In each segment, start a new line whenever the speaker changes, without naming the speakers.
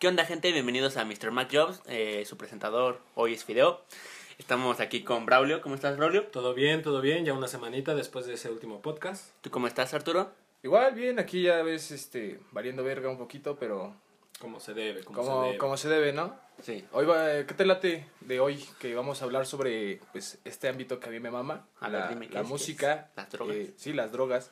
¿Qué onda gente? Bienvenidos a Mr. Mac Jobs, eh, su presentador hoy es Fideo. Estamos aquí con Braulio. ¿Cómo estás, Braulio?
Todo bien, todo bien, ya una semanita después de ese último podcast.
¿Tú cómo estás, Arturo?
Igual, bien, aquí ya ves, este, valiendo verga un poquito, pero
Como se debe, como,
como,
se debe.
como se debe, ¿no?
Sí.
Hoy va, ¿qué te late de hoy? Que vamos a hablar sobre, pues, este ámbito que a mí me mama,
A ver,
la,
dime, ¿qué
la música,
es? Las drogas.
eh, sí, las drogas,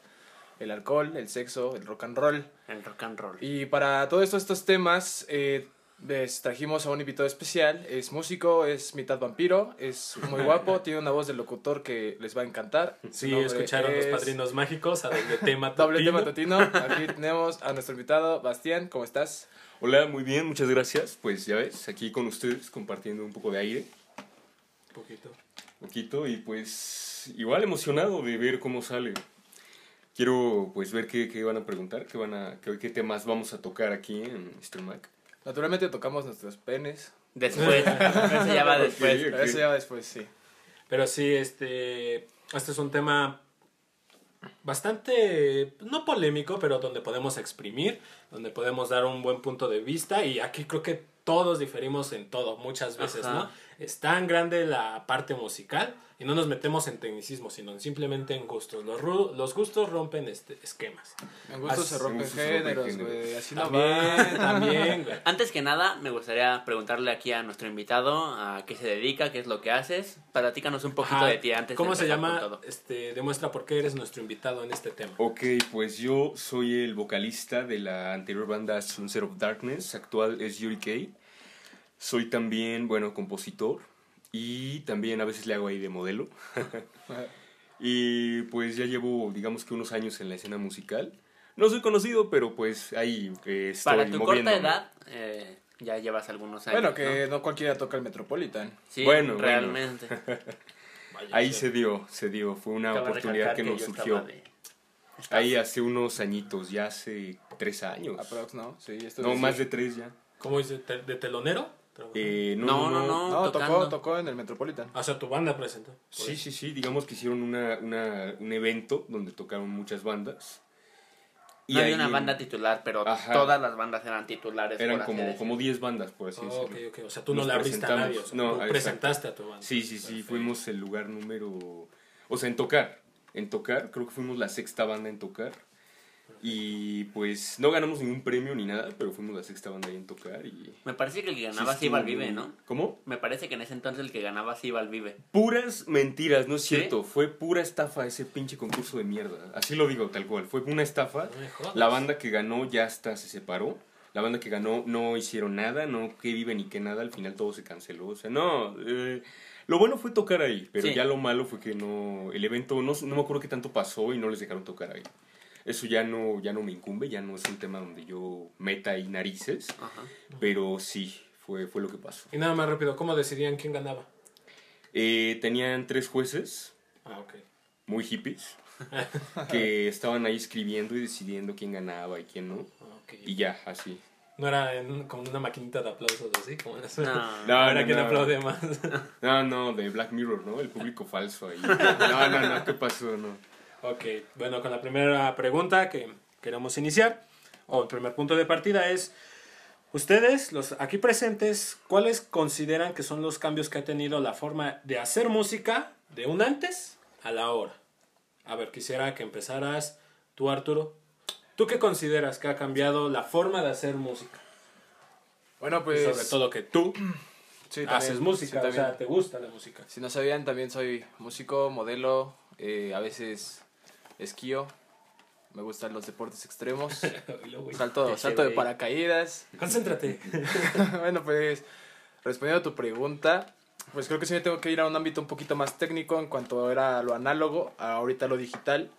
el alcohol, el sexo, el rock and roll.
El rock and roll.
Y para todos estos, estos temas, eh, les trajimos a un invitado especial. Es músico, es mitad vampiro, es muy guapo, tiene una voz de locutor que les va a encantar.
Sí, escucharon los padrinos mágicos a doble tema.
Doble
Totino.
tema Totino. Aquí tenemos a nuestro invitado, Bastián. ¿Cómo estás?
Hola, muy bien, muchas gracias. Pues ya ves, aquí con ustedes compartiendo un poco de aire,
Un poquito.
poquito, y pues igual emocionado de ver cómo sale. Quiero pues ver qué, qué van a preguntar, qué, van a, qué, qué temas vamos a tocar aquí en Mr. Mac.
Naturalmente tocamos nuestros penes.
Después, eso ya va después.
Ok.
Pero eso ya después, sí.
Pero sí, este, este es un tema bastante, no polémico, pero donde podemos exprimir, donde podemos dar un buen punto de vista y aquí creo que todos diferimos en todo, muchas veces,
Ajá.
¿no? Es tan grande la parte musical y no nos metemos en tecnicismo, sino simplemente en gustos. Los, ru- los gustos rompen este, esquemas.
En gusto
Así-
se rompen géneros, güey. Así no
También,
va.
también, güey.
Antes que nada, me gustaría preguntarle aquí a nuestro invitado a qué se dedica, qué es lo que haces. Platícanos un poquito
Ajá.
de ti antes
¿Cómo
de
se llama?
todo.
Este, demuestra por qué eres nuestro invitado en este tema.
Ok, pues yo soy el vocalista de la anterior banda Sunset of Darkness, actual es Yuri K. Soy también, bueno, compositor y también a veces le hago ahí de modelo. Y pues ya llevo, digamos que unos años en la escena musical. No soy conocido, pero pues ahí eh, estoy
Para tu corta edad, eh, ya llevas algunos años.
Bueno, que
¿no?
no, cualquiera toca el Metropolitan.
Sí,
Bueno,
realmente.
Ahí se dio, se dio. Fue una oportunidad que nos surgió.
de-
Ahí hace unos añitos, ya hace tres años.
Aprox, ¿no? Sí, esto
No, más de tres ya.
¿Cómo dice? ¿De, de telonero?
Eh,
No, no, no.
No,
tocando.
tocó, tocó en el Metropolitan.
O sea, tu banda presentó.
Sí, sí, sí, digamos que hicieron una, una, un evento donde tocaron muchas bandas.
No había una
en-
banda titular, pero
Ajá.
todas las bandas eran titulares.
Eran como, como 10 bandas, por así
Oh,
decirlo.
ok, ok. O sea, tú no
Nos
le abriste a nadie. O sea.
No,
tú
exacto.
presentaste a tu banda.
Sí, sí, sí,
Perfecto.
fuimos el lugar número... O sea, en tocar, en tocar, creo que fuimos la sexta banda en tocar. Y pues no ganamos ningún premio ni nada, pero fuimos la sexta banda ahí en tocar y...
Me parece que el que
sí
ganaba sí iba al Vive, ¿no?
¿Cómo?
Me parece que en ese entonces el que ganaba sí iba al Vive.
Puras mentiras, no es
¿Sí?
cierto. Fue pura estafa ese pinche concurso de mierda. Así lo digo, tal cual. Fue una estafa.
No.
La banda que ganó ya hasta se separó. La banda que ganó no hicieron nada, no que vive ni que nada. Al final todo se canceló. O sea, no. eh, lo bueno fue tocar ahí, pero
Sí.
ya lo malo fue que no. El evento, no, no me acuerdo qué tanto pasó y no les dejaron tocar ahí. Eso ya no, ya no me incumbe, ya no es un tema donde yo meta ahí narices.
Ajá.
Pero sí, fue, fue lo que pasó.
Y nada más rápido, ¿cómo decidían quién ganaba?
Eh, tenían tres jueces.
Ah,
muy hippies que estaban ahí escribiendo y decidiendo quién ganaba y quién no.
Ah, ok.
Y ya, así.
No era en, como una maquinita de aplausos así, como en eso.
No.
No, no, no.
aplaude más.
No, no, de Black Mirror, ¿no? El público falso ahí. No, no, no, ¿qué pasó? No.
Ok, bueno, con la primera pregunta que queremos iniciar, o el primer punto de partida es, ustedes, los aquí presentes, ¿cuáles consideran que son los cambios que ha tenido la forma de hacer música de un antes a la ahora? A ver, quisiera que empezaras tú, Arturo. ¿Tú qué consideras que ha cambiado la forma de hacer música?
Bueno, pues.
Sobre todo que tú
sí, también,
haces música,
sí,
o sea, te gusta la música.
Si no sabían, también soy músico, modelo, eh, a veces esquío. Me gustan los deportes extremos. Salto, salto de paracaídas.
Concéntrate.
bueno, pues respondiendo a tu pregunta, pues creo que sí me tengo que ir a un ámbito un poquito más técnico en cuanto era lo análogo, a ahorita lo digital,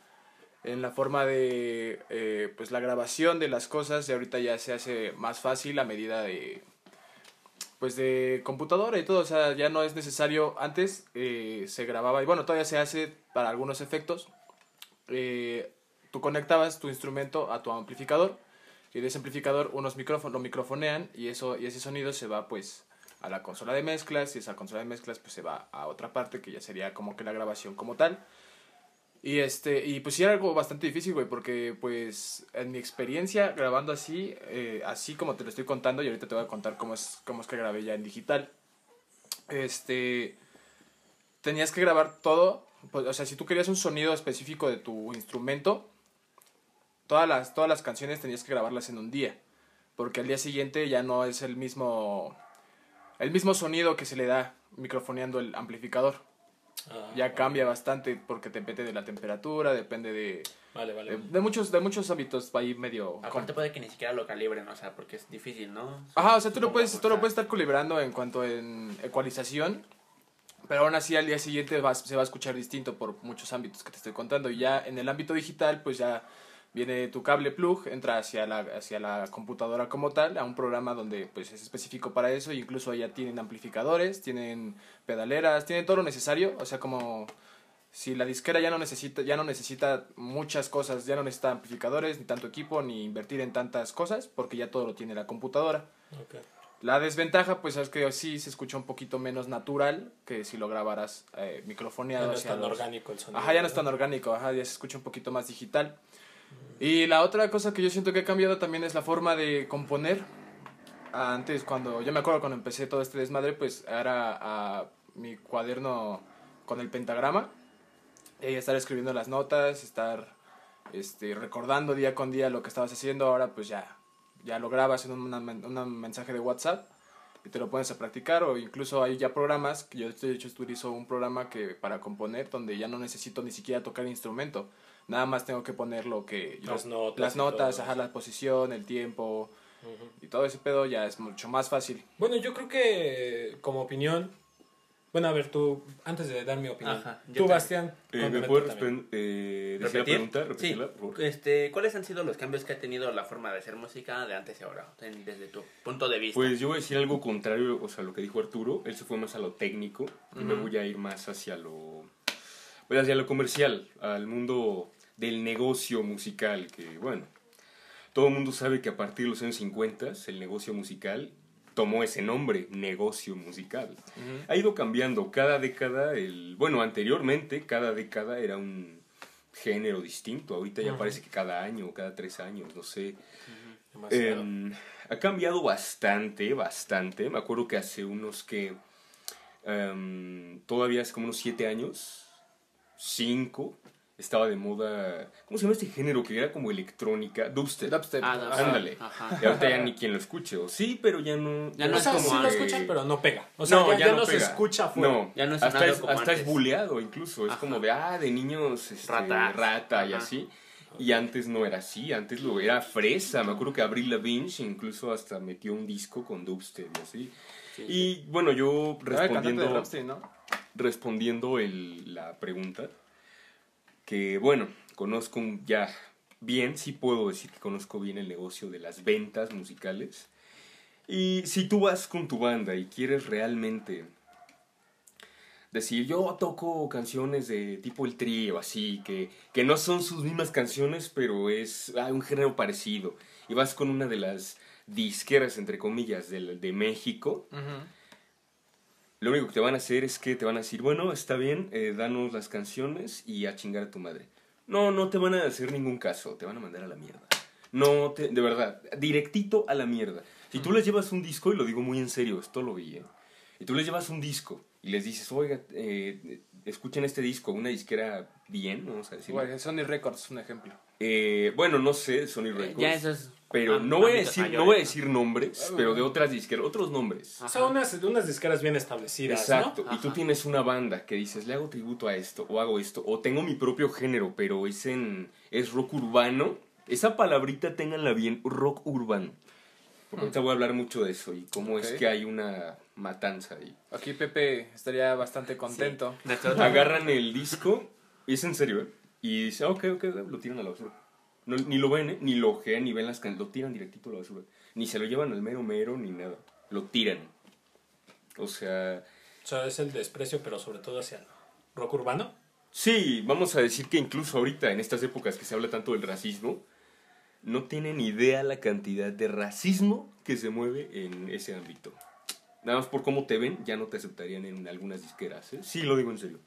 en la forma de eh, pues la grabación de las cosas y ahorita ya se hace más fácil a medida de pues de computadora y todo, o sea, ya no es necesario, antes eh, se grababa y bueno, todavía se hace para algunos efectos, eh, tú conectabas tu instrumento a tu amplificador y de ese amplificador unos micrófonos lo microfonean y eso y ese sonido se va pues a la consola de mezclas y esa consola de mezclas pues se va a otra parte que ya sería como que la grabación como tal Y este, y pues sí era algo bastante difícil, güey, porque pues en mi experiencia grabando así, eh, así como te lo estoy contando, y ahorita te voy a contar cómo es, cómo es que grabé ya en digital. Este, tenías que grabar todo, pues, o sea, si tú querías un sonido específico de tu instrumento, todas las, todas las canciones tenías que grabarlas en un día, porque al día siguiente ya no es el mismo, el mismo sonido que se le da microfoneando el amplificador
Ah,
ya cambia bastante porque depende de la temperatura, depende de,
Vale, vale.
de, de muchos de muchos ámbitos ahí medio
Aparte puede que ni siquiera lo calibren, o sea, porque es difícil, ¿no?
Ajá, o sea, tú lo puedes tú lo puedes estar calibrando en cuanto en ecualización, pero aún así al día siguiente se va a escuchar distinto por muchos ámbitos que te estoy contando y ya en el ámbito digital pues ya viene tu cable plug, entra hacia la, hacia la computadora como tal, a un programa donde pues es específico para eso, e incluso ya tienen amplificadores, tienen pedaleras, tienen todo lo necesario, o sea, como si la disquera ya no necesita ya no necesita muchas cosas, ya no necesita amplificadores, ni tanto equipo, ni invertir en tantas cosas, porque ya todo lo tiene la computadora.
Ok.
La desventaja, pues es que sí se escucha un poquito menos natural que si lo grabaras eh,
Ya
microfoneado.
no es tan
los-
orgánico el sonido.
Ajá, ya no es tan orgánico, ajá, ya se escucha un poquito más digital. Y la otra cosa que yo siento que ha cambiado también es la forma de componer. Antes, cuando, yo me acuerdo cuando empecé todo este desmadre, pues era a mi cuaderno con el pentagrama. Y estar escribiendo las notas, estar este, recordando día con día lo que estabas haciendo. Ahora pues ya, ya lo grabas en una un mensaje de WhatsApp y te lo pones a practicar o incluso hay ya programas que yo de hecho utilizo un programa que para componer donde ya no necesito ni siquiera tocar el instrumento. Nada más tengo que poner lo que yo-
Las notas
las notas ajá, la posición el tiempo y todo ese pedo ya es mucho más fácil.
Bueno, yo creo que como opinión. Bueno, a ver, tú, antes de dar mi opinión.
Ajá,
tú. Bastián.
Eh, ¿Me puedes eh, decir la
¿Repetir?
pregunta?
Sí.
Por favor.
Este, ¿Cuáles han sido los cambios que ha tenido la forma de hacer música de antes y ahora? en- Desde tu punto de vista.
Pues yo voy a decir algo contrario, o sea, lo que dijo Arturo. Él se fue más a lo técnico. y me voy a ir más hacia lo. Pues hacia lo comercial, al mundo del negocio musical. Que bueno, todo el mundo sabe que a partir de los años 50 el negocio musical tomó ese nombre, negocio musical. Ha ido cambiando cada década. El, bueno, anteriormente cada década era un género distinto. Ahorita ya parece que cada año o cada tres años, no sé. Em, ha cambiado bastante, bastante. Me acuerdo que hace unos que... em, todavía hace como unos siete años, cinco, estaba de moda... ¿Cómo se llama este género? Que era como electrónica, dubstep.
Dubstep.
Ah, no,
Ajá.
Ándale.
Ajá.
Y ahorita ya ni quien lo escuche. O sí, pero ya no...
Ya no
o
es
sea,
como
sí lo escuchan, pero no pega. O sea, ya, ya no, se escucha afuera.
No,
Ya no es
hasta, es,
como
hasta es
antes.
buleado incluso. Es
Ajá.
como de, ah, de niños este,
Rata.
rata y
Ajá.
así. Y antes no era así, antes lo era fresa. Me acuerdo que Avril Lavigne incluso hasta metió un disco con dubstep y así.
Sí.
Y bueno, yo
el de
respondiendo,
Rhapsody, ¿no?
respondiendo el- la pregunta, que bueno, conozco ya bien, sí puedo decir que conozco bien el negocio de las ventas musicales. Y si tú vas con tu banda y quieres realmente decir, yo toco canciones de tipo el trío, así, que, que no son sus mismas canciones, pero es ah, un género parecido, y vas con una de las disqueras, entre comillas, de, de México, lo único que te van a hacer es que te van a decir, bueno, está bien, eh, danos las canciones y a chingar a tu madre. No, no te van a hacer ningún caso, te van a mandar a la mierda. No, te, de verdad, directito a la mierda. Si tú les llevas un disco, y lo digo muy en serio, esto lo vi, ¿eh? y tú les llevas un disco y les dices, oiga, eh, escuchen este disco, una disquera bien, vamos a decir.
Igual, Sony Records, un ejemplo.
Eh, bueno, no sé, Sony
Eh,
Records.
Ya eso es.
Pero no voy a decir, no voy a decir nombres, pero de otras disqueras, otros nombres.
O sea, unas, unas disqueras bien establecidas,
Exacto.
¿no?
Y tú tienes una banda que dices, le hago tributo a esto, o hago esto, o tengo mi propio género, pero es en. es rock urbano. Esa palabrita ténganla bien, rock urbano. Porque ahorita voy a hablar mucho de eso y cómo es que hay una matanza ahí.
Aquí Pepe estaría bastante contento.
Agarran el disco, y es en serio, ¿eh? Y dice, ok, ok, ok, lo tiran a la basura. No, ni lo ven, ¿eh? ni lo ojean, ni ven las canciones, lo tiran directito a la basura. Ni se lo llevan al mero mero, ni nada. Lo tiran. O sea,
O sea, es el desprecio, pero sobre todo hacia el rock urbano.
Sí, vamos a decir que incluso ahorita, en estas épocas que se habla tanto del racismo, no tienen idea la cantidad de racismo que se mueve en ese ámbito. Nada más por cómo te ven, ya no te aceptarían en algunas disqueras. ¿eh? Sí, lo digo en serio.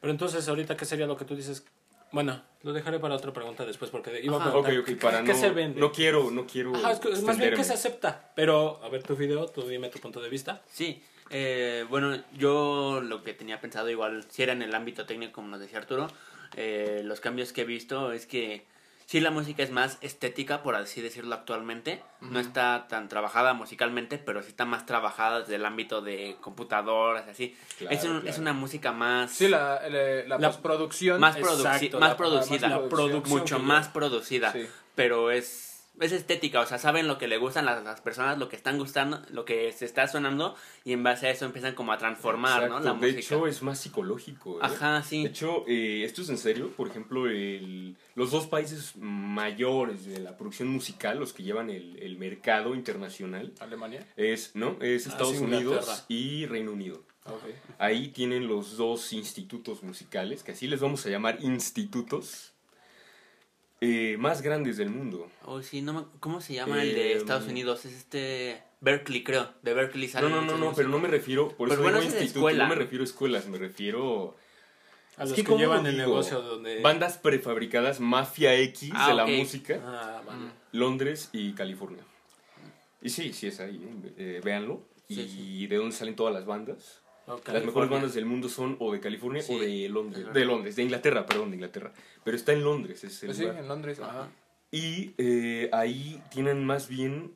Pero entonces, ahorita, ¿qué sería lo que tú dices? Bueno, lo dejaré para otra pregunta después porque iba a
Ajá.
preguntar
Ok, ok,
¿qué-
para
¿qué
no,
se vende?
no quiero, no quiero
Ajá, es que- más bien que se acepta. Pero, a ver tu video, tú dime tu punto de vista.
Sí, eh, bueno, yo lo que tenía pensado igual, si era en el ámbito técnico, como nos decía Arturo, eh, los cambios que he visto es que sí la música es más estética, por así decirlo actualmente, no está tan trabajada musicalmente, pero sí está más trabajada desde el ámbito de computadoras, así.
Claro,
es, un-
claro.
es una música más...
Sí, la, la, la
La-
postproducción.
más,
Exacto,
más producida, mucho más producida,
Sí.
pero es es estética, o sea, saben lo que le gustan las, las personas, lo que están gustando, lo que se está sonando y en base a eso empiezan como a transformar, ¿no? La
de
música.
hecho, es más psicológico. ¿eh?
Ajá, sí.
De hecho, eh, esto es en serio. Por ejemplo, el- los dos países mayores de la producción musical, los que llevan el, el mercado internacional,
Alemania.
es, ¿no? es
Ah,
Estados
sí,
Unidos y Reino Unido.
Ok.
Ahí tienen los dos institutos musicales, que así les vamos a llamar institutos, eh, más grandes del mundo.
Oh, sí, no me- ¿Cómo se llama el de
Eh,
Estados Unidos? Es este... Berkeley, creo. De Berkeley
No,
salen
no, no,
muchos
no, pero no me refiero, por
Pero
eso
bueno, es
instituto,
escuela.
no me refiero a escuelas, me refiero
A
Es
los
que,
que,
¿cómo
llevan
lo
el negocio donde...
bandas prefabricadas, Mafia X
Ah,
de la
ok.
música,
Ah, vale.
Londres y California. Y sí, sí es ahí, ¿eh? Eh, véanlo.
Sí,
y
sí.
de dónde salen todas las bandas. Las mejores bandas del mundo son o de California
Sí.
o de Londres. De Londres, de Inglaterra, perdón, de Inglaterra. Pero está en Londres, es el
Pues sí,
lugar.
en Londres. Ajá.
Y eh, ahí tienen más bien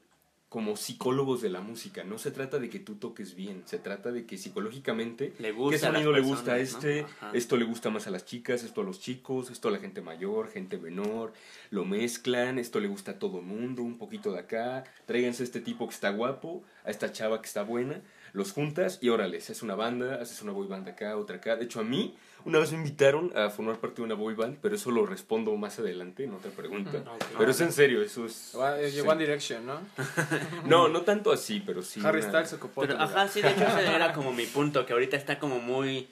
como psicólogos de la música. No se trata de que tú toques bien, se trata de que psicológicamente
Le gusta
qué sonido le gusta a este, esto le gusta más a las chicas, esto a los chicos, esto a la gente mayor, gente menor, lo mezclan, esto le gusta a todo mundo, un poquito de acá, tráiganse a este tipo que está guapo, a esta chava que está buena, los juntas y órale, haces una banda, haces una boy band acá, otra acá. De hecho, a mí una vez me invitaron a formar parte de una boy band, pero eso lo respondo más adelante en otra pregunta. Pero es en serio, eso es...
Wa- eh,
sí.
One Direction, ¿no?
No, no tanto así, pero sí.
Harry
una-
Styles ocupó.
Pero, ajá, sí, de hecho ese era como mi punto, que ahorita está como muy...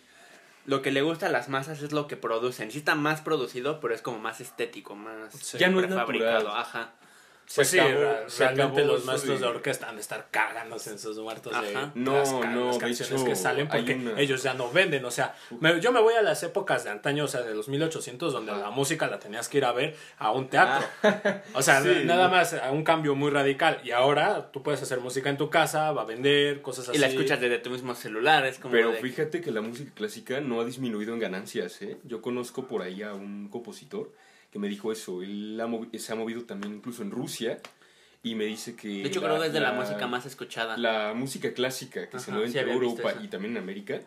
Lo que le gusta a las masas es lo que producen. Sí está más producido, pero es como más estético, más
Sí.
Ya no es
prefabricado,
natural.
ajá.
Pues sí,
acabó- se
los maestros de...
de-
orquesta han de estar cagándose en sus muertos de
Ajá.
No,
las,
no,
las
de
canciones
hecho,
que salen porque
una-
ellos ya no venden. O sea, me- yo me voy a las épocas de antaño, o sea, de los 1800, donde la música la tenías que ir a ver a un teatro. O sea,
Sí.
nada más, a un cambio muy radical. Y ahora tú puedes hacer música en tu casa, va a vender, cosas así.
Y la escuchas desde tu mismo celular, es como
Pero
de-
fíjate que la música clásica no ha disminuido en ganancias, ¿eh? Yo conozco por ahí a un compositor que me dijo eso. Él ha movi- se ha movido también incluso en Rusia y me dice que...
De hecho, creo que es de la, música más escuchada.
La música clásica que se mueve
sí
en Europa y también en América.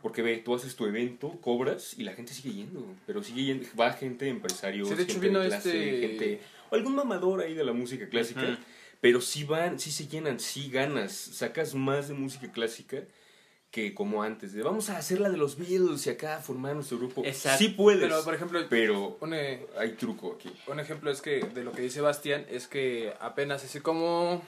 Porque ve, tú haces tu evento, cobras y la gente sigue yendo. Pero sigue yendo, va gente, empresarios,
Sí, de hecho
gente
vino
clase,
este-
gente, o algún mamador ahí de la música clásica. Pero sí van, sí se llenan, sí ganas. Sacas más de música clásica que como antes. De vamos a hacer la de los Beatles y acá formar nuestro grupo.
Exacto.
Sí puedes,
Pero,
pero,
por ejemplo, un, eh,
hay truco aquí.
un ejemplo es que de lo que dice Bastián es que apenas así como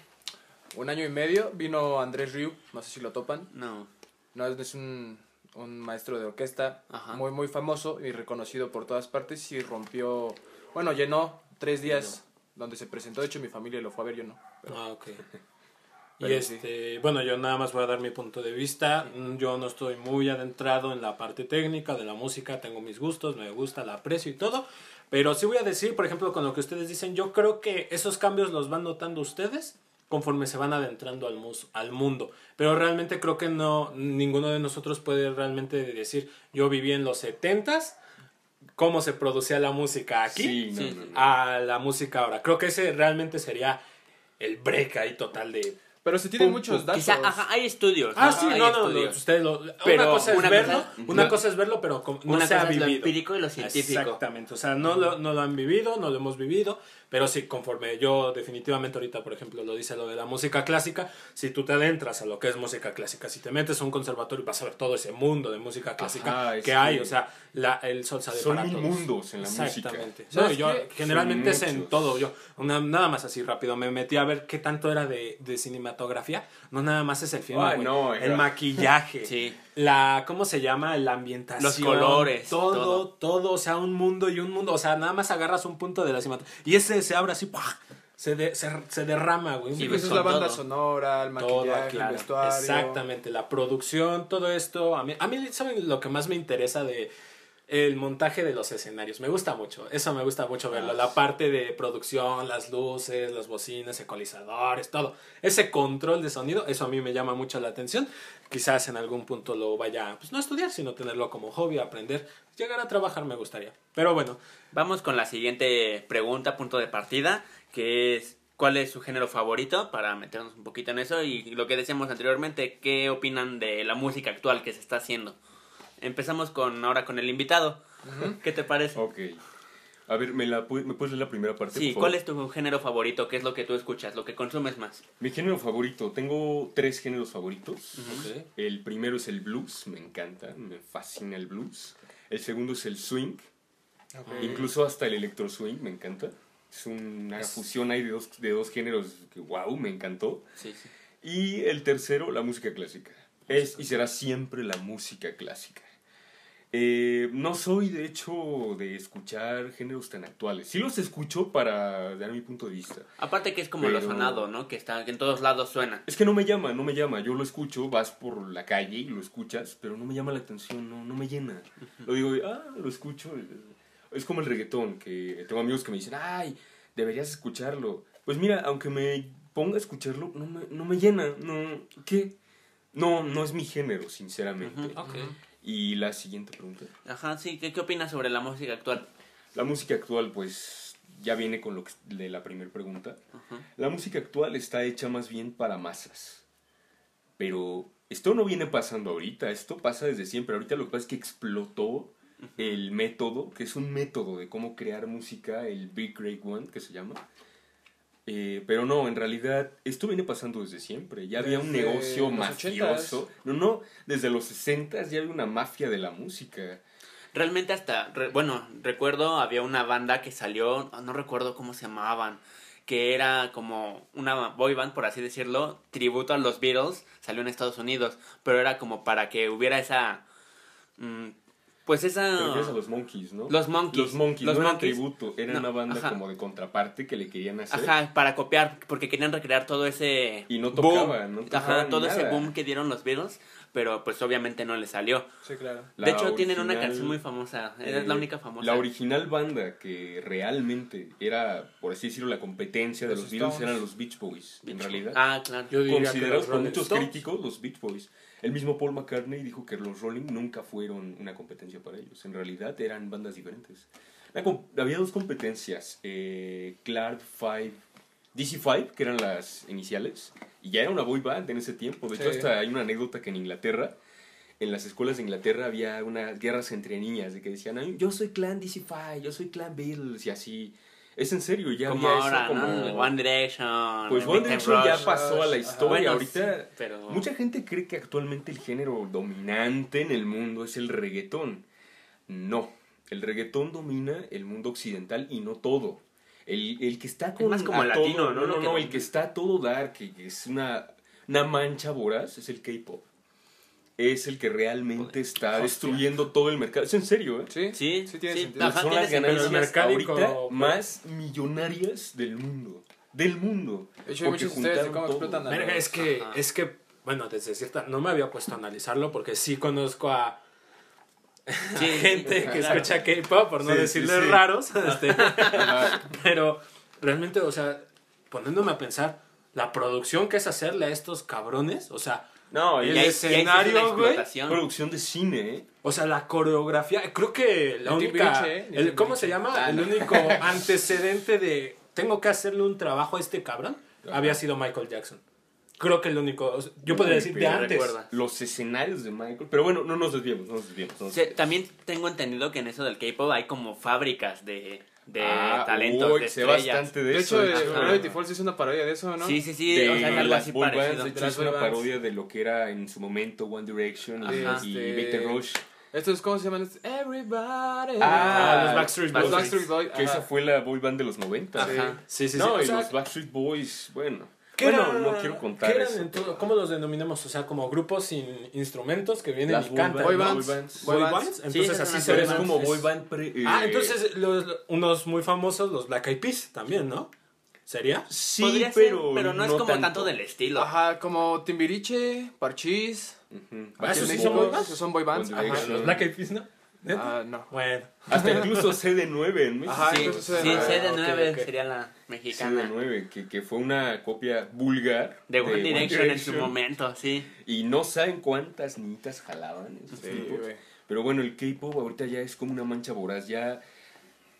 un año y medio vino Andrés Riu, no sé si lo topan.
No.
No, es un, un maestro de orquesta
Ajá.
muy, muy famoso y reconocido por todas partes y rompió, bueno, llenó tres días donde se presentó. De hecho, mi familia lo fue a ver, yo no. Pero-
Ah, ok. Y
sí.
este, bueno, yo nada más voy a dar mi punto de vista. Mm, Yo no estoy muy adentrado en la parte técnica de la música, tengo mis gustos, me gusta, la aprecio y todo. Pero sí voy a decir, por ejemplo, con lo que ustedes dicen, yo creo que esos cambios los van notando ustedes conforme se van adentrando al, mus- al mundo. Pero realmente creo que no, ninguno de nosotros puede realmente decir, yo viví en los 70s, cómo se producía la música aquí
Sí, no,
Sí,
no,
sí.
no.
a la música ahora. Creo que ese realmente sería el break ahí total de...
Pero se tienen
Pum,
muchos
pum.
datos.
Quizá, ajá, hay estudios.
Ah,
¿no?
sí,
Hay
no, no, no,
estudios.
ustedes lo-
Pero
una cosa es
una
verlo,
cosa-
una cosa es verlo, pero como no
Una
se ha
cosa es lo
vivido.
empírico y lo científico.
Exactamente, o sea, no lo, no lo han vivido, no lo hemos vivido, pero sí, conforme yo definitivamente ahorita, por ejemplo, lo dice lo de la música clásica, si tú te adentras a lo que es música clásica, si te metes a un conservatorio vas a ver todo ese mundo de música clásica
Ajá,
que hay, o sea, la, el sol sale
son
para todos.
mundos en la música.
Exactamente.
¿Sabes
No, yo generalmente es en todo, yo una- nada más así rápido, me metí a ver qué tanto era de, de cinematografía, no nada más es el film,
Ay,
güey,
no,
el maquillaje,
Sí.
La, ¿cómo se llama? La ambientación.
Los colores,
Todo,
todo.
todo, o sea, un mundo y un mundo. O sea, nada más agarras un punto de la cinematografía. Y ese se abre así, ¡pah! Se, de- se, se derrama, güey.
Sí,
pues es la banda
todo.
sonora, el
todo,
maquillaje,
claro.
el vestuario.
Exactamente, la producción, todo esto. A mí, a mí, ¿saben lo que más me interesa de, el montaje de los escenarios. Me gusta mucho, eso me gusta mucho verlo. La parte de producción, las luces, las bocinas, ecualizadores, todo. Ese control de sonido, eso a mí me llama mucho la atención. Quizás en algún punto lo vaya, pues no a estudiar, sino tenerlo como hobby, aprender. Llegar a trabajar me gustaría. Pero bueno,
Vamos con la siguiente pregunta, punto de partida, que es ¿cuál es su género favorito? Para meternos un poquito en eso y lo que decíamos anteriormente, ¿qué opinan de la música actual que se está haciendo? Empezamos con ahora con el invitado. ¿Qué te parece?
Ok. A ver, ¿me, la, pu- ¿me puedes leer la primera parte?
Sí,
por
¿cuál
favor?
es tu género favorito? ¿Qué es lo que tú escuchas? ¿Lo que consumes más?
Mi género favorito. Tengo tres géneros favoritos.
Ok.
El primero es el blues, me encanta, me fascina el blues. El segundo es el swing, incluso hasta el electro swing, me encanta. Es una fusión ahí de dos, de dos géneros que, wow, me encantó.
Sí, sí.
Y el tercero, la música clásica. Es y será siempre la música clásica. Eh, no soy, de hecho, de escuchar géneros tan actuales. Sí los escucho para dar mi punto de vista.
Aparte que es como lo sonado, ¿no? Que está que en todos lados suena.
Es que no me llama, no me llama. Yo lo escucho, vas por la calle y lo escuchas, pero no me llama la atención, no, no me llena. Lo digo, ah, lo escucho. Es como el reggaetón, que tengo amigos que me dicen, ay, deberías escucharlo. Pues mira, aunque me ponga a escucharlo, no me, no me llena. No, ¿Qué? No, no es mi género, sinceramente. Y la siguiente pregunta.
Ajá, sí. ¿Qué, qué opinas sobre la música actual?
La música actual, pues, ya viene con lo que, de la primera pregunta.
Ajá.
La música actual está hecha más bien para masas. Pero esto no viene pasando ahorita, esto pasa desde siempre. Ahorita lo que pasa es que explotó el método, que es un método de cómo crear música, el Big Great One, que se llama. Eh, pero no, en realidad, esto viene pasando desde siempre. Ya había un negocio mafioso. No, no, desde los 60 ya había una mafia de la música.
Realmente hasta, re- bueno, recuerdo había una banda que salió, no recuerdo cómo se llamaban, que era como una boy band, por así decirlo, tributo a los Beatles, salió en Estados Unidos, pero era como para que hubiera esa, mm, pues esa...
Te refieres a los Monkeys, ¿no?
Los Monkeys.
Los Monkeys,
Los
no era
Monkeys.
tributo, era
No,
una banda
ajá.
como de contraparte que le querían hacer.
Ajá, para copiar, porque querían recrear todo ese...
Y no
boom.
tocaban, no
Ajá,
tocaban
todo ese
nada.
boom que dieron los Beatles, pero pues obviamente no le salió.
Sí, claro.
La
de hecho, tienen una
original,
canción muy famosa, es
eh,
la única famosa.
La original banda que realmente era, por así decirlo, la competencia de
Los
los, Beatles
Stones.
eran los Beach Boys, en
Beach
realidad.
Ah, claro.
Yo
Considerados por muchos
Stones.
críticos los Beach Boys. El mismo Paul McCartney dijo que los Rolling nunca fueron una competencia para ellos. En realidad eran bandas diferentes. La había dos competencias. Eh, Clark 5, DC5, que eran las iniciales. Y ya era una boy band en ese tiempo. De hecho,
Sí.
hasta hay una anécdota que en Inglaterra, en las escuelas de Inglaterra había unas guerras entre niñas de que decían, "Ay, yo soy Clan DC5, yo soy Clan Beatles y así. Es en serio, ya
como
había
ahora,
eso como...
¿no? One Direction.
Pues One Direction ya
Rush.
pasó a la historia.
Bueno,
Ahorita
sí, pero...
mucha gente cree que actualmente el género dominante en el mundo es el reggaetón. No, el reggaetón domina el mundo occidental y no todo. El, el que está con
más como
a
latino,
todo-
¿no?
No, no, no, el que está a todo dar, que es una, una mancha voraz, es el K-pop. Es el que realmente está
Hostia.
destruyendo todo el mercado. Es en serio, ¿eh?
Sí,
Sí,
sí tiene
sí,
sentido.
Ajá,
Son las ganancias ahorita
pero-
más millonarias del mundo. Del mundo.
De hecho, hay muchas historias de cómo
todo.
explotan a los-
es que,
Ajá.
es que, bueno, desde cierta, no me había puesto a analizarlo porque sí conozco a
Sí,
gente que
claro.
escucha K-pop, por no
Sí,
decirles
sí.
raros, este, pero realmente, o sea, poniéndome a pensar, la producción que es hacerle a estos cabrones, o sea,
No,
El
Y ahí- y ahí
es
sí es una
escenario, güey,
producción de cine, ¿eh?
o sea, la coreografía, creo que la
El
única,
¿eh?
el- ¿cómo se llama?
Ah,
El
no.
único antecedente de tengo que hacerle un trabajo a este cabrón,
Ajá.
había sido Michael Jackson. Creo que el único, o sea, yo podría decir de antes.
recuerda.
Los escenarios de Michael. Pero bueno, no nos desviemos, no nos desviemos. no nos
Sí,
desviemos.
también tengo entendido que en eso del K-pop hay como fábricas de, de
Ah,
talentos,
uy,
de
sé
estrellas.
bastante de,
De
eso.
hecho, eh,
Ajá.
Gravity Falls es una parodia de eso, ¿no?
Sí, sí, sí,
de
o sea, es algo así
boy bands,
parecido.
de hecho,
De
una
bands.
parodia de lo que era en su momento One Direction y-
Ajá.
y
Este-
Rush.
Esto es, ¿cómo se llaman? Everybody.
Ah,
los Backstreet
Los
Boys.
Backstreet Boys.
Que esa fue la boy band de los 90.
Ajá.
Sí, sí, sí.
No,
O
y
sea,
los Backstreet Boys, bueno.
¿Qué
Bueno,
era-
no quiero contar
¿qué eran
eso.
en todo- ¿Cómo los denominamos? O sea, como grupos sin instrumentos que vienen
Las
y cantan.
Boy bands.
Boy bands.
Boy
Boy
bands.
bands.
Entonces así se ven.
como boy band pre- eh,
Ah, entonces los, unos muy famosos, los Black Eyed Peas también, ¿no? ¿Sería?
Sí,
Podría ser,
pero,
pero no, es como tanto. del estilo.
Ajá, como Timbiriche, Parchís.
Ah,
Aquí
¿esos son boy bands?
esos son boy bands. Ajá.
Los Black Eyed Peas, ¿no? ¿Neta?
Ah, no.
Bueno.
Hasta incluso CD9 en México.
Ajá,
sí,
incluso
sí,
CD9.
CD9
ok, ok.
sería la mexicana.
CD9, que, que fue una copia vulgar
De One Direction en su momento, sí.
Y no saben cuántas niñitas jalaban en esos
Sí, güey.
Pero bueno, el K-pop ahorita ya es como una mancha voraz. Ya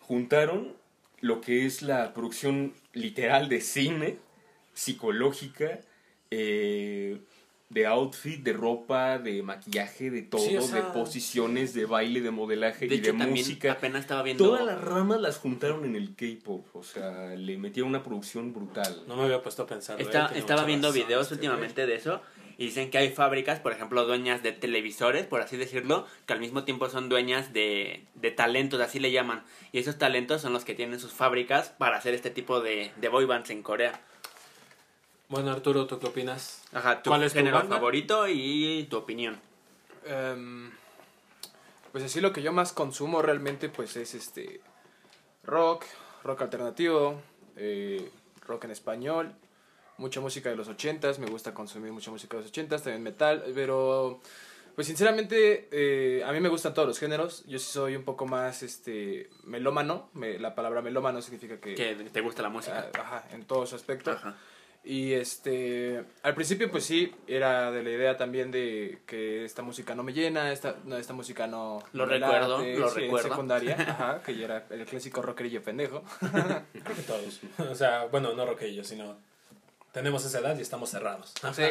juntaron lo que es la producción literal de cine, psicológica, eh, de outfit, de ropa, de maquillaje, de todo,
Sí, o sea-
de posiciones, de baile, de modelaje
De
y
hecho,
de música.
apenas estaba viendo.
Todas las ramas las juntaron en el K-pop. O sea, le metieron una producción brutal.
No me había puesto a pensar.
Está-
eh,
estaba viendo
razón
videos
este
últimamente de eso y dicen que hay fábricas, por ejemplo, dueñas de televisores, por así decirlo, que al mismo tiempo son dueñas de, de talentos, así le llaman. Y esos talentos son los que tienen sus fábricas para hacer este tipo de, de boy bands en Corea.
Bueno, Arturo, ¿tú qué opinas?
Ajá, tu
¿Cuál es tu
género
banda?
favorito y tu opinión.
Em, pues así lo que yo más consumo realmente pues es este rock, rock alternativo, eh, rock en español, mucha música de los ochentas, me gusta consumir mucha música de los ochentas, también metal, pero pues sinceramente eh, a mí me gustan todos los géneros, yo sí soy un poco más este melómano, me- la palabra melómano significa que...
Que te gusta la música.
ah, Ajá, en todo su aspecto.
Ajá.
Y este, al principio pues sí, era de la idea también de que esta música no me llena, esta, no, esta música no...
Lo recuerdo,
late,
lo
sí, en
recuerdo.
secundaria, ajá, que ya era el clásico rockerillo pendejo.
Creo que todos. O sea, bueno, no roquillo, sino tenemos esa edad y estamos cerrados.
Sí,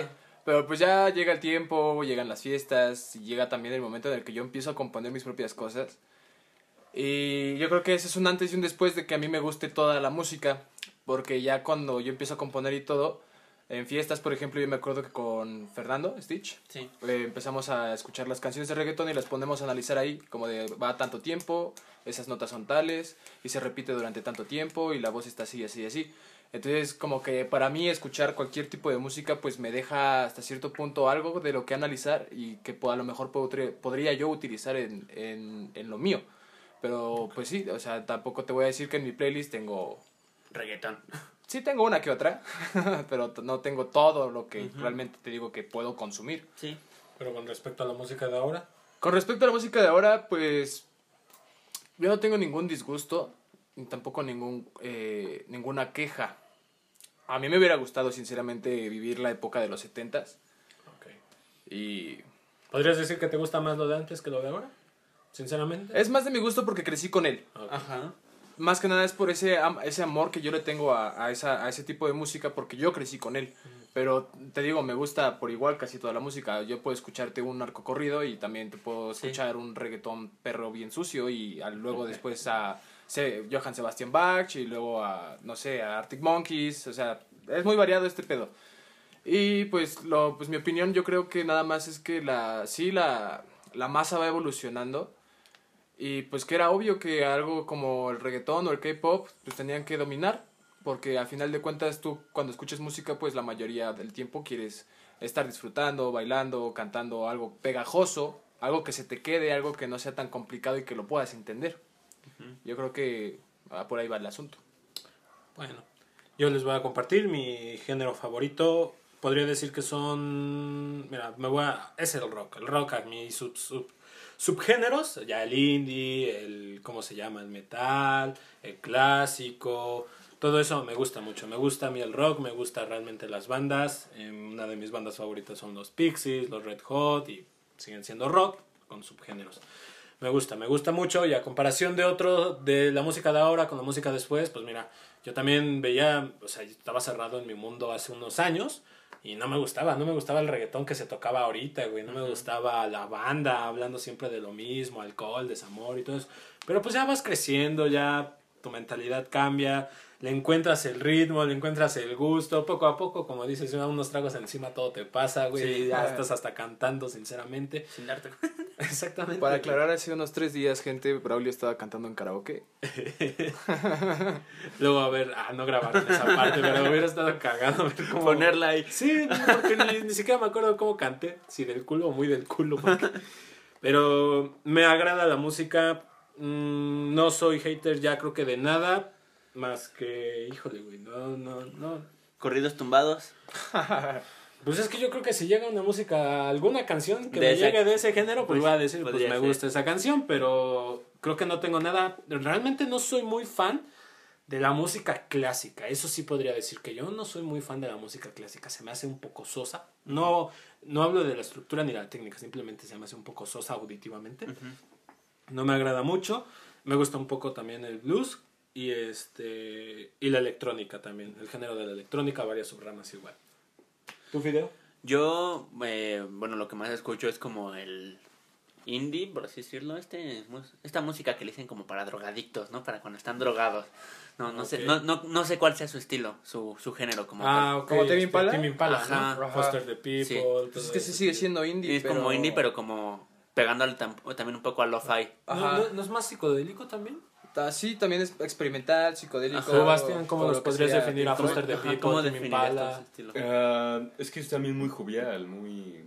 pero pues ya llega el tiempo, llegan las fiestas, y llega también el momento en el que yo empiezo a componer mis propias cosas. Y yo creo que ese es un antes y un después de que a mí me guste toda la música, porque ya cuando yo empiezo a componer y todo, en fiestas, por ejemplo, yo me acuerdo que con Fernando Stitch,
Sí.
eh, empezamos a escuchar las canciones de reggaetón y las ponemos a analizar ahí, como de va tanto tiempo, esas notas son tales, y se repite durante tanto tiempo, y la voz está así, así, así. Entonces, como que para mí escuchar cualquier tipo de música, pues me deja hasta cierto punto algo de lo que analizar y que a lo mejor podría yo utilizar en, en, en lo mío. Pero, pues sí, o sea, tampoco te voy a decir que en mi playlist tengo...
Reggaetón.
Sí tengo una que otra, pero no tengo todo lo que realmente te digo que puedo consumir.
Sí.
Pero con respecto a la música de ahora,
Con respecto a la música de ahora, pues yo no tengo ningún disgusto, ni tampoco ningún, eh, ninguna queja. A mí me hubiera gustado, sinceramente, vivir la época de los setentas
ok.
y
¿Podrías decir que te gusta más lo de antes que lo de ahora? Sinceramente.
es más de mi gusto porque crecí con él.
Ajá.
Más que nada es por ese, ese amor que yo le tengo a, a, esa, a ese tipo de música porque yo crecí con él. Pero te digo, me gusta por igual casi toda la música. Yo puedo escucharte un narco corrido y también te puedo
Sí.
escuchar un reggaetón perro bien sucio y al- luego después a se, Johann Sebastian Bach y luego a, no sé, a Arctic Monkeys. O sea, es muy variado este pedo. Y pues, lo, pues mi opinión yo creo que nada más es que la, sí, la, la masa va evolucionando. Y pues que era obvio que algo como el reggaetón o el K-pop pues tenían que dominar, porque a final de cuentas tú cuando escuchas música pues la mayoría del tiempo quieres estar disfrutando, bailando, cantando algo pegajoso, algo que se te quede, algo que no sea tan complicado y que lo puedas entender. Yo creo que ah, por ahí va el asunto.
Bueno, yo les voy a compartir mi género favorito. Podría decir que son. Mira, me voy a. Es el rock. El rock a mí, sub, sub- subgéneros. Ya el indie, el. ¿Cómo se llama? El metal, el clásico. Todo eso me gusta mucho. Me gusta a mí el rock, me gusta realmente las bandas. Eh, una de mis bandas favoritas son los Pixies, los Red Hot y siguen siendo rock con subgéneros. Me gusta, me gusta mucho y a comparación de otro, de la música de ahora con la música después, pues mira, yo también veía, o sea, estaba cerrado en mi mundo hace unos años y no me gustaba, no me gustaba el reggaetón que se tocaba ahorita, güey, no me gustaba la banda hablando siempre de lo mismo, alcohol, desamor y todo eso. Pero pues ya vas creciendo, ya tu mentalidad cambia, le encuentras el ritmo, le encuentras el gusto, poco a poco, como dices, unos tragos encima todo te pasa, güey,
Sí.
ya estás hasta cantando, sinceramente.
Sin darte cuenta.
Exactamente.
Para aclarar, hace unos tres días, gente, Braulio estaba cantando en karaoke.
Luego, a ver, ah, no grabaron esa parte, pero hubiera estado cagado ver cómo...
Ponerla ahí.
Sí, porque ni, ni siquiera me acuerdo cómo canté, si del culo o muy del culo. porque- Pero me agrada la música, mm, no soy hater ya creo que de nada, más que, híjole, güey, no, no, no.
Corridos tumbados.
Pues es que yo creo que si llega una música, alguna canción que
De
me
esa-
llegue de ese género, pues,
pues,
voy a decir, pues me
ser.
gusta esa canción, pero creo que no tengo nada, realmente no soy muy fan de la música clásica, eso sí podría decir que yo no soy muy fan de la música clásica, se me hace un poco sosa, no, no hablo de la estructura ni la técnica, simplemente se me hace un poco sosa auditivamente, no me agrada mucho, me gusta un poco también el blues y este y la electrónica también, el género de la electrónica, varias subramas igual. ¿Tu video?
Yo, eh, bueno, lo que más escucho es como el indie, por así decirlo, este esta música que le dicen como para drogadictos, ¿no? Para cuando están drogados. No, no sé, no, no, no sé cuál sea su estilo, su, su género como
Ah.
¿Como Tame
este,
Impala?
Tame Impala,
Ajá.
¿no? Foster the People.
Sí.
Pues es que
eso.
sigue siendo indie.
es
pero...
como indie, pero como pegándole tam- también un poco a lo-fi.
¿No,
Ajá.
no, no es más psicodélico también?
Ah, Sí, también es experimental, psicodélico.
Ajá.
Tú, Bastián, ¿cómo
que
podrías
sea
definir a Foster
Ajá,
People,
¿Cómo definirías
Impala?
Ah, es que es también muy jovial, muy...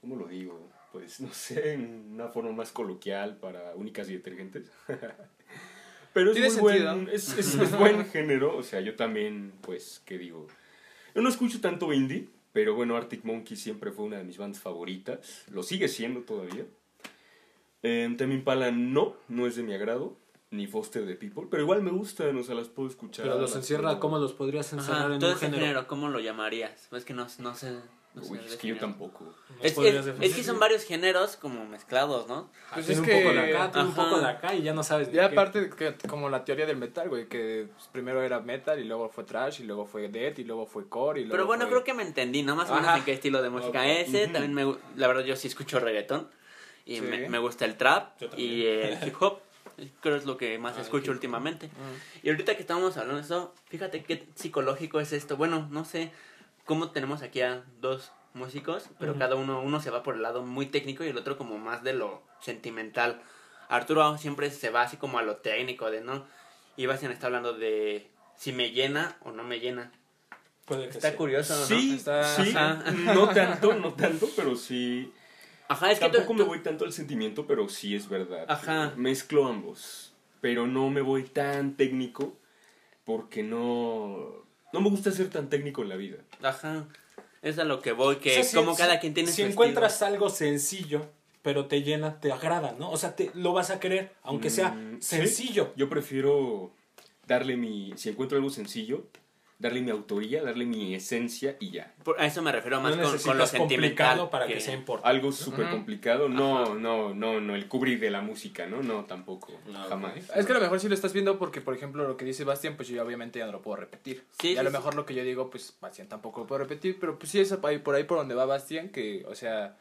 ¿Cómo lo digo? Pues no sé, en una forma más coloquial para únicas y detergentes. Pero es muy
sentido.
buen, es, es, es buen género, o sea, yo también, pues, ¿qué digo? Yo no escucho tanto indie, pero bueno, Arctic Monkey siempre fue una de mis bandas favoritas, lo sigue siendo todavía. Eh, Tame Impala no, no es de mi agrado, ni Foster the People, pero igual me gustan, o sea, las puedo escuchar.
Pero los encierra,
puedo-
¿cómo los podrías encerrar
Ajá,
en
todo
un
ese
género?
género, ¿cómo lo llamarías? Es que no, no sé. No sé
Uy, es que yo tampoco.
¿Los
Es, que son varios géneros como mezclados, ¿no?
Pues
tiene
es
un poco de acá, tiene un poco de acá y ya no sabes
Ya aparte, de que, como la teoría del metal, güey, que pues, primero era metal y luego fue trash y luego fue death y luego fue core y luego
Pero bueno,
fue-
creo que me entendí, ¿no? Más o menos en qué estilo de música
Ok.
es ese.
Ujú.
También me, la verdad yo sí escucho reggaetón. Y
Sí.
me, me gusta el trap y el hip hop. Creo es lo que más
Ah,
escucho últimamente.
Mm.
Y ahorita que estamos hablando de eso, fíjate qué psicológico es esto. Bueno, no sé cómo tenemos aquí a dos músicos, pero cada uno, uno se va por el lado muy técnico y el otro como más de lo sentimental. Arturo siempre se va así como a lo técnico, de no. Y Bastian está hablando de si me llena o no me llena.
Puede que
Está
sí.
curioso, ¿no?
Sí,
Está-
sí,
Ajá.
no tanto, no tanto, pero sí.
Ajá, es que tú-
Tampoco me
tú-
voy tanto al sentimiento, pero sí es verdad.
Ajá.
Mezclo ambos, pero no me voy tan técnico porque no no me gusta ser tan técnico en la vida.
Ajá. Es a lo que voy, que
O sea, si-
como
si-
cada quien tiene
Si
su
encuentras algo sencillo, pero te llena, te agrada, ¿no? O sea, te, lo vas a querer, aunque sea
Mm, sí.
sencillo.
Yo prefiero darle mi si encuentro algo sencillo, darle mi autoría, darle mi esencia y ya.
Por- A eso me refiero más
no
con, con lo sentimental.
para que, sea importante.
Algo súper complicado, no, no, no, no, el cubrir de la música, ¿no? No, tampoco,
No,
jamás.
Es que a lo mejor sí lo estás viendo porque, por ejemplo, lo que dice Bastian, pues yo obviamente ya no lo puedo repetir.
Sí,
y a
sí,
lo
sí.
mejor lo que yo digo, pues Bastian tampoco lo puedo repetir, pero pues sí es ahí- por ahí por donde va Bastian, que, o sea,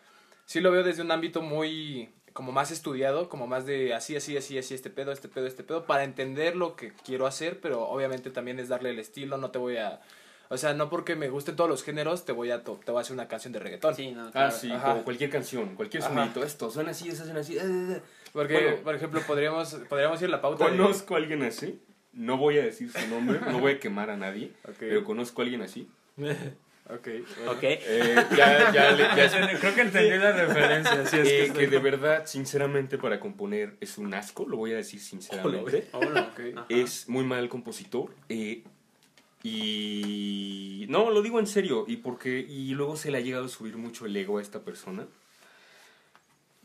sí lo veo desde un ámbito muy, como más estudiado, como más de así, así, así, así, este pedo, este pedo, este pedo, para entender lo que quiero hacer, pero obviamente también es darle el estilo, no te voy a... O sea, no porque me gusten todos los géneros, te voy a, to- te voy a hacer una canción de reggaetón.
Sí, no,
Ah,
claro.
sí,
Ajá.
como cualquier canción, cualquier
Ajá.
sonidito, esto, suena así, eso suena así. eh, eh, eh.
Porque,
Bueno.
por ejemplo, podríamos, podríamos ir a la pauta de-
Conozco a alguien así, no voy a decir su nombre, no voy a quemar a nadie,
Ok.
pero conozco a alguien así.
Ok, bueno.
Ok.
Eh, ya, ya, le- ya-
Creo que entendí la referencia. Sí, es
eh,
que
que de verdad, sinceramente, para componer es un asco, lo voy a decir sinceramente. Es muy mal compositor. eh, y no, lo digo en serio. Y porque. Y luego se le ha llegado a subir mucho el ego a esta persona.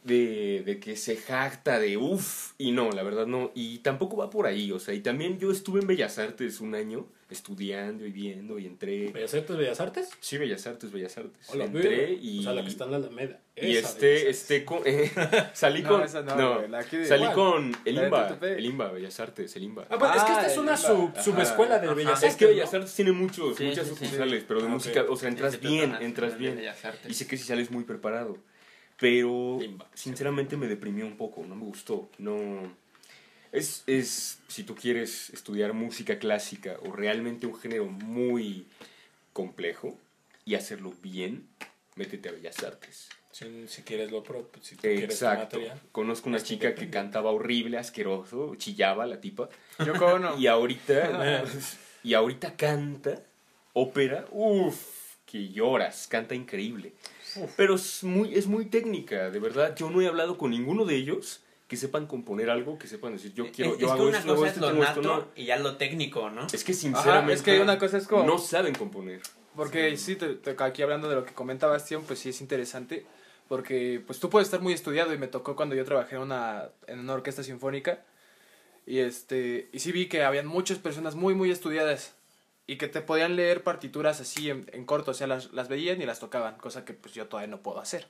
De, de que se jacta de uff. Y no, la verdad no. Y tampoco va por ahí. O sea, y también yo estuve en Bellas Artes un año. Estudiando y viendo. Y entré.
¿Bellas Artes, Bellas Artes?
Sí, Bellas Artes, Bellas Artes.
Hola,
entré y.
O sea, la que está en la Alameda.
Y este, este, con, eh, salí
No,
con,
esa no, la
salí con el IMBA, el IMBA, Bellas Artes, el IMBA.
Ah, pues, es que esta
Ah,
es una sub- subescuela de. Bellas
Es
Artes.
que
¿no?
Bellas Artes tiene muchos,
Sí,
muchas
sí, sí.
sucursales, pero de
Ah,
música, o sea, entras bien, entras bien.
Bellas Artes.
Y sé que si sales muy preparado. Pero, sinceramente, me deprimió un poco, no me gustó. No. Es, es, si tú quieres estudiar música clásica o realmente un género muy complejo y hacerlo bien, métete a Bellas Artes.
Si, si quieres lo pro, si tú quieres tu
Exacto.
material.
Conozco una
Pues
chica que cantaba horrible, asqueroso, chillaba la tipa.
Yoko Ono.
Y ahorita, y ahorita canta ópera, uff, que lloras, canta increíble. Pero es muy, es muy técnica, de verdad. Yo no he hablado con ninguno de ellos que sepan componer algo, que sepan decir, yo quiero,
es,
yo
es que una
esto,
cosa es
esto,
lo
esto, no.
y ya lo técnico, ¿no?
Es que
Ajá,
sinceramente
es que una cosa es como...
no saben componer.
Porque sí, te- te- aquí hablando de lo que comenta Bastión, pues sí es interesante. Porque pues tú puedes estar muy estudiado y me tocó cuando yo trabajé en una, en una orquesta sinfónica. Y este y sí vi que habían muchas personas muy, muy estudiadas. Y que te podían leer partituras así en, en corto. O sea, las, las veían y las tocaban. Cosa que pues yo todavía no puedo hacer.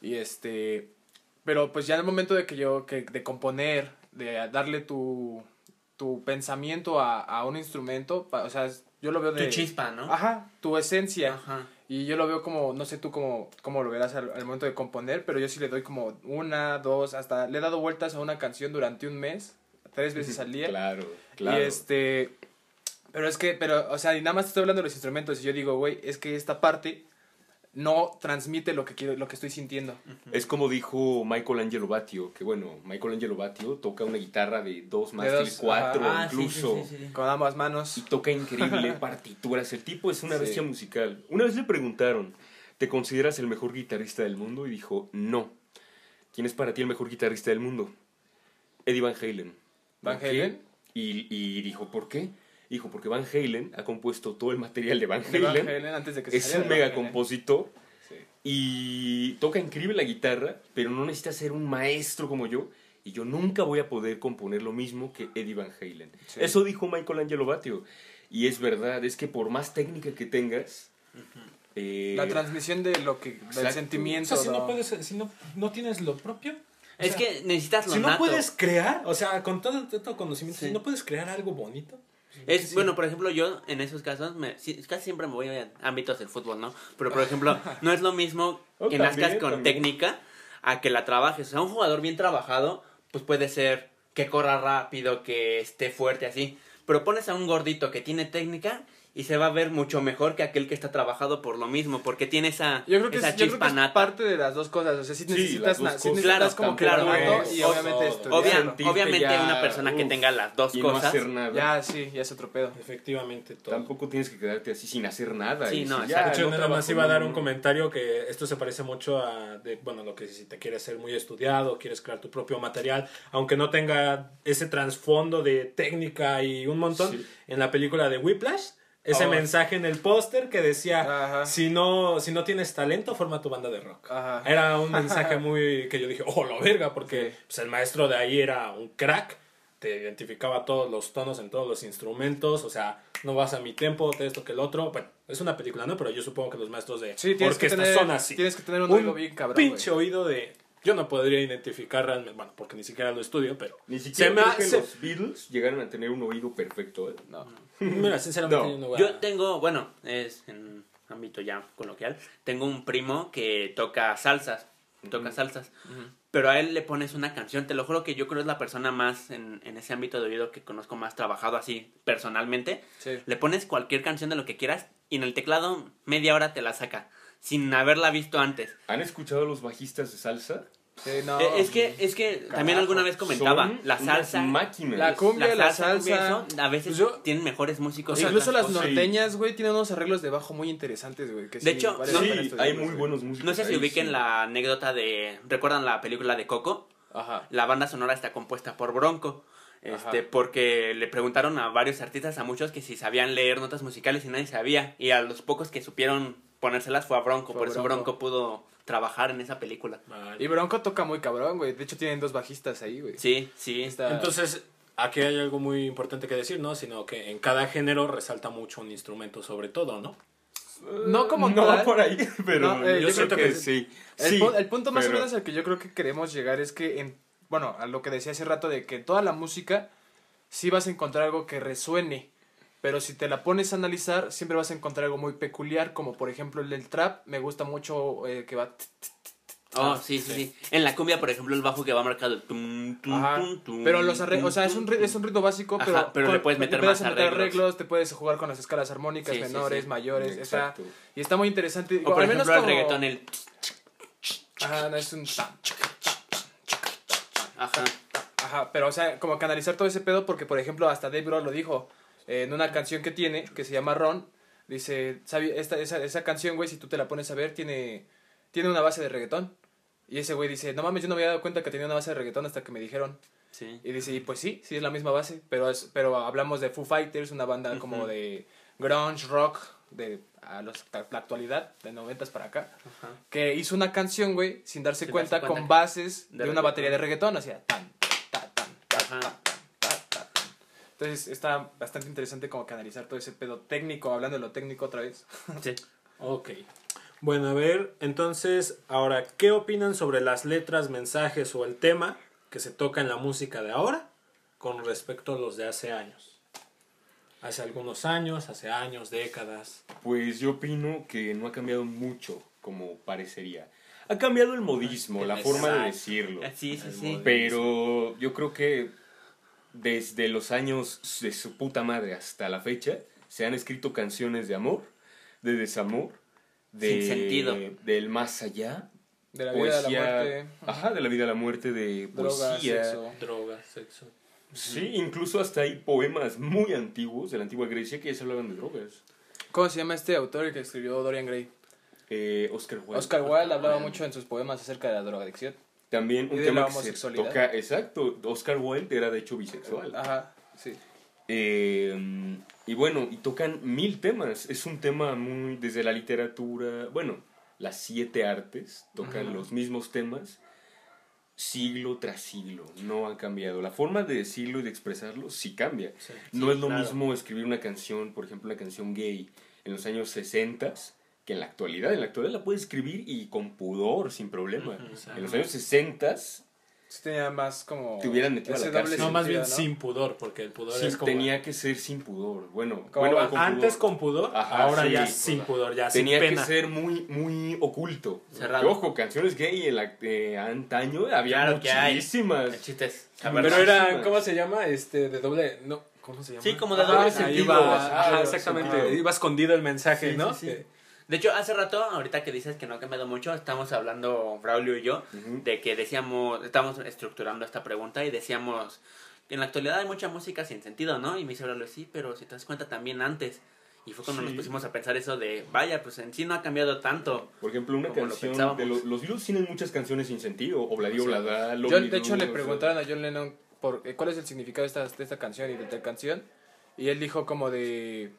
Y este... Pero pues ya en el momento de que yo, que, de componer, de darle tu, tu pensamiento a, a un instrumento, pa- o sea, yo lo veo de...
Tu chispa, ¿no?
Ajá, tu esencia.
Ajá.
Y yo lo veo como, no sé tú cómo, cómo lo verás al, al momento de componer, pero yo sí le doy como una, dos, hasta le he dado vueltas a una canción durante un mes, tres veces al día.
Claro, claro.
Y este, pero es que, pero, o sea, y nada más te estoy hablando de los instrumentos y yo digo, güey, es que esta parte no transmite lo que quiero, lo que estoy sintiendo.
Es como dijo Michael Angelo Batio, que bueno, Michael Angelo Batio toca una guitarra de dos
De
mástil
dos,
cuatro
Ah,
incluso.
sí, sí, sí.
Con ambas manos.
Y toca increíble partituras. El tipo es una bestia musical. Una vez le preguntaron, ¿te consideras el mejor guitarrista del mundo? Y dijo, no. ¿Quién es para ti el mejor guitarrista del mundo? Eddie Van Halen.
¿Van
¿Por qué?
Halen?
Y, y dijo, ¿por qué? Dijo, porque Van Halen ha compuesto todo el material de Van
De Van
Halen.
Halen, antes de que
Es un mega
Halen.
compositor
Sí.
y toca increíble la guitarra, pero no necesita ser un maestro como yo. Y yo nunca voy a poder componer lo mismo que Eddie Van Halen.
Sí.
Eso dijo Michael Angelo Batio. Y es verdad, es que por más técnica que tengas, eh,
La transmisión de lo que, del.
O
sentimiento.
sea, si no puedes, si no, no tienes lo propio. o
Es
sea,
que necesitas lo
si no
nato.
puedes crear, o sea, con todo conocimiento,
Sí.
si no puedes crear algo bonito.
Es,
sí.
bueno, por ejemplo, yo en esos casos, me, casi siempre me voy a ámbitos del fútbol, ¿no? Pero, por ejemplo, no es lo mismo
Oh,
que nazcas con
también.
técnica a que la trabajes. O sea, un jugador bien trabajado, pues puede ser que corra rápido, que esté fuerte, así. Pero pones a un gordito que tiene técnica y se va a ver mucho mejor que aquel que está trabajado por lo mismo, porque tiene esa,
Yo creo que,
esa
es, yo creo
chispa
que es
nata.
parte de las dos cosas. O sea, Sí, necesitas,
las dos
na- sí
cosas.
necesitas
Claro,
como que
claro, es-
y obviamente.
Obvia-
sentirte
obviamente
ya,
una persona que tenga las dos
y no
cosas.
hacer nada.
Ya, sí, ya es otro pedo.
Efectivamente, todo.
Tampoco tienes que quedarte así sin hacer nada.
Sí,
y
no.
"Ya,
De hecho,
no
nada más iba a dar un
no".
comentario que esto se parece mucho a, de, bueno, lo que si te quieres ser muy estudiado, quieres crear tu propio material, aunque no tenga ese trasfondo de técnica y un montón,
Sí.
en la película de Whiplash, ese
Oh.
mensaje en el póster que decía,
Ajá.
si no, si no tienes talento, forma tu banda de rock.
Ajá.
Era un mensaje muy que yo dije, oh, la verga, porque
Sí.
pues, el maestro de ahí era un crack, te identificaba todos los tonos en todos los instrumentos, o sea, no vas a mi tempo, de esto que el otro. Bueno, es una película, ¿no? Pero yo supongo que los maestros de
Sí, tienes que,
orquesta
tener,
son así.
tienes que tener un,
Un
oído bien cabrón.
pinche oído de... Yo no podría identificar realmente, bueno, porque ni siquiera lo estudio, pero...
Ni siquiera
se me
creo que
se-
los Beatles llegaron a tener un oído perfecto. ¿eh?
No.
Mira, sinceramente
No.
yo no voy a-
Yo tengo, bueno, es en ámbito ya coloquial, tengo un primo que toca salsas, toca salsas, pero a él le pones una canción, te lo juro que yo creo es la persona más en, en ese ámbito de oído que conozco más trabajado así personalmente,
Sí.
le pones cualquier canción de lo que quieras y en el teclado media hora te la saca, sin haberla visto antes.
¿Han escuchado a los bajistas de salsa?
Sí, no.
Eh, es que, es que también alguna vez comentaba, la salsa...
máquinas.
La cumbia, la
cumbia,
salsa.
eso, a veces
Pues yo-
tienen mejores músicos. que
Incluso las
cosas.
norteñas, güey, tienen unos arreglos de bajo muy interesantes, güey. que
De
sí,
hecho,
vale
no-
la
Sí, hay muy
güey.
buenos músicos.
No sé si
ahí,
ubiquen
sí.
la anécdota de. ¿Recuerdan la película de Coco?
Ajá.
La banda sonora está compuesta por Bronco. Este,
Ajá.
porque le preguntaron a varios artistas, a muchos, que si sabían leer notas musicales y nadie sabía. Y a los pocos que supieron ponérselas fue a Bronco.
Fue
por eso
Bronco.
Bronco pudo trabajar en esa película.
Vale.
Y Bronco toca muy cabrón, güey. De hecho, tienen dos bajistas ahí, güey.
Sí, sí.
Está-
Entonces, aquí hay algo muy importante que decir, ¿no? Sino que en cada género resalta mucho un instrumento sobre todo, ¿no?
no como
No
tal.
va por ahí, pero
No, eh,
yo,
yo
siento
siento
que,
que
sí.
El,
Sí,
el punto más
pero-
o menos al que yo creo que queremos llegar es que, en, bueno, a lo que decía hace rato de que toda la música sí vas a encontrar algo que resuene, pero si te la pones a analizar siempre vas a encontrar algo muy peculiar, como por ejemplo el del trap, me gusta mucho eh, que va...
Oh, sí, sí, sí. En la cumbia, por ejemplo, el bajo que va marcado. tum, tum,
Ajá.
tum, tum,
Pero los arreglos, o sea, es un, es un ritmo básico,
Ajá,
pero,
pero le
con-
puedes meter
puedes
más
meter
arreglos.
te puedes jugar con las escalas armónicas,
Sí, sí,
menores,
sí.
mayores, está, y está muy interesante.
O por
al menos
ejemplo, el
como-
reggaetón, el.
Ajá, no es un...
Ajá.
Ajá, pero o sea, como canalizar todo ese pedo porque, por ejemplo, hasta Dave Grohl lo dijo en una canción que tiene, que se llama Ron, dice. Esta, esa, esa canción, güey, si tú te la pones a ver, tiene, tiene una base de reggaetón. Y ese güey dice, no mames, yo no me había dado cuenta que tenía una base de reggaetón hasta que me dijeron.
Sí.
Y dice, y pues sí, sí es la misma base, pero, es, pero hablamos de Foo Fighters, una banda como de grunge, rock, de a los, a la actualidad, de noventas para acá, que hizo una canción, güey, sin darse
Sin
cuenta,
darse cuenta
con bases
de
de, una batería de reggaetón, hacía tan, ta, tan, tan, ta, ta, tan. Entonces está bastante interesante como que analizar todo ese pedo técnico, hablando de lo técnico otra vez.
Sí.
Ok. Bueno, a ver, entonces, ahora, ¿qué opinan sobre las letras, mensajes o el tema que se toca en la música de ahora con respecto a los de hace años? Hace algunos años, hace años, décadas.
Pues yo opino que no ha cambiado mucho como parecería. Ha cambiado el modismo, la forma de decirlo.
Sí, sí, sí.
modelo.
Pero yo creo que desde los años de su puta madre hasta la fecha se han escrito canciones de amor, de desamor, de,
Sin sentido.
del más allá,
De la vida, de
poesía,
la muerte,
ajá, de la vida a la muerte, de
drogas,
poesía.
sexo.
Drogas, sexo.
Sí, incluso hasta hay poemas muy antiguos de la antigua Grecia que ya se hablaban de drogas.
¿Cómo se llama este autor el que escribió Dorian Gray?
Eh, Oscar Wilde.
Oscar Wilde hablaba mucho en sus poemas acerca de la drogadicción.
También un tema que se toca, exacto, Oscar Wilde era de hecho bisexual.
Ajá, sí.
Eh, y bueno, y tocan mil temas. Es un tema muy desde la literatura, bueno, las siete artes tocan los mismos temas siglo tras siglo. No ha cambiado. La forma de decirlo y de expresarlo sí cambia. no
Sí,
es lo
claro.
mismo escribir una canción, por ejemplo, una canción gay en los años 60 que en la actualidad. En la actualidad la puedes escribir y con pudor, sin problema. En los años 60
Sí tenía más como...
Te hubieran metido a la cárcel.
No, más bien sin pudor, porque el pudor
sí,
es como...
tenía que ser sin pudor. Bueno, bueno, con
Antes
pudor.
con pudor,
Ajá,
ahora
sí.
ya sin pudor, ya
tenía
sin
que ser muy muy oculto.
Cerrado.
Que, ojo, canciones gay en la eh, antaño había
Claro que hay.
muchísimas.
El chiste es
Pero era,
Muchísimas.
¿cómo se llama? Este, de doble... No, ¿Cómo se llama?
Sí, como de
Ajá,
doble
sí,
sentido.
iba-
exactamente.
sentido.
Iba escondido el mensaje,
Sí,
¿no?
sí, sí.
Que-
De hecho, hace rato, ahorita que dices que no ha cambiado mucho, estamos hablando, Braulio y yo,
Ujú.
de que decíamos, estamos estructurando esta pregunta y decíamos en la actualidad hay mucha música sin sentido, ¿no? Y me dice Braulio, sí, pero si te das cuenta también antes. Y fue cuando
Sí.
nos pusimos a pensar eso de, vaya, pues en sí no ha cambiado tanto.
Por ejemplo, una
lo
canción de los, los Beatles tienen muchas canciones sin sentido, Obladi Oblada,
Yo, de hecho, le preguntaron a John Lennon por, eh, cuál es el significado de esta, de esta canción y de tal canción. Y él dijo como de...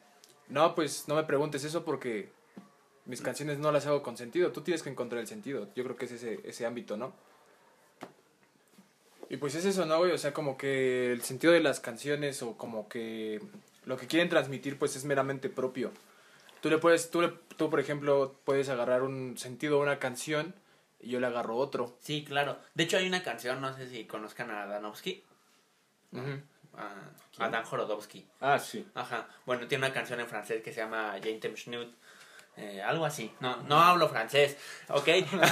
No, pues no me preguntes eso porque mis canciones no las hago con sentido. Tú tienes que encontrar el sentido. Yo creo que es ese, ese ámbito, ¿no? Y pues es eso, ¿no, güey? O sea, como que el sentido de las canciones o como que lo que quieren transmitir pues es meramente propio. Tú le puedes, tú, le- tú por ejemplo, puedes agarrar un sentido a una canción y yo le agarro otro.
Sí, claro. De hecho, hay una canción, no sé si conozcan a Danovsky,
Ujú.
a, a Dan Jorodowski.
Ah, sí.
Ajá. Bueno, tiene una canción en francés que se llama Jaintem Schnut. Eh, algo así. No, no hablo francés, ¿ok?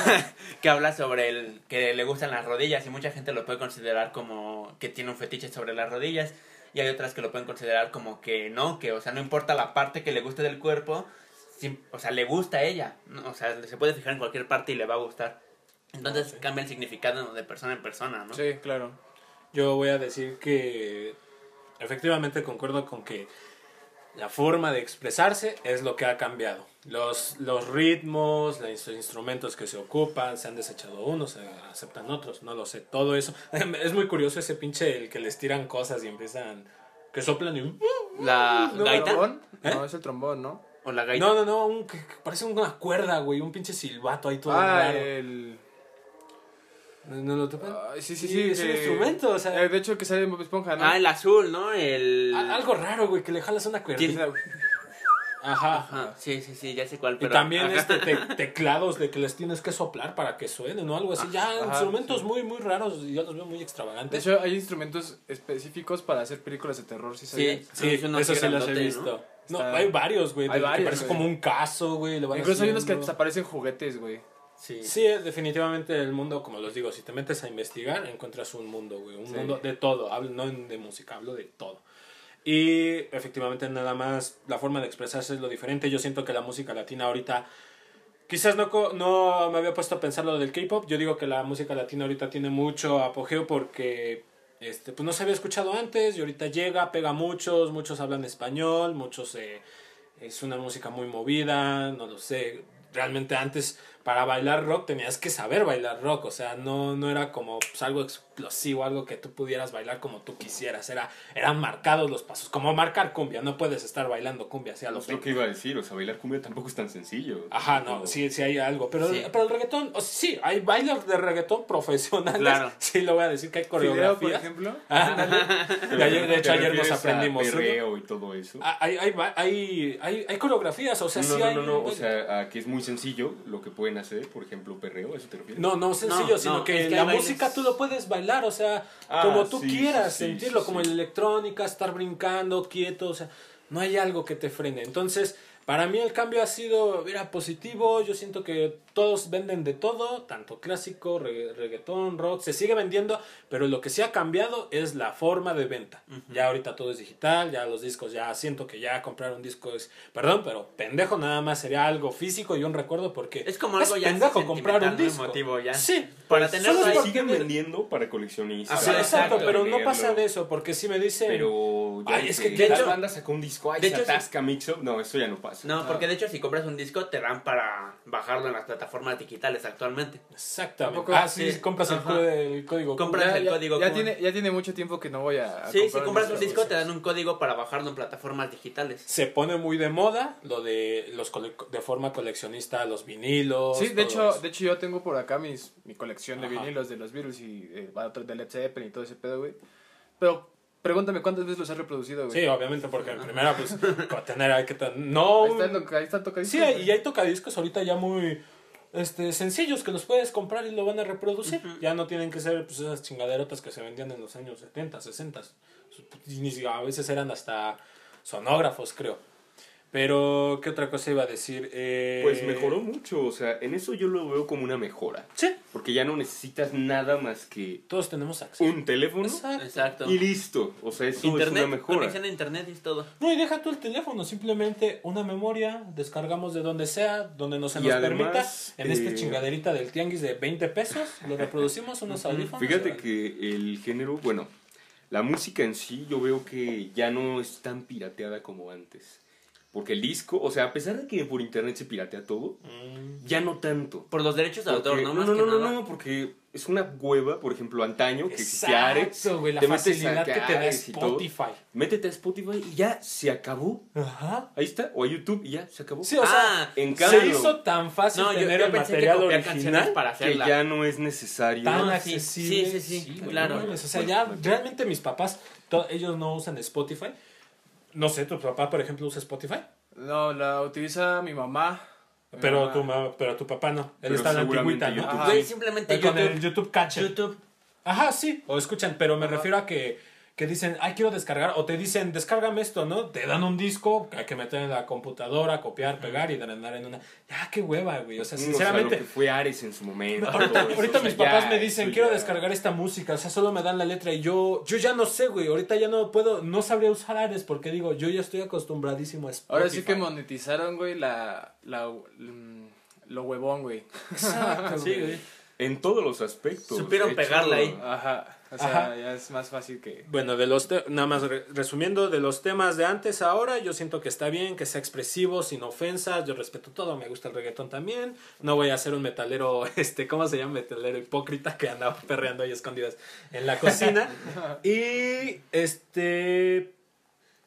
que habla sobre el que le gustan las rodillas y mucha gente lo puede considerar como que tiene un fetiche sobre las rodillas y hay otras que lo pueden considerar como que no, que o sea, no importa la parte que le guste del cuerpo, o sea, le gusta a ella, o sea, se puede fijar en cualquier parte y le va a gustar. Entonces cambia el significado de persona en persona, ¿no?
Sí, claro.
Yo voy a decir que efectivamente concuerdo con que la forma de expresarse es lo que ha cambiado. Los, los ritmos, los instrumentos que se ocupan, se han desechado unos, se aceptan otros, no lo sé, todo eso. Es muy curioso ese pinche el que les tiran cosas y empiezan, que soplan y... un-
La
¿No,
gaita
trombón?
¿Eh?
No, es el trombón, ¿no?
o la gaita.
No, no, no, un, parece una cuerda, güey, un pinche silbato ahí todo
Ah,
raro.
el...
¿No, no lo topan?
Ay, sí, sí,
Sí,
sí.
es un
que-
instrumento, o sea-
Eh, de hecho, que sale en Bob Esponja, ¿no?
Ah, el azul, ¿no? El...
Al- Algo raro, güey, que le jalas una cuerda. Ajá.
Ajá, sí, sí, sí, ya sé cuál,
Y
pero...
también
Ajá.
este te- teclados de que les tienes que soplar para que suenen o algo así. Ya
Ajá,
instrumentos
sí.
muy, muy raros y yo los veo muy
De
extravagantes.
hecho, hay instrumentos específicos para hacer películas de terror, ¿sí
Sí,
sabían?
sí,
uno
eso sí los he visto.
¿no?
Hay varios, güey.
Hay
de- que
varios,
parece
güey.
como un caso, güey.
Incluso hay unos que
haciendo.
hasta parecen juguetes, güey.
Sí.
Sí, definitivamente el mundo, como los digo, si te metes a investigar, encuentras un mundo, güey. Un
Sí.
mundo de todo. Hablo, no de música, hablo de todo. Y efectivamente nada más la forma de expresarse es lo diferente. Yo siento que la música latina ahorita... Quizás no, no me había puesto a pensar lo del K-pop. Yo digo que la música latina ahorita tiene mucho apogeo porque este, pues no se había escuchado antes y ahorita llega, pega a muchos, muchos hablan español, muchos... eh, es una música muy movida, no lo sé. Realmente antes para bailar rock tenías que saber bailar rock, o sea, no, no era como pues, algo explosivo, algo que tú pudieras bailar como tú quisieras, era, eran marcados los pasos, como marcar cumbia, no puedes estar bailando cumbia así a los
Es lo que iba a decir, o sea, bailar cumbia tampoco es tan sencillo.
Ajá, no, sí, sí hay algo, pero,
Sí.
pero el reggaetón, o sea, sí, hay bailes de reggaetón profesionales,
Claro.
sí lo voy a decir que hay
Fideo, por ejemplo.
De ayer- de
¿te
hecho, ayer nos aprendimos
perreo y todo eso.
Ah, Hay, hay, hay, hay, hay coreografías, o sea,
no,
sí
no,
hay...
no, no, o sea, a que es muy sencillo lo que pueden hacer, por ejemplo, perreo, ¿a eso te refieres?
No, no sencillo,
No,
sino
no,
que
es que
la
bailes-
música tú lo puedes bailar, o sea,
Ah,
como tú
sí,
quieras
sí,
sentirlo,
sí,
como
sí.
en electrónica, estar brincando, quieto, o sea, no hay algo que te frene. Entonces, para mí el cambio ha sido, mira, positivo, yo siento que todos venden de todo, tanto clásico, regga- reggaetón, rock, se sigue vendiendo, pero lo que sí ha cambiado es la forma de venta. Ya ahorita todo es digital, ya los discos, ya siento que ya comprar un disco es, perdón, pero pendejo nada más sería algo físico y un recuerdo porque
Es como algo ya
pendejo comprar un disco.
Emotivo ya.
Sí,
Para
pues,
tenerlo ahí.
siguen vendiendo para coleccionistas.
Ajá,
exacto, pero no pasa de eso, porque si me dicen...
Pero ya
Ay,
de
es que de
la
hecho-
banda sacó un disco, ay,
de
se
hecho,
atasca Mix Up. No, eso ya no pasa.
No, porque de hecho si compras un disco te dan para bajarlo en las plataformas digitales actualmente.
Exactamente. Ah, sí,
sí.
compras el, el código.
Compras
Ya,
el
ya-
código
ya tiene, ya tiene mucho tiempo que no voy a. a
Sí, si compras un disco te dan un código para bajarlo en plataformas digitales.
Se pone muy de moda lo de los cole- de forma coleccionista, los vinilos.
Sí, de hecho,
eso.
de hecho yo tengo por acá mis, mi colección de
Ajá.
vinilos de los Beatles y eh, otros de Led Zeppelin y todo ese pedo, güey. Pero pregúntame cuántas veces los has reproducido, güey.
Sí, obviamente, porque en primera, pues, tener hay que tener... No...
Ahí ahí está tocadiscos,
Sí,
güey.
y hay tocadiscos ahorita ya muy este, sencillos que los puedes comprar y lo van a reproducir. Ya no tienen que ser pues, esas chingaderotas que se vendían en los años 70, 60. Y ni si- a veces eran hasta sonógrafos, creo. Pero, ¿qué otra cosa iba a decir? Eh,
Pues mejoró mucho, o sea, en eso yo lo veo como una mejora.
Sí,
Porque ya no necesitas nada más que
todos tenemos acceso.
un teléfono
Exacto.
Exacto.
y listo. O sea, eso es una mejora.
conexión a internet y es todo.
No, y deja tú el teléfono, simplemente una memoria, descargamos de donde sea, donde no se
Y
nos
además,
permita, en esta
eh,
chingaderita del tianguis de 20 pesos, lo reproducimos, unos audífonos.
Fíjate que el género, bueno, la música en sí yo veo que ya no es tan pirateada como antes. Porque el disco, o sea, a pesar de que por internet se piratea todo,
Mm.
ya no tanto.
Por los derechos de autor, ¿no?
no,
Más
no,
que
no,
nada.
no, porque es una hueva, por ejemplo, antaño, que existía Ares.
Güey, la
te metes a
facilidad que te da
Ares y todo.
Spotify.
Métete a Spotify y ya se acabó.
Ajá.
Ahí está, o a YouTube y ya se acabó.
Sí, o sea,
Ah,
en
se
cambio,
hizo tan fácil
No, yo,
tener
yo
el
pensé que
material
canciones
original
para
que
hacerla.
ya no es necesario.
tan
No, sí,
accesible.
sí, sí, sí,
güey,
claro.
no mames, o sea, ya realmente mis papás, ellos no usan Spotify. No sé, tu papá, por ejemplo, usa Spotify.
No, la utiliza mi mamá. Mi
Pero
mamá.
tu, ma- pero tu papá no. Él
Pero
está en la
seguramente
antigüita, ¿no?
YouTube.
Ajá.
Güey, simplemente
con el
YouTube.
YouTube Catcher.
YouTube.
Ajá, sí. O escuchan, pero me refiero a que, que dicen, ay, quiero descargar. O te dicen, descárgame esto, ¿no? Te dan un disco que hay que meter en la computadora, copiar, pegar y drenar en una. Ya, qué hueva, güey. O sea,
O sea,
sinceramente.
lo que fue Ares en su momento.
Ahorita,
todo eso,
ahorita
o sea,
mis papás
ya,
me dicen, quiero
ya-
descargar esta música, o sea, solo me dan la letra y yo, yo ya no sé, güey, ahorita ya no puedo, no sabría usar Ares porque digo, yo ya estoy acostumbradísimo a Spotify.
Ahora sí que monetizaron, güey, la, la, mm, lo huevón, güey.
Exacto,
Sí, güey.
En todos los aspectos.
Supieron pegarla ahí.
Ajá. O sea,
Ajá.
ya es más fácil que...
Bueno, de los te- nada más re- resumiendo, de los temas de antes a ahora, yo siento que está bien, que sea expresivo, sin ofensas, yo respeto todo, me gusta el reggaetón también, no voy a ser un metalero, este, ¿cómo se llama? Metalero hipócrita que andaba perreando ahí escondidas en la cocina. y, este,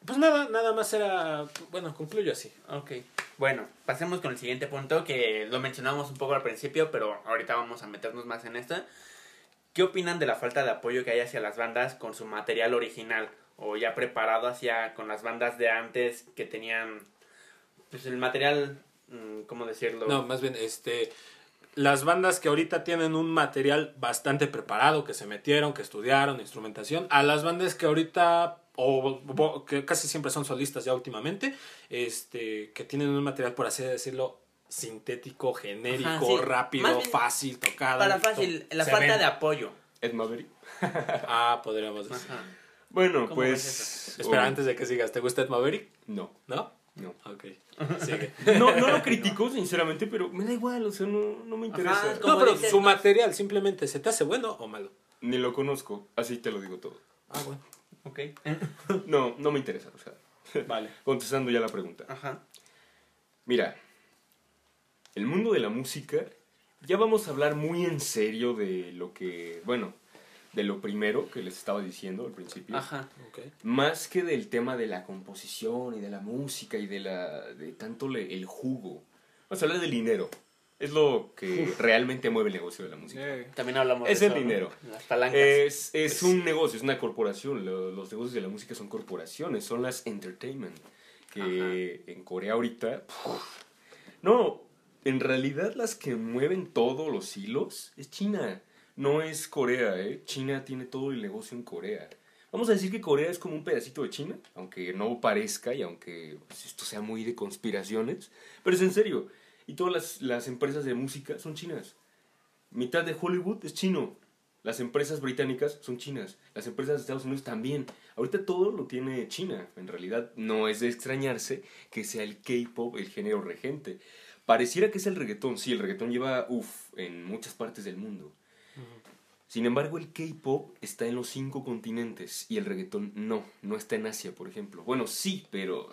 pues nada, nada más era, bueno, concluyo así.
Ok. Bueno, pasemos con el siguiente punto que lo mencionamos un poco al principio, pero ahorita vamos a meternos más en esta. ¿Qué opinan de la falta de apoyo que hay hacia las bandas con su material original o ya preparado hacia con las bandas de antes que tenían pues el material mm, ¿cómo decirlo?
No, más bien, este, las bandas que ahorita tienen un material bastante preparado, que se metieron, que estudiaron, instrumentación, a las bandas que ahorita, o o que casi siempre son solistas ya últimamente, este, que tienen un material, por así decirlo, sintético, genérico,
Ajá, sí. Más
rápido,
bien,
fácil, tocado.
Para fácil, la falta
ven.
de apoyo.
Ed Maverick.
Ah, podríamos decir.
Ajá.
Bueno,
¿Cómo
pues.
ves
Espera,
oh,
antes de que sigas, ¿te gusta Ed Maverick?
No,
¿No?
no.
Ok, sigue.
No, no lo critico, sinceramente, pero me da igual, o sea, no, no me interesa.
Ajá,
No, pero
dices,
su
¿no?
material simplemente, ¿se te hace bueno o malo?
Ni lo conozco, así te lo digo todo.
Ah, bueno.
Ok.
No, no me interesa, o sea.
Vale.
Contestando ya la pregunta.
Ajá.
Mira, el mundo de la música ya vamos a hablar muy en serio de lo que, bueno, de lo primero que les estaba diciendo al principio.
Ajá.
Ok.
Más que del tema de la composición y de la música y de la de tanto le- el jugo. Vamos a hablar del dinero. Es lo que realmente mueve el negocio de la música.
Eh,
También hablamos
Es
de
el
eso, ¿no?
dinero.
Las palancas.
Es, es un negocio, es una corporación. Lo- Los negocios de la música son corporaciones, son las entertainment. Que en Corea ahorita. ¡puf! no, en realidad las que mueven todos los hilos es China. No es Corea, ¿eh? China tiene todo el negocio en Corea. Vamos a decir que Corea es como un pedacito de China, aunque no parezca y aunque pues, esto sea muy de conspiraciones. Pero es en serio. Y todas las, las empresas de música son chinas. Mitad de Hollywood es chino. Las empresas británicas son chinas. Las empresas de Estados Unidos también. Ahorita todo lo tiene China. En realidad no es de extrañarse que sea el K-pop el género regente. Pareciera que es el reggaetón. Sí, el reggaetón lleva, uff, en muchas partes del mundo. Sin embargo, el K-pop está en los cinco continentes y el reggaetón no. No está en Asia, por ejemplo. Bueno, sí, pero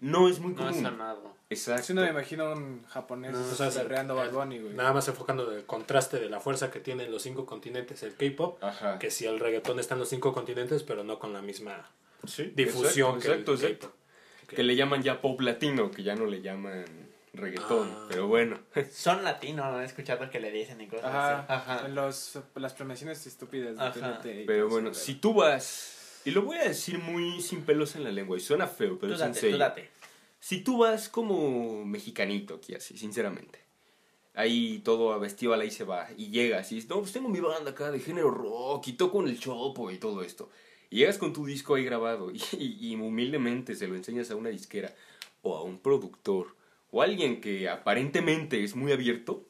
no es muy
no es
común.
sonado.
Exacto.
Si no me imagino un japonés
No,
o
sea,
Bunny, güey.
Nada más enfocando en el contraste de la fuerza que tienen los cinco continentes el K-pop,
Ajá.
que si el reggaetón está en los cinco continentes, pero no con la misma
Sí,
difusión
exacto,
que el
exacto. Que le llaman ya pop latino, que ya no le llaman reggaetón.
Ah.
Pero bueno.
Son latinos, he escuchado que le dicen y cosas
Ajá.
así. Ajá.
Los, las premiaciones estúpidas de. TNT
Pero bueno, si tú vas, y lo voy a decir muy sin pelos en la lengua, y suena feo, pero
Tú
es en
date,
serio.
tú date.
Si tú vas como mexicanito aquí así, sinceramente, ahí todo vestido a la y se va, y llegas y dices, no, pues tengo mi banda acá de género rock, y toco en el chopo y todo esto. Y llegas con tu disco ahí grabado, y, y- y humildemente se lo enseñas a una disquera, o a un productor, o alguien que aparentemente es muy abierto,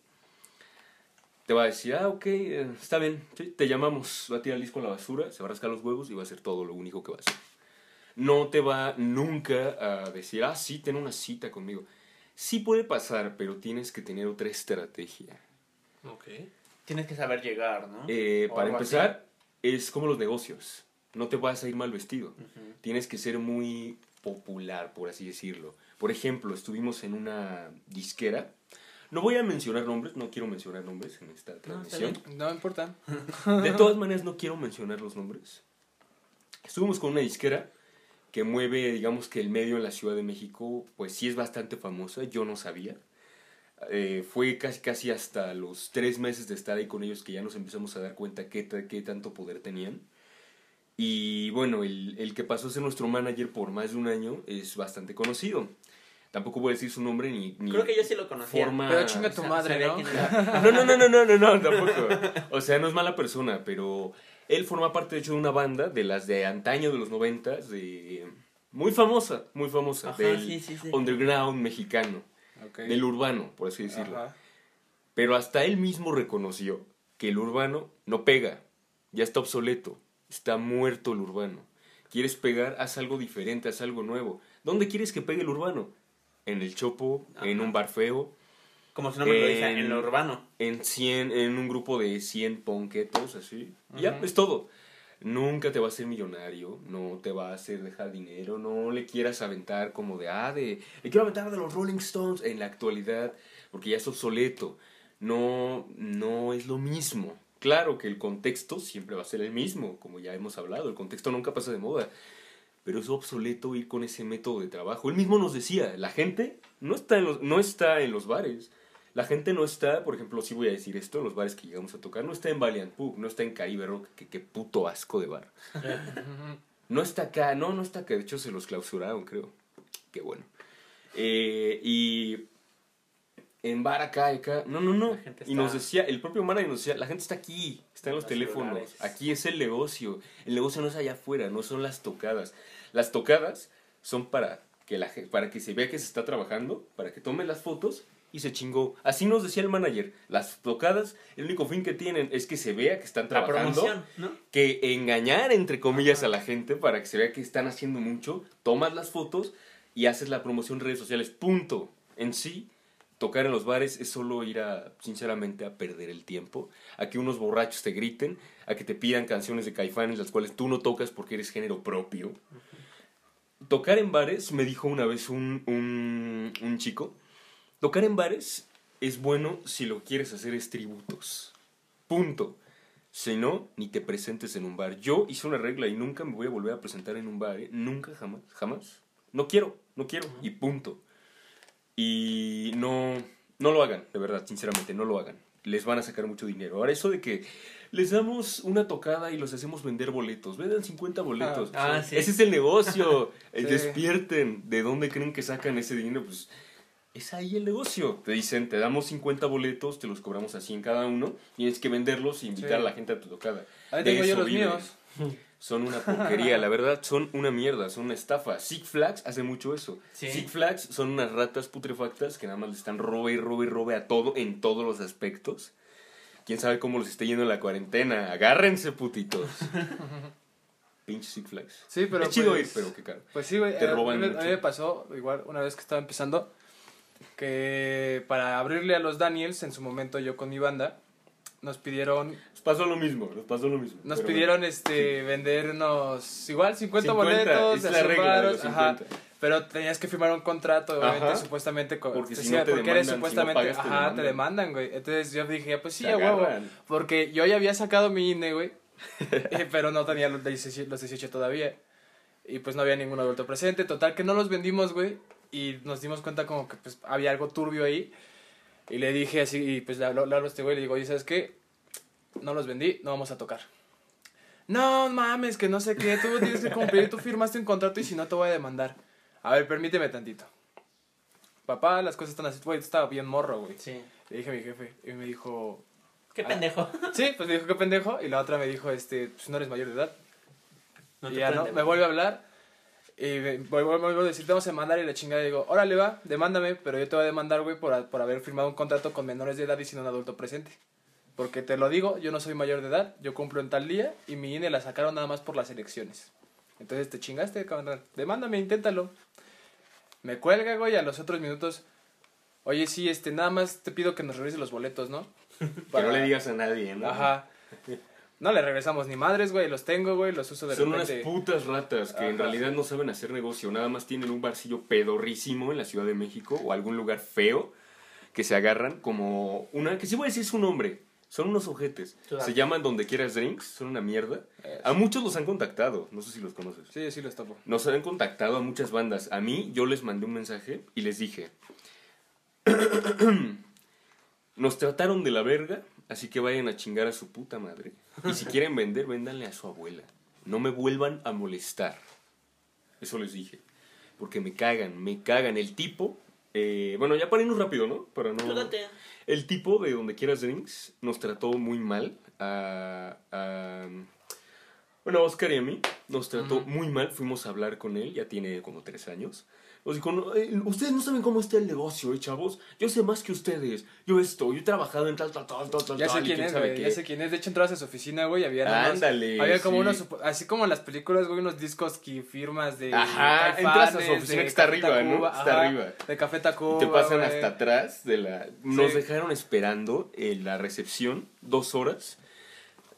te va a decir, ah, ok, está bien, sí, te llamamos, va a tirar el disco a la basura, se va a rascar los huevos y va a ser todo lo único que va a hacer. No te va nunca a decir, ah, sí, ten una cita conmigo. Sí puede pasar, pero tienes que tener otra estrategia.
Ok.
Tienes que saber llegar, ¿no?
Eh, para empezar, es como los negocios. No te vas a ir mal vestido.
Ujú.
Tienes que ser muy popular, por así decirlo. Por ejemplo, estuvimos en una disquera. No voy a mencionar nombres, no quiero mencionar nombres en esta transmisión.
No importa.
De todas maneras, no quiero mencionar los nombres. Estuvimos con una disquera que mueve, digamos que el medio en la Ciudad de México, pues sí es bastante famosa, yo no sabía. Eh, fue casi, casi hasta los tres meses de estar ahí con ellos que ya nos empezamos a dar cuenta qué, qué tanto poder tenían. Y bueno, el, el que pasó a ser nuestro manager por más de un año es bastante conocido. Tampoco voy a decir su nombre ni, ni
Creo que yo sí lo conocía.
forma...
Pero chinga tu madre, ¿no?
No, no, no, no, no, no, no, tampoco. O sea, no es mala persona, pero él forma parte, de hecho, de una banda de las de antaño, de los noventas, de... Muy famosa, muy famosa,
Ajá,
del
sí, sí, sí.
underground mexicano,
Ok.
del urbano, por así decirlo.
Ajá.
Pero hasta él mismo reconoció que el urbano no pega, ya está obsoleto, está muerto el urbano. ¿Quieres pegar? Haz algo diferente, haz algo nuevo. ¿Dónde quieres que pegue el urbano? En el chopo, en un bar feo,
Como su nombre lo dice,
En-
en lo urbano.
en 100, en un grupo de 100 ponquetos, así. Ya, es todo. Nunca te va a hacer millonario, no te va a hacer dejar dinero, no le quieras aventar como de, ah, de, le quiero aventar de los Rolling Stones en la actualidad, porque ya es obsoleto. No, no es lo mismo. Claro que el contexto siempre va a ser el mismo, como ya hemos hablado, el contexto nunca pasa de moda. Pero es obsoleto ir con ese método de trabajo. Él mismo nos decía, la gente no está en los, no está en los bares. La gente no está, por ejemplo, sí voy a decir esto, en los bares que llegamos a tocar, no está en Valiant no está en Caribe Rock, que qué puto asco de bar. No está acá, no, no está acá, de hecho se los clausuraron, creo. Qué bueno. Eh, y en bar acá, acá, no, no, no. Y nos decía, el propio manager nos decía, la gente está aquí, está en los
Los
teléfonos,
celulares.
aquí es el negocio. El negocio no es allá afuera, no son las tocadas. Las tocadas son para que, la, para que se vea que se está trabajando, para que tome las fotos y se chingó. Así nos decía el manager, las tocadas, el único fin que tienen es que se vea que están trabajando que engañar entre comillas a la gente para que se vea que están haciendo mucho, tomas las fotos y haces la promoción en redes sociales, punto. En sí, tocar en los bares es solo ir a, sinceramente, a perder el tiempo, a que unos borrachos te griten, a que te pidan canciones de caifanes las cuales tú no tocas porque eres género propio. Tocar en bares, me dijo una vez un, un, un chico, tocar en bares es bueno si lo quieres hacer es tributos. Punto. Si no, ni te presentes en un bar. Yo hice una regla y nunca me voy a volver a presentar en un bar. ¿eh? Nunca, jamás, jamás. No quiero, no quiero. Y punto. Y no, no lo hagan, de verdad, sinceramente, no lo hagan. Les van a sacar mucho dinero. Ahora, eso de que les damos una tocada y los hacemos vender boletos. Vendan 50 boletos.
Ah, sí.
Ese es el negocio. Eh,
Sí.
Despierten. ¿De dónde creen que sacan ese dinero? Pues es ahí el negocio. Te dicen, te damos 50 boletos, te los cobramos así en cada uno. Tienes que venderlos y invitar
Sí.
a la gente a tu tocada.
Ahí
De
tengo yo los míos.
Son una porquería, la verdad, son una mierda, son una estafa. Six Flags hace mucho eso.
Sí.
Six Flags son unas ratas putrefactas que nada más le están robe y robe y robe a todo en todos los aspectos. Quién sabe cómo les está yendo en la cuarentena. Agárrense, putitos. Pinche Six Flags.
Sí, pero
es chido
pues-
ir, pero qué caro.
Pues sí, güey.
Te
eh, A
roban
mí,
mucho.
a mí me pasó, igual, una vez que estaba empezando, que para abrirle a los Daniels, en su momento yo con mi banda, nos pidieron,
Nos pasó lo mismo, nos pasó lo mismo.
nos pidieron este vendernos igual 50,
50,
boletos,
es la
100
regla de los
varos, ajá,
50.
pero tenías que firmar un contrato, obviamente, supuestamente, con,
Porque si no te
porque eres
demandan, si no
supuestamente,
pagas,
ajá, te
demandan.
demandan, güey. Entonces yo dije, pues sí, a huevo, porque yo ya había sacado mi INE, güey, eh, pero no tenía los 18, los 18 todavía. Y pues no había ningún adulto presente. Total que no los vendimos, güey. Y nos dimos cuenta como que pues había algo turbio ahí. Y le dije así, y pues le hablo, le hablo a este güey y le digo, oye, ¿sabes qué? No los vendí, no vamos a tocar. No mames, que no sé qué, tú tienes que cumplir, tú firmaste un contrato y si no te voy a demandar. A ver, permíteme tantito. Papá, las cosas están así, güey, estaba bien morro, güey.
Sí.
Le dije a mi jefe y me dijo,
Qué
Ah.
pendejo.
sí, pues me dijo, qué pendejo. Y la otra me dijo, este, pues no eres mayor de edad.
No
y
te
ya no, me vuelve a hablar y vuelvo, a decir, te vamos a demandar y la chingada y digo, órale va, demándame, pero yo te voy a demandar, güey, por, por haber firmado un contrato con menores de edad y sin un adulto presente. Porque te lo digo, yo no soy mayor de edad, yo cumplo en tal día y mi INE la sacaron nada más por las elecciones. Entonces te chingaste, cabrón, demándame, inténtalo. Me cuelga, güey, a los otros minutos, oye, sí, este, nada más te pido que nos revises los boletos, ¿no?
Que
Para-
no le digas a nadie, ¿no?
Ajá. No le regresamos ni madres, güey, los tengo, güey, los uso de
Son unas
repente.
putas ratas que en
Ajá.
realidad no saben hacer negocio, nada más tienen un barcillo pedorrísimo en la Ciudad de México o algún lugar feo que se agarran como una, que sí voy a decir es un nombre, son unos ojetes,
Claro.
se llaman donde quieras drinks, son una mierda.
Eh,
A muchos los han contactado, no sé si los conoces.
Sí, sí los topo.
Nos han contactado a muchas bandas. A mí, yo les mandé un mensaje y les dije: Nos trataron de la verga, así que vayan a chingar a su puta madre. Y si quieren vender, véndanle a su abuela. No me vuelvan a molestar. Eso les dije. Porque me cagan, me cagan. El tipo. eh, bueno, ya para irnos rápido, ¿no? Para no.
Tú date.
El tipo de donde quieras drinks nos trató muy mal a, a- bueno, Oscar y a mí nos trató
Ujú.
muy mal. Fuimos a hablar con él, ya tiene como tres años. Nos dijo, "No, eh, ustedes no saben cómo está el negocio, ¿eh, chavos? Yo sé más que ustedes. Yo esto, yo he trabajado en tal, tal, tal, tal, tal,
Ya sé
tal, y
quién es, güey.
qué".
Ya sé quién es. De hecho, entrabas a su oficina, güey. Había nada más-
Ándale,
Había como
sí.
unos. Así como en las películas, güey, unos discos que firmas de.
Ajá, entras a su oficina que está
Café
arriba, ¿no? Está
ajá,
arriba.
De Café Tacuba.
Y te pasan hasta atrás de la... Nos
Sí.
dejaron esperando en la recepción dos horas.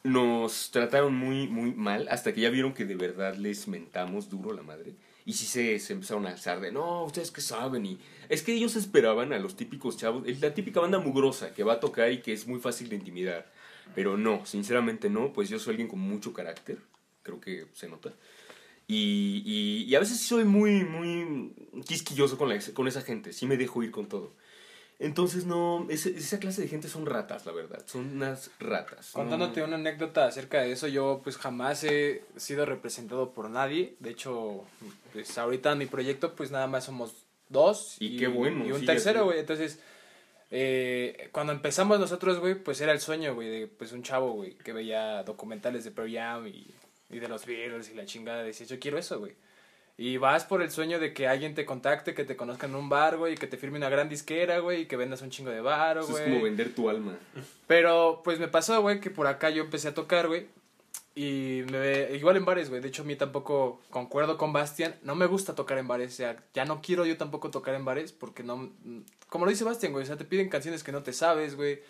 Nos trataron muy, muy mal hasta que ya vieron que de verdad les mentamos duro la madre. Y sí se, se empezaron a alzar de, no, ustedes qué saben. Y es que ellos esperaban a los típicos chavos, la típica banda mugrosa que va a tocar y que es muy fácil de intimidar. Pero no, sinceramente no, pues yo soy alguien con mucho carácter, creo que se nota. Y, y, y a veces soy muy, muy quisquilloso con, la, con esa gente, sí me dejo ir con todo. Entonces, no, ese- esa clase de gente son ratas, la verdad, son unas ratas. no-
Contándote una anécdota acerca de eso, yo pues jamás he sido representado por nadie. De hecho, pues ahorita en mi proyecto pues nada más somos dos.
Y qué bueno,
Y un
sí,
tercero, güey. Entonces, eh, cuando empezamos nosotros, güey, pues era el sueño, güey, de pues un chavo, güey, que veía documentales de Pearl Jam y, y de los Beatles y la chingada. Decía, yo quiero eso, güey. Y vas por el sueño de que alguien te contacte, que te conozca en un bar, güey, y que te firme una gran disquera, güey, y que vendas un chingo de bar, güey.
es como vender tu alma.
Pero pues me pasó, güey, que por acá yo empecé a tocar, güey. Y me, igual en bares, güey. De hecho, a mí tampoco concuerdo con Bastian. No me gusta tocar en bares. O sea, ya no quiero yo tampoco tocar en bares porque no... Como lo dice Bastian, güey. O sea, te piden canciones que no te sabes, güey.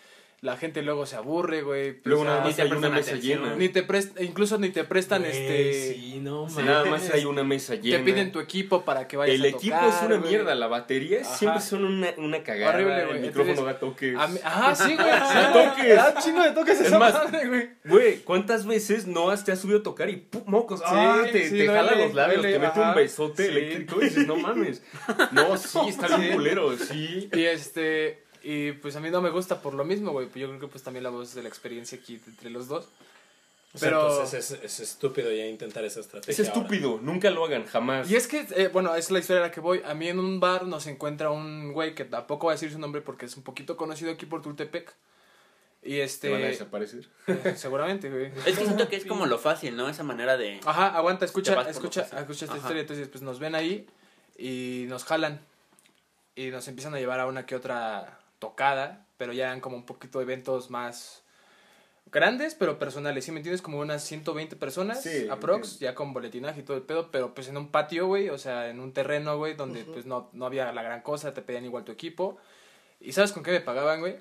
La gente luego se aburre, güey. pues,
Luego nada
ni
más
te
hay una mesa
atención.
llena.
ni te incluso ni te prestan
Güey,
este
Sí, no
Sí.
Nada más hay una mesa llena.
te piden tu equipo para que vayas
El
a
equipo
tocar,
es una
güey.
mierda, la batería
Ajá.
siempre son una, una cagada.
Horrible, güey.
El micrófono
Entonces,
da toques.
Ajá, sí, güey.
Da toques.
Da un chingo de toques
Es
esa
más,
madre, güey.
Güey, ¿cuántas veces no has te has subido a tocar y ¡pum! mocos?
Sí,
te
sí,
te jala los labios, te mete un besote eléctrico y dices, no mames. No, sí, está bien culero, sí.
Y este, y pues a mí no me gusta por lo mismo, güey. Yo creo que pues también la voz de la experiencia aquí entre los dos.
O sea,
Pero-
pues, es, es- es estúpido ya intentar esa estrategia.
Es estúpido, nunca lo hagan, jamás.
Y es que, eh, bueno, es la historia a la que voy. A mí en un bar nos encuentra un güey que tampoco voy a decir su nombre porque es un poquito conocido aquí por Tultepec. Y
Te
este,
van a desaparecer.
eh, seguramente, güey.
Es que siento que es como lo fácil, ¿no? Esa manera de...
Ajá, aguanta,
Te
escucha, escucha, escucha esta
Ajá.
historia. Entonces, pues nos ven ahí y nos jalan. Y nos empiezan a llevar a una que otra tocada, pero ya eran como un poquito eventos más grandes, pero personales. ¿Sí me entiendes? Como unas 120 personas,
Sí,
aprox,
entiendo.
ya con boletinaje y todo el pedo, pero pues en un patio, güey, o sea, en un terreno, güey, donde pues no, no había la gran cosa, te pedían igual tu equipo. ¿Y sabes con qué me pagaban, güey?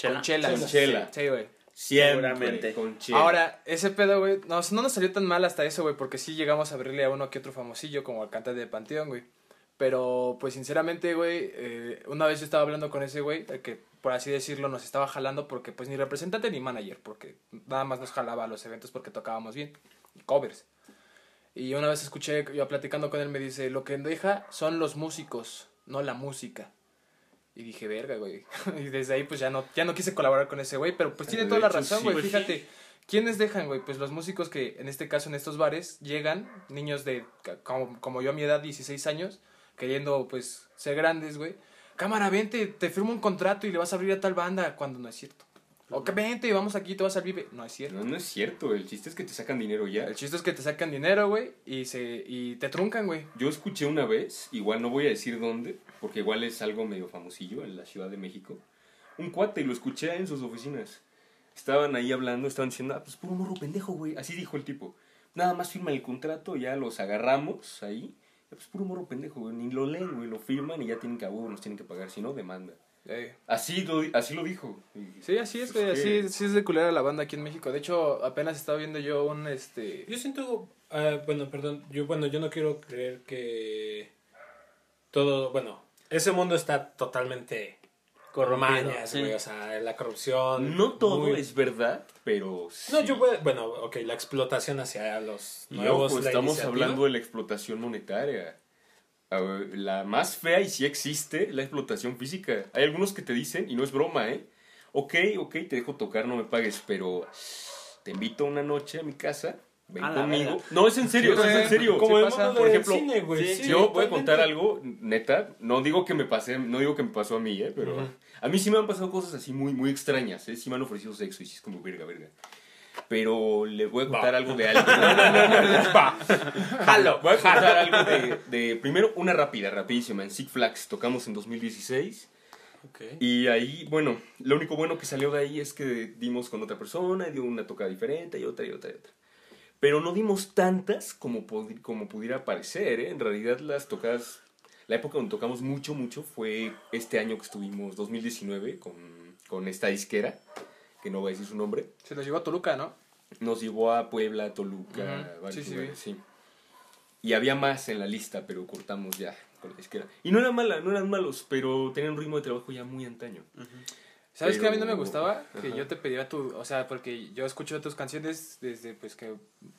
Con chelas.
Con chela.
Sí, güey.
Siempre.
Seguramente.
Con chela.
Ahora, ese pedo, güey, no, no nos salió tan mal hasta eso, güey, porque sí llegamos a abrirle a uno que otro famosillo, como al cantante de Panteón, güey. Pero, pues, sinceramente, güey, eh, una vez yo estaba hablando con ese güey, que, por así decirlo, nos estaba jalando porque, pues, ni representante ni manager, porque nada más nos jalaba a los eventos porque tocábamos bien, y covers. Y una vez escuché, yo platicando con él, me dice, lo que deja son los músicos, no la música. Y dije, verga, güey. Y desde ahí, pues, ya no, ya no quise colaborar con ese güey, pero, pues, tiene toda la razón, güey, fíjate. ¿Quiénes dejan, güey? Pues los músicos que, en este caso, en estos bares, llegan, niños de, como, como yo a mi edad, 16 años, queriendo, pues, ser grandes, güey. Cámara, vente, te firmo un contrato y le vas a abrir a tal banda, cuando no es cierto. O que vente, vamos aquí, te vas al Vive. No es cierto.
No, no es cierto, el chiste es que te sacan dinero ya.
El chiste es que te sacan dinero, güey, y, se, y te truncan, güey.
Yo escuché una vez, igual no voy a decir dónde, porque igual es algo medio famosillo en la Ciudad de México. Un cuate, y lo escuché en sus oficinas. Estaban ahí hablando, estaban diciendo, ah, pues puro morro pendejo, güey. Así dijo el tipo. Nada más firma el contrato, ya los agarramos ahí. Pues puro morro pendejo, güey. Ni lo leen, güey. Lo firman y ya tienen que, a huevo, nos tienen que pagar. Si no, demanda.
Eh,
Así lo, así lo dijo.
Sí, así es,
pues,
güey, así, así es de culera la banda aquí en México. De hecho, apenas estaba viendo yo un, este...
Yo siento, ah, bueno, perdón, yo bueno, yo no quiero creer que todo, bueno, ese mundo está totalmente
Corrompido,
mañas,
sí.
güey, o sea, la corrupción.
No todo
muy-
es verdad, pero...
No, yo puedo, bueno, ok, la explotación hacia los nuevos.
ojo, estamos hablando de la explotación monetaria. La más fea y sí existe, la explotación física. Hay algunos que te dicen, y no es broma, ¿eh? Ok, ok, te dejo tocar, no me pagues, pero te invito una noche a mi casa, ven
A
conmigo. No, es en serio,
Sí,
es en serio.
Como
pasa.
Por ejemplo,
cine,
sí,
sí,
Yo voy a contar algo, neta, no digo que me pasé, no digo que me pasó a mí, ¿eh? Pero. A mí sí me han pasado cosas así muy, muy extrañas, ¿eh? Sí me han ofrecido sexo y sí es como verga, verga. Pero le voy a contar
Va.
algo de algo. No, no, no, no, no. Va. Jalo. Voy a contar algo de, de- Primero, una rápida, rapidísima. En Six Flags tocamos en 2016.
Ok.
Y ahí, bueno, lo único bueno que salió de ahí es que dimos con otra persona, y dio una toca diferente y otra y otra y otra. Pero no dimos tantas como, como pudiera parecer, ¿eh? En realidad las tocadas, la época donde tocamos mucho, mucho fue este año que estuvimos, 2019, con, con esta disquera, que no voy a decir su nombre.
Se los llevó a Toluca, ¿no?
Nos llevó a Puebla, Toluca, varios
Sí, sí,
lugares, sí. Y había más en la lista, pero cortamos ya con la disquera. Y no eran malas, no eran malos, pero tenían un ritmo de trabajo ya muy antaño.
¿Sabes qué a mí no me gustaba? Que
Ajá.
yo te pedía tu, o sea, porque yo escucho tus canciones desde, pues, que,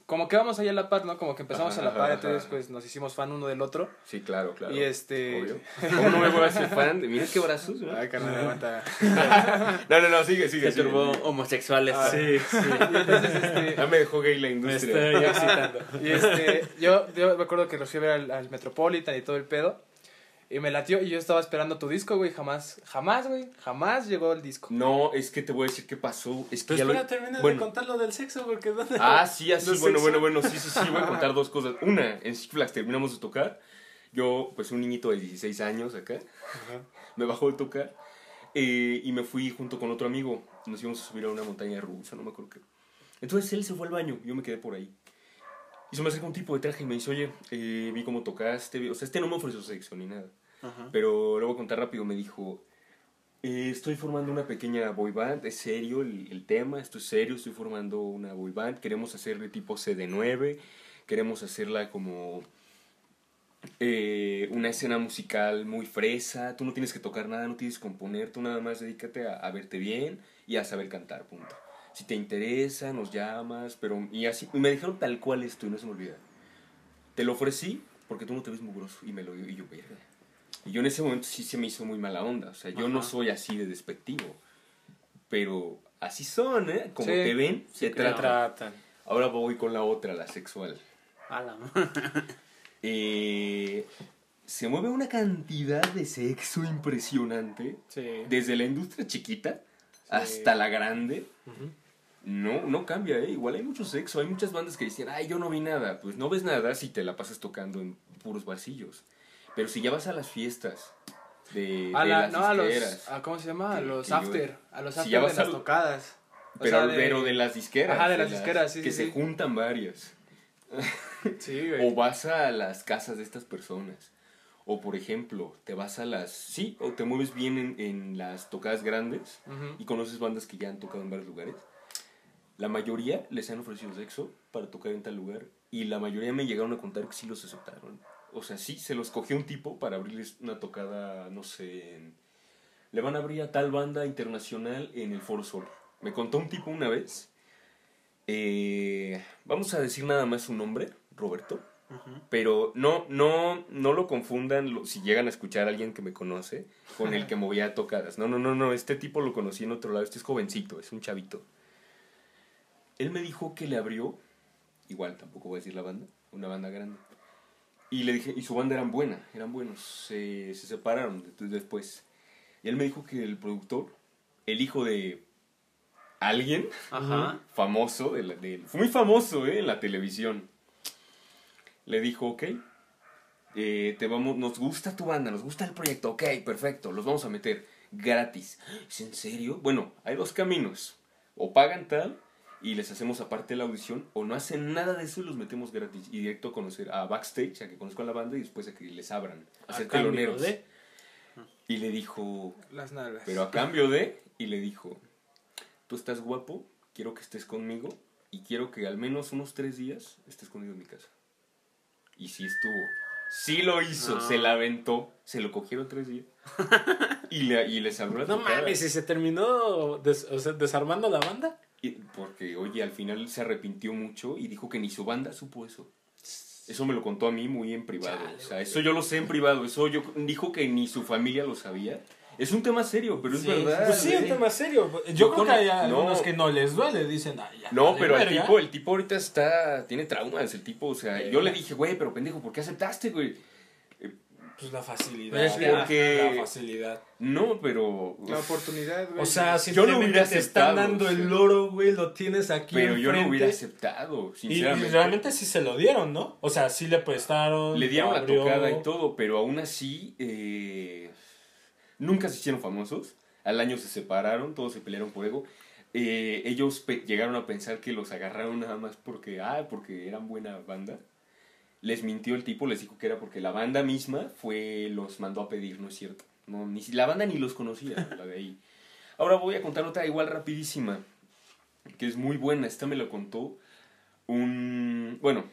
como que vamos ahí a la par, ¿no? Como que empezamos
Ajá,
a la par, entonces, pues, nos hicimos fan uno del otro.
Sí, claro, claro.
Y este...
Obvio. ¿Cómo no me voy a hacer fan? de- Mira qué brazos, ¿no?
Ay, carnal, aguanta.
No, no, no, sigue, sigue.
Se
sigue.
turbó homosexuales.
Ah,
Sí, sí.
Entonces, este...
Ya me dejó gay la
Me
industria.
estoy excitando.
Y este, yo, yo me acuerdo que los fui a ver al, al Metropolitan y todo el pedo. Y me latió y yo estaba esperando tu disco, güey. Jamás, jamás, güey. Jamás llegó el disco.
No, es que te voy a decir qué pasó. Es que
Pero
ya lo-
espera, termina
bueno.
de contar lo del sexo, porque ¿dónde?
Ah, sí, así,
¿Los
bueno,
sexo?
bueno, bueno, sí, sí, sí, voy a contar dos cosas. Una, en Six Flags terminamos de tocar. Yo, pues un niñito de 16 años acá, me bajó de tocar eh, y me fui junto con otro amigo. Nos íbamos a subir a una montaña rusa, no me acuerdo qué. Entonces él se fue al baño, yo me quedé por ahí. Y se me acerca un tipo de traje y me dice, oye, eh, vi cómo tocaste. vi-". O sea, este no me ofreció sexo ni nada.
Ajá.
Pero a contar rápido. Me dijo, Eh, estoy formando una pequeña boy band, es serio el, el tema, esto es serio, estoy formando una boy band, queremos hacer de tipo CD9, queremos hacerla como eh, una escena musical muy fresa, tú no tienes que tocar nada, no tienes que componer, tú nada más dedícate a, a verte bien y a saber cantar, punto. Si te interesa, nos llamas, pero... Y así, y me dijeron tal cual esto y no se me olvida. Te lo ofrecí porque tú no te ves mugroso y me lo y yo, verga. Y yo en ese momento sí se me hizo muy mala onda, o sea, yo no
Ajá.
soy así de despectivo, pero así son, ¿eh? Como
Sí.
te ven,
Sí,
Te tratan.
tratan.
Ahora voy con la otra, la sexual.
A la-
Eh, se mueve una cantidad de sexo impresionante,
Sí.
desde la industria chiquita hasta la grande.
Ujú.
No, no cambia, ¿eh? Igual hay mucho sexo. Hay muchas bandas que dicen, ay, yo no vi nada. Pues no ves nada si te la pasas tocando en puros vasillos. Pero si ya vas a las fiestas de,
A
de
la-
las
no, a los,
disqueras,
a, ¿cómo se llama? A los
yo-
after, a los
Si
after
ya
de las
al-
tocadas. O
pero,
sea, de-
pero de las disqueras.
Ajá, de las disqueras, sí,
Que
sí,
se
sí.
juntan varias.
Sí, güey.
O vas a las casas de estas personas. O por ejemplo, te vas a las... Sí, o te mueves bien en, en las tocadas grandes y conoces bandas que ya han tocado en varios lugares. La mayoría les han ofrecido sexo para tocar en tal lugar y la mayoría me llegaron a contar que sí los aceptaron. O sea, sí, se los cogió un tipo para abrirles una tocada, no sé, en- le van a abrir a tal banda internacional en el Foro Sol. Me contó un tipo una vez, eh, vamos a decir nada más su nombre, Roberto. Pero no, no, no lo confundan lo- si llegan a escuchar a alguien que me conoce con el que movía tocadas. No, no, no, no, este tipo lo conocí en otro lado, este es jovencito, es un chavito. Él me dijo que le abrió, igual tampoco voy a decir la banda, una banda grande. Y le dije, y su banda eran buena, eran buenos, se, se separaron de- después. Y él me dijo que el productor, el hijo de alguien
Ajá.
famoso, de la- de- fue muy famoso ¿eh? en la televisión. Le dijo, ok, eh, te vamos, nos gusta tu banda, nos gusta el proyecto, ok, perfecto, los vamos a meter gratis. ¿Es en serio? Bueno, hay dos caminos. O pagan tal y les hacemos aparte la audición, o no hacen nada de eso y los metemos gratis. Y directo a conocer, a backstage, a que conozcan la banda y después a que les abran, a,
A
ser
cambio
teloneros.
de-
Y le dijo,
Las nalgas.
pero a cambio de, y le dijo, tú estás guapo, quiero que estés conmigo y quiero que al menos unos tres días estés conmigo en mi casa. Y sí estuvo. Sí lo hizo,
Ah.
se la aventó, se lo cogieron tres días. Y, le, y les abrió la
No mames, ¿y se terminó des- o sea, desarmando la banda?
Porque, oye, al final se arrepintió mucho y dijo que ni su banda supo eso. Eso me lo contó a mí muy en privado.
Chale,
o sea, eso yo lo sé en privado. Eso yo dijo que ni su familia lo sabía. Es un tema serio, pero es
Sí,
verdad.
Pues sí, un tema serio. Yo,
Yo
creo
con-
que hay
no.
algunos que no les duele, dicen, "Ay, ya,
No, pero el
verga".
tipo, el tipo ahorita está, tiene traumas, el tipo, o sea,
Sí.
yo le dije, güey, pero pendejo, ¿por qué aceptaste, güey?
Pues la facilidad.
Pues
porque-
La facilidad.
No, pero...
La oportunidad, güey.
O sea,
Yo
simplemente
lo hubiera
te están
aceptado,
dando
o sea.
el loro, güey, lo tienes aquí
pero yo no
enfrente.
hubiera aceptado,
Y, y
sinceramente.
realmente sí se lo dieron, ¿no? O sea, sí le prestaron.
Le dieron la tocada y todo, pero aún así eh, nunca se hicieron famosos. Al año se separaron, todos se pelearon por ego. Eh, ellos llegaron a pensar que los agarraron nada más porque, ah, porque eran buena banda. Les mintió el tipo, les dijo que era porque la banda misma fue, los mandó a pedir, no es cierto. No, ni si- la banda ni los conocía, la de ahí. Ahora voy a contar otra igual rapidísima, que es muy buena. Esta me la contó un, bueno,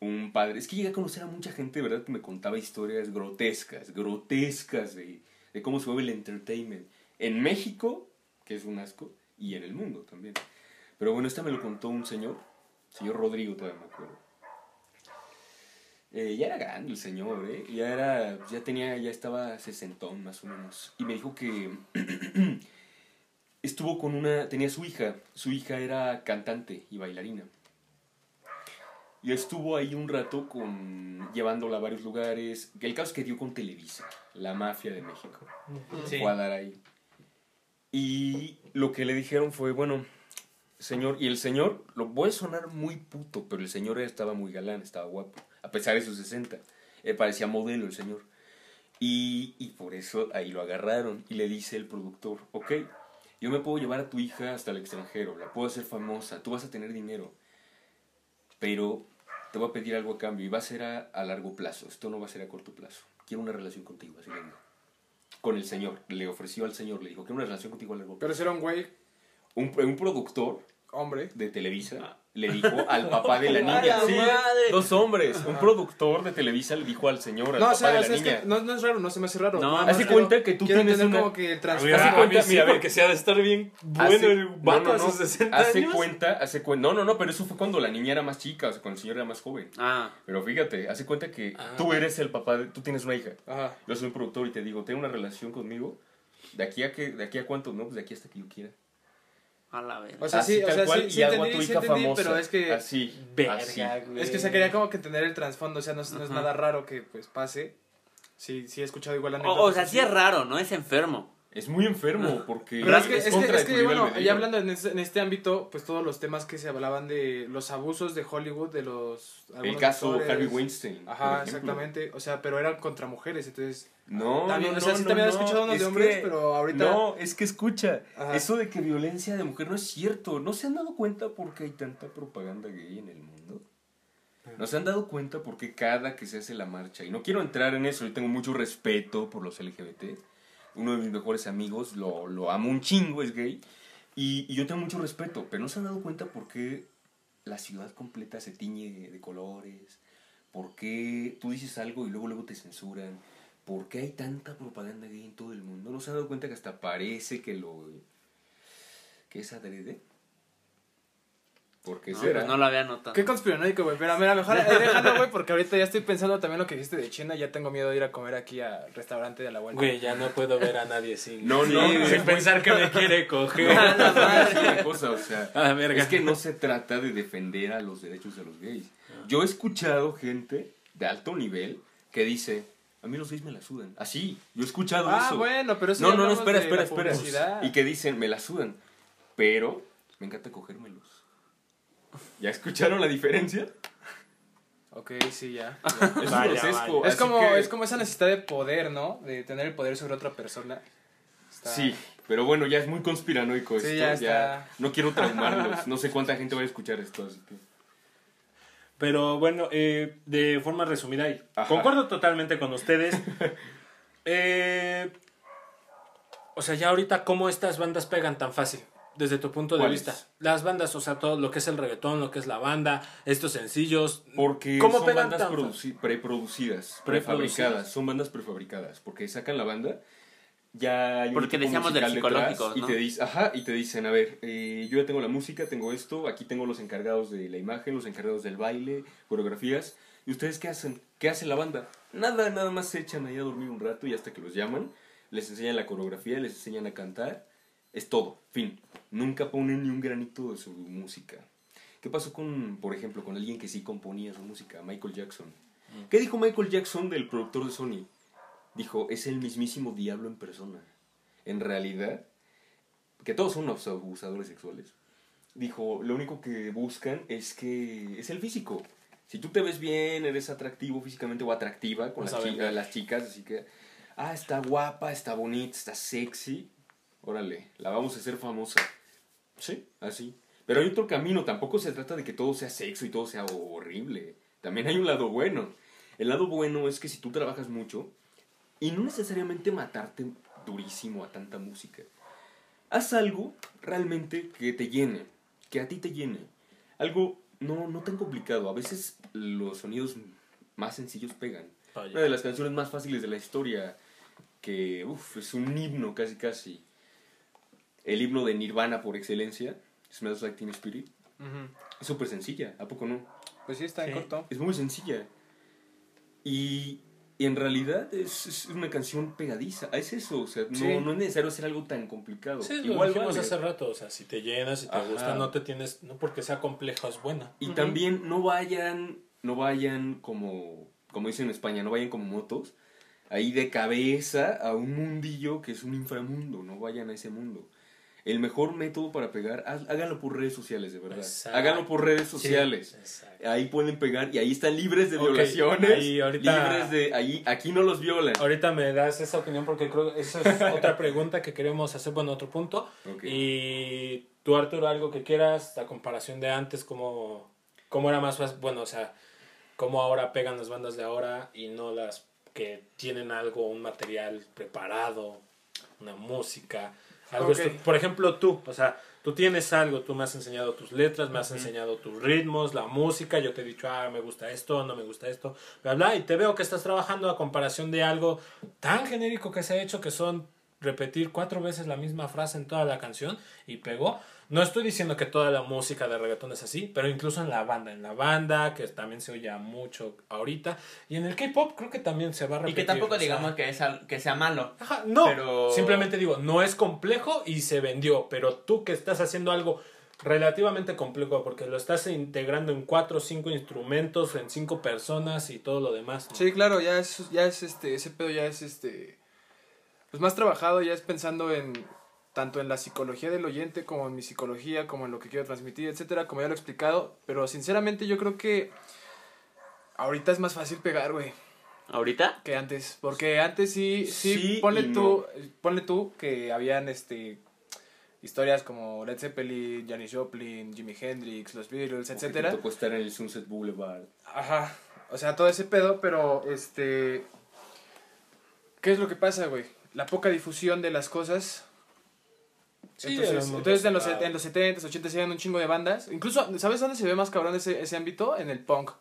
un padre. Es que llegué a conocer a mucha gente, ¿verdad? Que me contaba historias grotescas, grotescas de, de cómo se mueve el entertainment. En México, que es un asco, y en el mundo también. Pero bueno, esta me lo contó un señor, señor Rodrigo, todavía me acuerdo. Eh, ya era grande el señor, ¿eh? Ya era, ya tenía, ya estaba sesentón más o menos. Y me dijo que estuvo con una, tenía su hija, su hija era cantante y bailarina. Y estuvo ahí un rato con, llevándola a varios lugares. El caso es que dio con Televisa, la mafia de México.
Sí.
Fue a dar ahí. Y lo que le dijeron fue, bueno, señor, y el señor, lo voy a sonar muy puto, pero el señor estaba muy galán, estaba guapo, a pesar de sus 60. Eh, parecía modelo el señor. Y, y por eso ahí lo agarraron. Y le dice el productor, ok, yo me puedo llevar a tu hija hasta el extranjero, la puedo hacer famosa, tú vas a tener dinero, pero te voy a pedir algo a cambio y va a ser a, a largo plazo, esto no va a ser a corto plazo. Quiero una relación contigo, así con el señor. Le ofreció al señor, le dijo, ¿qué una relación contigo, Alan Walker?
Pero si era un güey,
Un, un productor
hombre.
de Televisa le dijo al papá de la
¡A
niña. Sí,
madre!
dos hombres. Un productor de Televisa le dijo al señor, al
No, o
papá
sea,
de
o
la niña.
que no, no es raro, no se me hace raro.
No,
Hace cuenta que tú tienes una-
como que
Hace cuenta, mira, a ver.
porque se ha de estar bien bueno
Hace-
el vato
no, no,
a sus 60
hace
años.
cuenta, hace cuenta, no, no, no, pero eso fue cuando la niña era más chica, o sea, cuando el señor era más joven.
Ah,
Pero fíjate, hace cuenta que
Ah.
tú eres el papá, de, tú tienes una hija.
Ajá.
Yo soy un productor y te digo, ten una relación conmigo. ¿De aquí a, que, de aquí a cuánto? No, pues de aquí hasta que yo quiera.
A la vez.
O sea,
Así,
sí, o
tal
sea,
cual,
sí,
y
sí entendí,
tu
sí
hija
entendí,
famosa.
pero es que...
Así,
Verga,
así.
Es que se quería como que entender el trasfondo, o sea, no, es- no es nada raro que pues pase. Sí, sí he escuchado igual
O,
anécdotas
o sea, sí es raro, ¿no? Es enfermo.
Es muy enfermo porque
Pero es que,
es
es que, es
de
que, bueno, ya hablando en este, en este ámbito, pues todos los temas que se hablaban de los abusos de Hollywood, de los...
El caso
actores.
Harvey Weinstein.
Ajá, exactamente. O sea, pero eran contra mujeres, entonces...
No,
También,
no,
o sea,
no,
sí
no,
también he
no,
escuchado unos de
es
hombres,
que-
pero ahorita...
No, es que escucha,
Ajá.
eso de que violencia de mujer no es cierto. ¿No se han dado cuenta por qué hay tanta propaganda gay en el mundo? ¿No se han dado cuenta por qué cada que se hace la marcha? Y no quiero entrar en eso, yo tengo mucho respeto por los LGBT. Uno de mis mejores amigos lo, amo un chingo, es gay. Y, y yo tengo mucho respeto, pero no se han dado cuenta por qué la ciudad completa se tiñe de colores, por qué tú dices algo y luego luego te censuran, por qué hay tanta propaganda gay en todo el mundo. ¿No se han dado cuenta que hasta parece que lo que es adrede? ¿Por qué
No,
será?
no lo había notado.
Qué conspiranoico, güey. Pero mira, mejor eh, déjalo, güey, porque ahorita ya estoy pensando también lo que dijiste de China. Ya tengo miedo de ir a comer aquí al restaurante de la vuelta.
Güey, ya no puedo ver a nadie sin,
No, no,
sin, pensar que me quiere coger.
Ah, es una cosa, o sea,
A la verga.
es que no se trata de defender a los derechos de los gays. Yo he escuchado gente de alto nivel que dice, a mí los gays me la sudan. Así, yo he escuchado
Ah,
eso.
bueno, pero eso
no, no, no, espera, espera,
la
espera. Y que dicen, me la sudan. Pero me encanta cogérmelos. ¿Ya escucharon la diferencia?
Ok, sí, ya.
Es
Vaya,
es, como,
que-
es como esa necesidad de poder, ¿no? De tener el poder sobre otra persona. Está-
Sí, pero bueno, ya es muy conspiranoico
Sí,
esto.
ya
ya. No quiero traumarlos. No sé cuánta gente va a escuchar esto, así que...
Pero bueno, eh, de forma resumida, y concuerdo totalmente con ustedes. Eh, o sea, ya ahorita, ¿cómo estas bandas pegan tan fácil? Desde tu punto de vista. Las bandas, o sea, todo lo que es el reggaetón, lo que es la banda, estos sencillos.
Porque
¿Cómo
son
pegan
bandas preproducidas, prefabricadas. Son bandas prefabricadas. Porque sacan la banda, ya hay un
Porque decíamos de
musical
psicológicos,
detrás,
¿no?
Y te, dice, ajá, y te dicen, a ver, eh, yo ya tengo la música, tengo esto, aquí tengo los encargados de la imagen, los encargados del baile, coreografías. ¿Y ustedes qué hacen? ¿Qué hace la banda? Nada, nada más se echan ahí a dormir un rato y hasta que los llaman, les enseñan la coreografía, les enseñan a cantar. Es todo, fin. Nunca ponen ni un granito de su música. ¿Qué pasó con, por ejemplo, con alguien que sí componía su música, Michael Jackson? ¿Qué dijo Michael Jackson del productor de Sony? Dijo, es el mismísimo diablo en persona. En realidad, que todos son unos abusadores sexuales. Dijo, lo único que buscan es que es el físico. Si tú te ves bien, eres atractivo físicamente o atractiva con las,
a
chi-
vender.
las chicas, así que, ah, está guapa, está bonita, está sexy. Órale, la vamos a hacer famosa. Sí, así. Pero hay otro camino, tampoco se trata de que todo sea sexo y todo sea horrible. También hay un lado bueno. El lado bueno es que si tú trabajas mucho, y no necesariamente matarte durísimo a tanta música, haz algo realmente que te llene, que a ti te llene. Algo no, no tan complicado. A veces los sonidos más sencillos pegan. Una de las canciones más fáciles de la historia, que uf, es un himno casi casi. El himno de Nirvana por excelencia, Smells Like Teen Spirit. Es súper sencilla, ¿a poco no?
Pues sí, está en
Sí.
corto.
Es muy sencilla. Y, y en realidad es, es una canción pegadiza. Es eso, o sea, no,
Sí.
no es necesario hacer algo tan complicado.
Sí, lo
Igual
dijimos
vale.
hace rato, o sea, si te llenas, si te
Ajá.
gusta, no te tienes, no porque sea complejo es buena.
Y también no vayan, no vayan como, como dicen en España, no vayan como motos, ahí de cabeza a un mundillo que es un inframundo, no vayan a ese mundo. El mejor método para pegar, háganlo por redes sociales, de verdad.
Exacto.
Háganlo por redes sociales.
Sí.
Ahí pueden pegar y ahí están libres de violaciones.
ahí ahorita-
Libres de. Ahí, aquí no los violan.
Ahorita me das esa opinión porque creo que esa es otra pregunta que queremos hacer, bueno, otro punto. Y tú, Arturo, algo que quieras, la comparación de antes, cómo, cómo era más fácil, bueno, o sea, cómo ahora pegan las bandas de ahora y no las que tienen algo, un material preparado, una música, algo Por ejemplo, tú, o sea, tú tienes algo, tú me has enseñado tus letras, me has enseñado tus ritmos, la música, yo te he dicho, ah, me gusta esto, no me gusta esto, bla, bla, y te veo que estás trabajando a comparación de algo tan genérico que se ha hecho que son repetir cuatro veces la misma frase en toda la canción y pegó. No estoy diciendo que toda la música de reggaetón es así, pero incluso en la banda, en la banda, que también se oye mucho ahorita, y en el K-pop creo que también se va a
Y
repetir.
que tampoco
o sea,
digamos que, es al- que sea malo.
Ajá, no,
Pero-
simplemente digo, no es complejo y se vendió, pero tú que estás haciendo algo relativamente complejo porque lo estás integrando en cuatro o cinco instrumentos, en cinco personas y todo lo demás. ¿no?
Sí, claro, ya es, ya es este, ese pedo ya es este, pues más trabajado, ya es pensando en, tanto en la psicología del oyente como en mi psicología, como en lo que quiero transmitir, etcétera, como ya lo he explicado, pero sinceramente yo creo que ahorita es más fácil pegar, güey,
¿Ahorita?
que antes, porque antes sí, sí,
Sí
ponle tú, ponle tú que habían este historias como Led Zeppelin, Janis Joplin, Jimi Hendrix, los Beatles,
que te
etcétera.
tocó estar en el Sunset Boulevard.
Ajá. O sea, todo ese pedo, pero este. ¿Qué es lo que pasa, güey? La poca difusión de las cosas.
Sí,
entonces,
un
entonces en, los, en los 70s, 80s se un chingo de bandas. Incluso, ¿sabes dónde se ve más cabrón ese, ese ámbito? En el punk.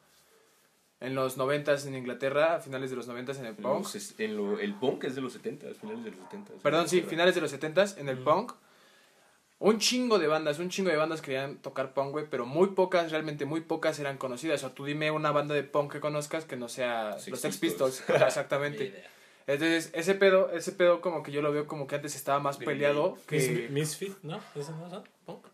En los 90s en Inglaterra, a finales de los 90s en el
En
punk.
los en lo- el punk es de los 70, finales de los 70.
Perdón, sí, finales de los 70s en el punk. Un chingo de bandas, un chingo de bandas querían tocar punk, güey, pero muy pocas, realmente muy pocas eran conocidas. O tú dime una banda de punk que conozcas que no sea
Sex
los Sex
Pistols.
Pistols. Exactamente. Entonces, ese pedo, ese pedo como que yo lo veo como que antes estaba más peleado que...
Misfit, ¿no? ¿Ese no son? ¿Punk?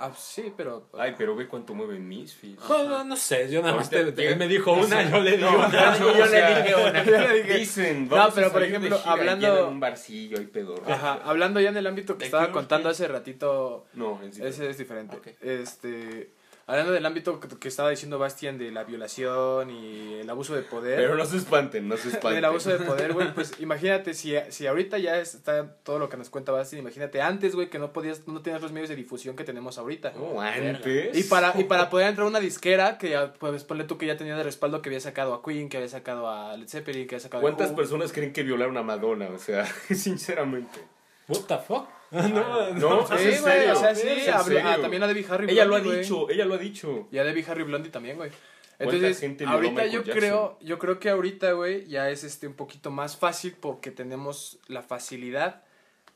Ah, sí, pero...
Ay, pero ve cuánto mueve Misfits.
No, no sé, yo nada más te- te- me dijo una, yo le digo
No,
una.
yo le dije una.
Yo le dije-
Dicen,
No,
vamos
pero
a
por
de
ejemplo,
gira y
hablando-
un barcillo, hay pedorro.
Ajá, hablando ya en el ámbito que
¿De
estaba contando hace ratito,
No, en sí.
ese es diferente.
Ok.
Este... Hablando del ámbito que, que estaba diciendo Bastian de la violación y el abuso de poder.
Pero no se espanten, no se espanten.
del abuso de poder, güey, pues imagínate si, si ahorita ya está todo lo que nos cuenta Bastian, imagínate antes, güey, que no podías, no tenías los medios de difusión que tenemos ahorita.
No, antes.
Y para, y para poder entrar a una disquera, que ya, pues ponle tú que ya tenía de respaldo que había sacado a Queen, que había sacado a Led Zeppelin, que había sacado a
¿Cuántas
Who.
personas creen que violaron a Madonna? O sea, sinceramente.
What the fuck? No,
No,
Sí,
es en
güey,
serio.
o sea, sí,
es en
habló-
serio.
ah, también a Debbie Harry
Ella lo ha
Blondie,
dicho, ella lo ha dicho.
Y a Debbie Harry Blondie también, güey.
¿Cuánta
Entonces,
gente
ahorita yo
Jackson?
creo, yo creo que ahorita, güey, ya es este un poquito más fácil porque tenemos la facilidad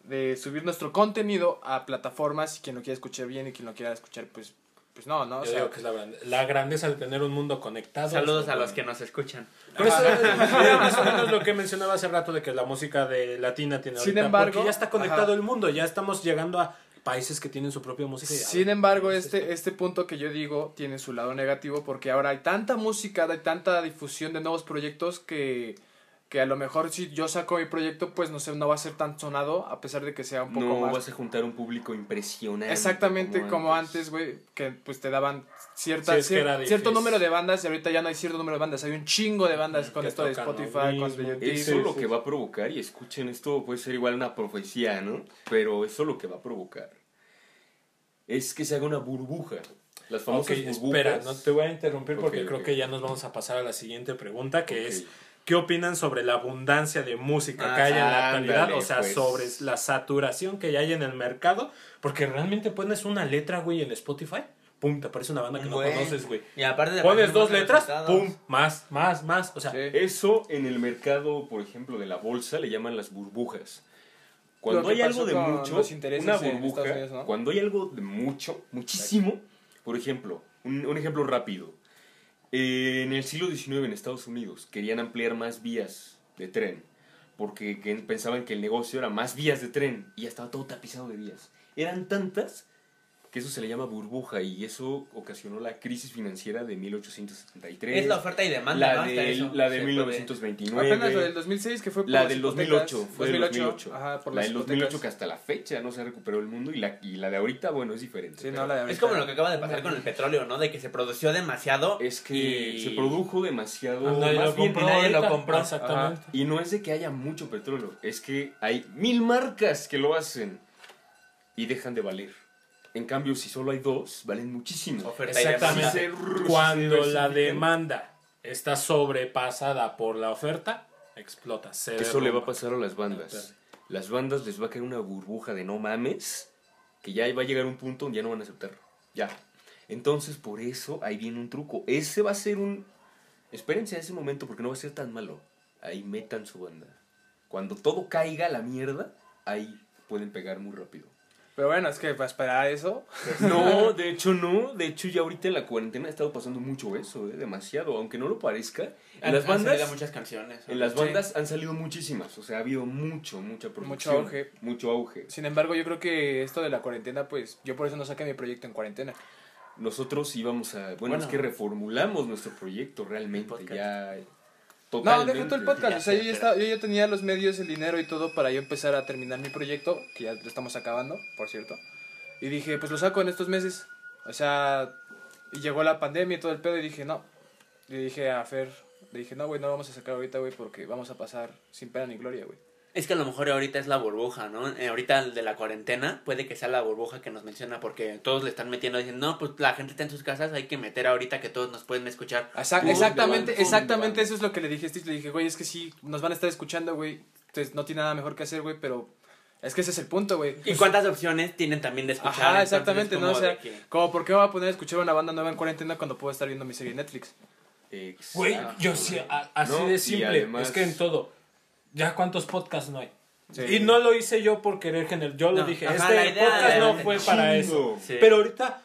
de subir nuestro contenido a plataformas y quien lo quiera escuchar bien y quien lo quiera escuchar, pues, pues no, ¿no? O
Yo
sea,
digo que es la, grande- la grandeza de tener un mundo conectado.
Saludos a los que nos escuchan.
Por eso más o menos lo que mencionaba hace rato de que la música de latina tiene
Sin
ahorita,
embargo,
porque ya está conectado
ajá.
el mundo, ya estamos llegando a países que tienen su propia música.
Sin
ver,
embargo,
¿qué es
este, este punto que yo digo tiene su lado negativo porque ahora hay tanta música, hay tanta difusión de nuevos proyectos que, que a lo mejor si yo saco mi proyecto, pues no sé, no va a ser tan sonado a pesar de que sea un poco
No
más
vas a juntar un público impresionante.
Exactamente como antes, güey, que pues te daban cierta,
Sí, es
cier- cierto número de bandas y ahorita ya no hay cierto número de bandas, hay un chingo de bandas con esto de Spotify, con de YouTube.
Eso
Sí,
lo que va a provocar, y escuchen, esto puede ser igual una profecía, ¿no? Pero eso lo que va a provocar es que se haga una burbuja. Las famosas burbujas.
espera, no te voy a interrumpir porque creo que ya nos vamos a pasar a la siguiente pregunta, que es ¿qué opinan sobre la abundancia de música
Ah,
que hay en la
ándale,
actualidad? O sea,
pues.
sobre la saturación que hay en el mercado, porque realmente pones una letra, güey, en Spotify, pum, te aparece una banda que no conoces, güey.
Y aparte de
Pones dos letras, pum, más, más, más. O sea,
Sí.
Eso en el mercado, por ejemplo, de la bolsa le llaman las burbujas. Cuando hay algo de mucho, una burbuja,
Estados Unidos, ¿no?
cuando hay algo de mucho, muchísimo, por ejemplo, un, un ejemplo rápido. Eh, en el siglo XIX en Estados Unidos querían ampliar más vías de tren porque que pensaban que el negocio era más vías de tren y ya estaba todo tapizado de vías. Eran tantas que eso se le llama burbuja y eso ocasionó la crisis financiera de 1873.
Es la oferta y demanda,
La, de,
eso
la de
puede-
1929.
Apenas la del 2006 que fue por
La del
hipotecas.
2008, fue del
2008,
2008.
Ajá, por
la del 2008 que hasta la fecha no se recuperó el mundo y la, y la de ahorita, bueno, es diferente.
Sí,
pero
no, la de
Es como lo que acaba de pasar con el petróleo, ¿no? De que se produció demasiado.
Es que
y-
se produjo demasiado,
Ah, nadie
más
lo
bien,
compró
nadie lo compró.
Exactamente.
y no es de que haya mucho petróleo, es que hay mil marcas que lo hacen y dejan de valer. En cambio, si solo hay dos, valen muchísimo.
Oferta.
Exactamente. Cuando la demanda está sobrepasada por la oferta, Explota. se
Eso le va a pasar a las bandas. Las bandas les va a caer una burbuja de no mames, que ya va a llegar un punto donde ya no van a aceptarlo. Ya. Entonces, por eso, ahí viene un truco. Ese va a ser un... Espérense a ese momento porque no va a ser tan malo. Ahí metan su banda. Cuando todo caiga a la mierda, ahí pueden pegar muy rápido.
Pero bueno, es que para esperar eso.
No, de hecho no. De hecho ya ahorita en la cuarentena ha estado pasando mucho eso, ¿eh? demasiado. Aunque no lo parezca. En
Han-
las
han
bandas...
salido muchas canciones.
En las
Sí.
bandas han salido muchísimas, o sea, ha habido mucho, mucha producción.
auge.
Mucho auge.
Sin embargo, yo creo que esto de la cuarentena, pues yo por eso no saqué mi proyecto en cuarentena.
Nosotros íbamos a... Bueno,
Bueno.
es que reformulamos nuestro proyecto realmente,
podcast.
No, deja todo el podcast.
Ya
O sea, yo ya, estaba- yo ya tenía los medios, el dinero y todo para yo empezar a terminar mi proyecto, que ya lo estamos acabando, por cierto. Y dije, pues lo saco en estos meses. O sea, y llegó la pandemia y todo el pedo y dije, no. Le dije a Fer, le dije, no, güey, no lo vamos a sacar ahorita, güey, porque vamos a pasar sin pena ni gloria, güey.
Es que a lo mejor ahorita es la burbuja, ¿no? Eh, ahorita el de la cuarentena puede que sea la burbuja que nos menciona porque todos le están metiendo diciendo, no, pues la gente está en sus casas, hay que meter ahorita que todos nos pueden escuchar.
Exact- exactamente, exactamente eso es lo que le dije a Stitch. Le dije, güey, es que sí, nos van a estar escuchando, güey. Entonces no tiene nada mejor que hacer, güey, pero es que ese es el punto, güey.
¿Y cuántas opciones tienen también de escuchar?
Ajá, exactamente, ¿no? O sea,
que-
como por qué voy a poner a escuchar una banda nueva en cuarentena cuando puedo estar viendo mi serie en Netflix.
Exacto.
Güey, yo sí, a- así
No,
de simple.
además-
Es que en todo. ¿Ya cuántos podcasts no hay?
Sí.
Y no lo hice yo por querer generar. Yo lo
No,
dije.
ajá,
este
idea
podcast no fue para eso.
Sí.
Pero ahorita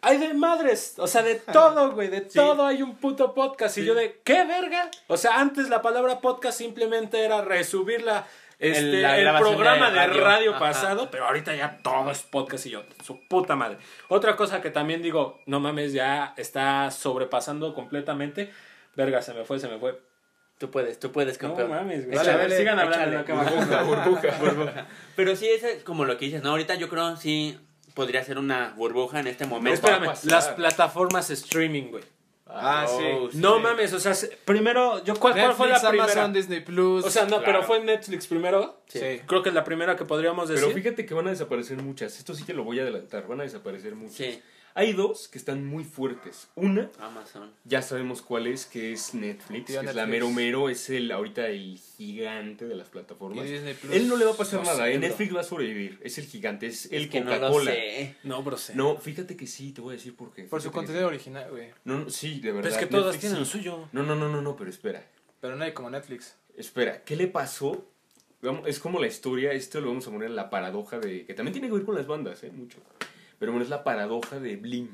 hay de madres. O sea, de todo, güey. De todo hay un puto podcast. Y yo de, ¿qué verga? O sea, antes la palabra podcast simplemente era resubir la. Este,
El- la
programa
de
de
radio. Ajá.
pasado, pero ahorita ya todo es podcast y yo, su puta madre. Otra cosa que también digo, no mames, ya está sobrepasando completamente. Verga, se me fue, se me fue.
Tú puedes, tú puedes,
No
campeón.
mames, güey. Ver,
dale,
sigan hablando.
échale.
no, que va.
Burbuja, burbuja.
Pero sí, es como lo que dices, ¿no? Ahorita yo creo sí podría ser una burbuja en este momento.
Espérame, las plataformas streaming, güey.
Ah, sí.
Oh,
No
sí.
mames, o sea, se- primero, yo, ¿cuál, cuál
Netflix,
fue la primera?
Amazon, Disney Plus.
O sea, no,
Claro.
pero fue Netflix primero.
Sí.
sí.
Creo que es la primera que podríamos decir.
Pero fíjate que van a desaparecer muchas. Esto sí te lo voy a adelantar. Van a desaparecer muchas.
Sí,
Hay dos que están muy fuertes. Una,
Amazon.
ya sabemos cuál es, que es Netflix. Es la mero mero, es el ahorita el gigante de las
Y
plataformas.
Disney Plus.
Él no le va a pasar
No
nada,
sé,
¿eh? Netflix va a sobrevivir. Es el gigante, es el
no
Coca-Cola.
sé.
No, bro, sé.
No, fíjate que sí, te voy a decir por qué.
Por su
Fíjate
contenido original, güey.
No, no, sí, de verdad.
Pero es que todas
Netflix
tienen lo
sí.
suyo.
No, no, no, no, no, pero espera.
Pero no hay como Netflix.
Espera, ¿qué le pasó? Es como la historia, esto lo vamos a poner en la paradoja de. que también tiene que ver con las bandas, ¿eh? Mucho. Pero bueno, es la paradoja de Blim.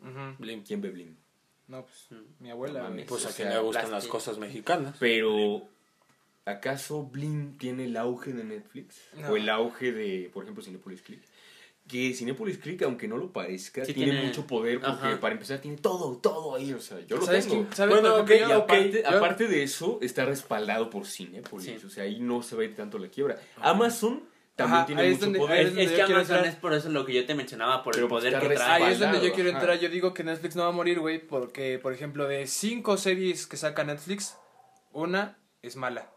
Ujú.
Blim.
¿Quién ve Blim?
No, pues mi abuela,
No mames.
Pues a quien le gustan las cosas mexicanas.
Pero. ¿Acaso Blim tiene el auge de Netflix?
No.
O el auge de, por ejemplo, Cinepolis Click. Que Cinepolis Click, aunque no lo parezca,
Sí
tiene,
tiene-
mucho poder porque
Ajá.
para empezar tiene todo, todo ahí. O sea, yo lo
¿Sabes
tengo.
¿Sabes
Bueno,
por ejemplo,
ok,
yo-
Y aparte,
yo-
aparte de eso, está respaldado por Cinepolis.
Sí.
O sea, ahí no se va a ir tanto la quiebra. Amazon también
Ajá,
tiene
ahí es
mucho
donde-
poder.
ahí
Es,
donde
es que Amazon
entrar.
es por eso lo que yo te mencionaba, por
Pero
el poder
está
que trae.
Ahí es donde yo quiero
ajá.
entrar. Yo digo que Netflix no va a morir, güey, porque, por ejemplo, de cinco series que saca Netflix, una es mala.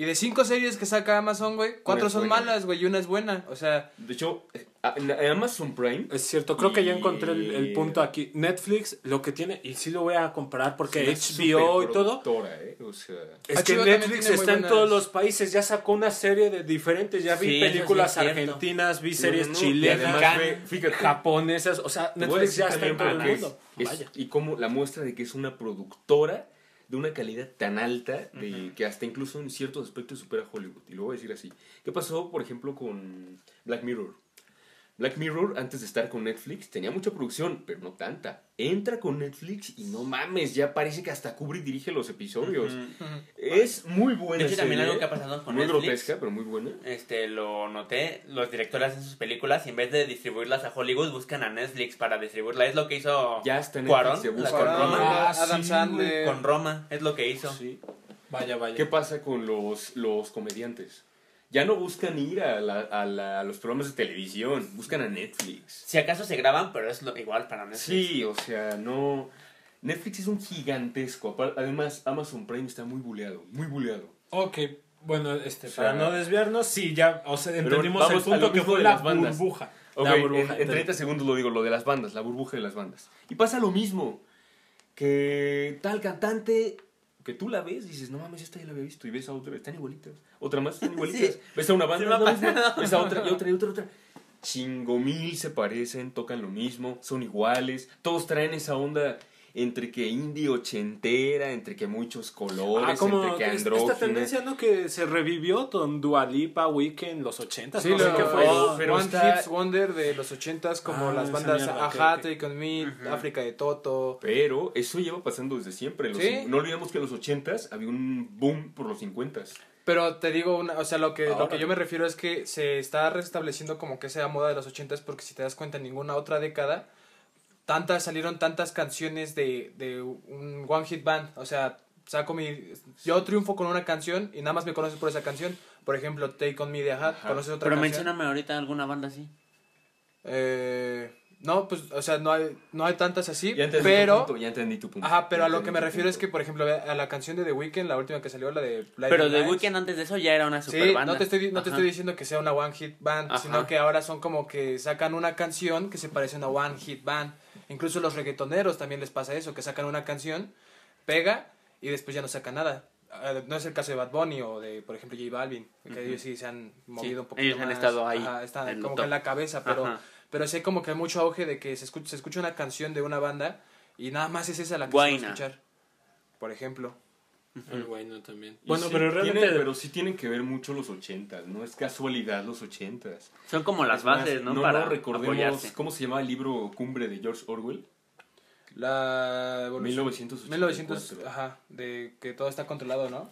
Y de cinco series que saca Amazon, güey, cuatro son
buena.
malas, güey, y una es buena. O sea,
De hecho, eh, en Amazon Prime.
Es cierto, creo que ya encontré el, punto aquí. Netflix lo que tiene, y sí lo voy a comprar porque
es una
HBO y todo.
¿eh? O sea,
Es que
HBO
Netflix está en todos los países, ya sacó una serie de diferentes, ya vi
Sí, sí
películas argentinas, vi series
no, no,
chilenas,
además, fíjate,
japonesas, o sea, Netflix ya está en todo el mundo.
es-
Vaya.
y como la muestra de que es una productora de una calidad tan alta de que hasta incluso en ciertos aspectos supera a Hollywood. Y lo voy a decir así. ¿Qué pasó, por ejemplo, con Black Mirror? Black Mirror, antes de estar con Netflix, tenía mucha producción, pero no tanta. Entra con Netflix y no mames, ya parece que hasta Kubrick dirige los episodios. Es muy buena.
De hecho, también algo que ha pasado con
Muy
Netflix.
grotesca, pero muy buena.
Este, lo noté, los directores hacen sus películas y en vez de distribuirlas a Hollywood buscan a Netflix para distribuirlas. Es lo que hizo
Ya está en
Cuarón,
Netflix, se busca.
con Roma.
Ah,
Adam Sandler.
Con Roma, es lo que hizo.
Sí.
Vaya, vaya.
¿Qué pasa con los, los comediantes? Ya no buscan ir a, la- a la- a los programas de televisión, buscan a Netflix.
Si acaso se graban, pero es lo, igual para Netflix.
Sí, o sea, no... Netflix es un gigantesco. Además, Amazon Prime está muy buleado, muy buleado.
Ok, bueno, este,
O sea,
para no desviarnos, sí, ya, o sea, entendimos el punto que fue
de
la
bandas.
burbuja. La
en-
burbuja.
en,
entendí.
30 segundos lo digo, lo de las bandas, la burbuja de las bandas. Y pasa lo mismo, que tal cantante, que tú la ves y dices, no mames, esta ya la había visto. Y ves a otra, están igualitas. Otra más, están igualitas.
Sí.
Ves a una
Sí
banda, la misma. ves a otra, y otra, y otra, y otra. Chingo mil se parecen, tocan lo mismo, son iguales. Todos traen esa onda entre que indie ochentera, entre que muchos colores,
Ah, como
entre que andrógina.
esta tendencia, ¿no? Que se revivió con Dualipa, Weekend, los 80
Sí,
no sé
lo-
qué fue.
oh,
pero
One
está-
Hits Wonder de los ochentas, como
Ah,
las bandas
mierda, ok,
Ajá,
ok.
Take On Me, África de Toto.
Pero eso lleva pasando desde siempre. Los-
Sí.
No olvidemos que en los 80s había un boom por los 50s.
Pero te digo, una, o sea, lo que, lo que yo me refiero es que se está restableciendo como que esa moda de los ochentas porque si te das cuenta en ninguna otra década tantas salieron tantas canciones de, de un one hit band, o sea, saco mi yo triunfo con una canción y nada más me conoces por esa canción. Por ejemplo, Take on Me de Ajá,
Ajá.
conoces otra
Pero
canción.
mencióname ahorita alguna banda así.
Eh, no, pues, o sea, no hay, no hay tantas así,
Ya entendí
pero...
tu punto, ya entendí tu punto.
Ajá, pero
Ya
a lo que me refiero es que,
punto.
por ejemplo, a la canción de The Weeknd, la última que salió, la de Blinding
Pero The
Lights.
Weeknd antes de eso ya era una super
Sí,
banda.
no te estoy, no te estoy diciendo que sea una one hit band,
Ajá.
sino que ahora son como que sacan una canción que se parece a una one hit band. Incluso los reggaetoneros también les pasa eso, que sacan una canción, pega y después ya no sacan nada. Eh, No es el caso de Bad Bunny o de, por ejemplo, J Balvin, que ellos sí se han movido un poquito
ellos han
más.
estado ahí,
Ajá, están como
top.
que en la cabeza, pero,
Ajá.
pero sí hay como que mucho auge de que se escucha, se escucha una canción de una banda y nada más es esa la que se va a escuchar. Por ejemplo.
El bueno también.
Y
Bueno,
sí,
pero
tiene-
realmente...
pero sí tienen que ver mucho los 80s, no es casualidad los 80s.
Son como las
Es más,
bases, ¿no?
No,
Para
no, recordemos,
apoyarse.
¿cómo se llama el libro Cumbre de George Orwell?
La evolución.
1984.
1900, ajá, de que todo está controlado, ¿no?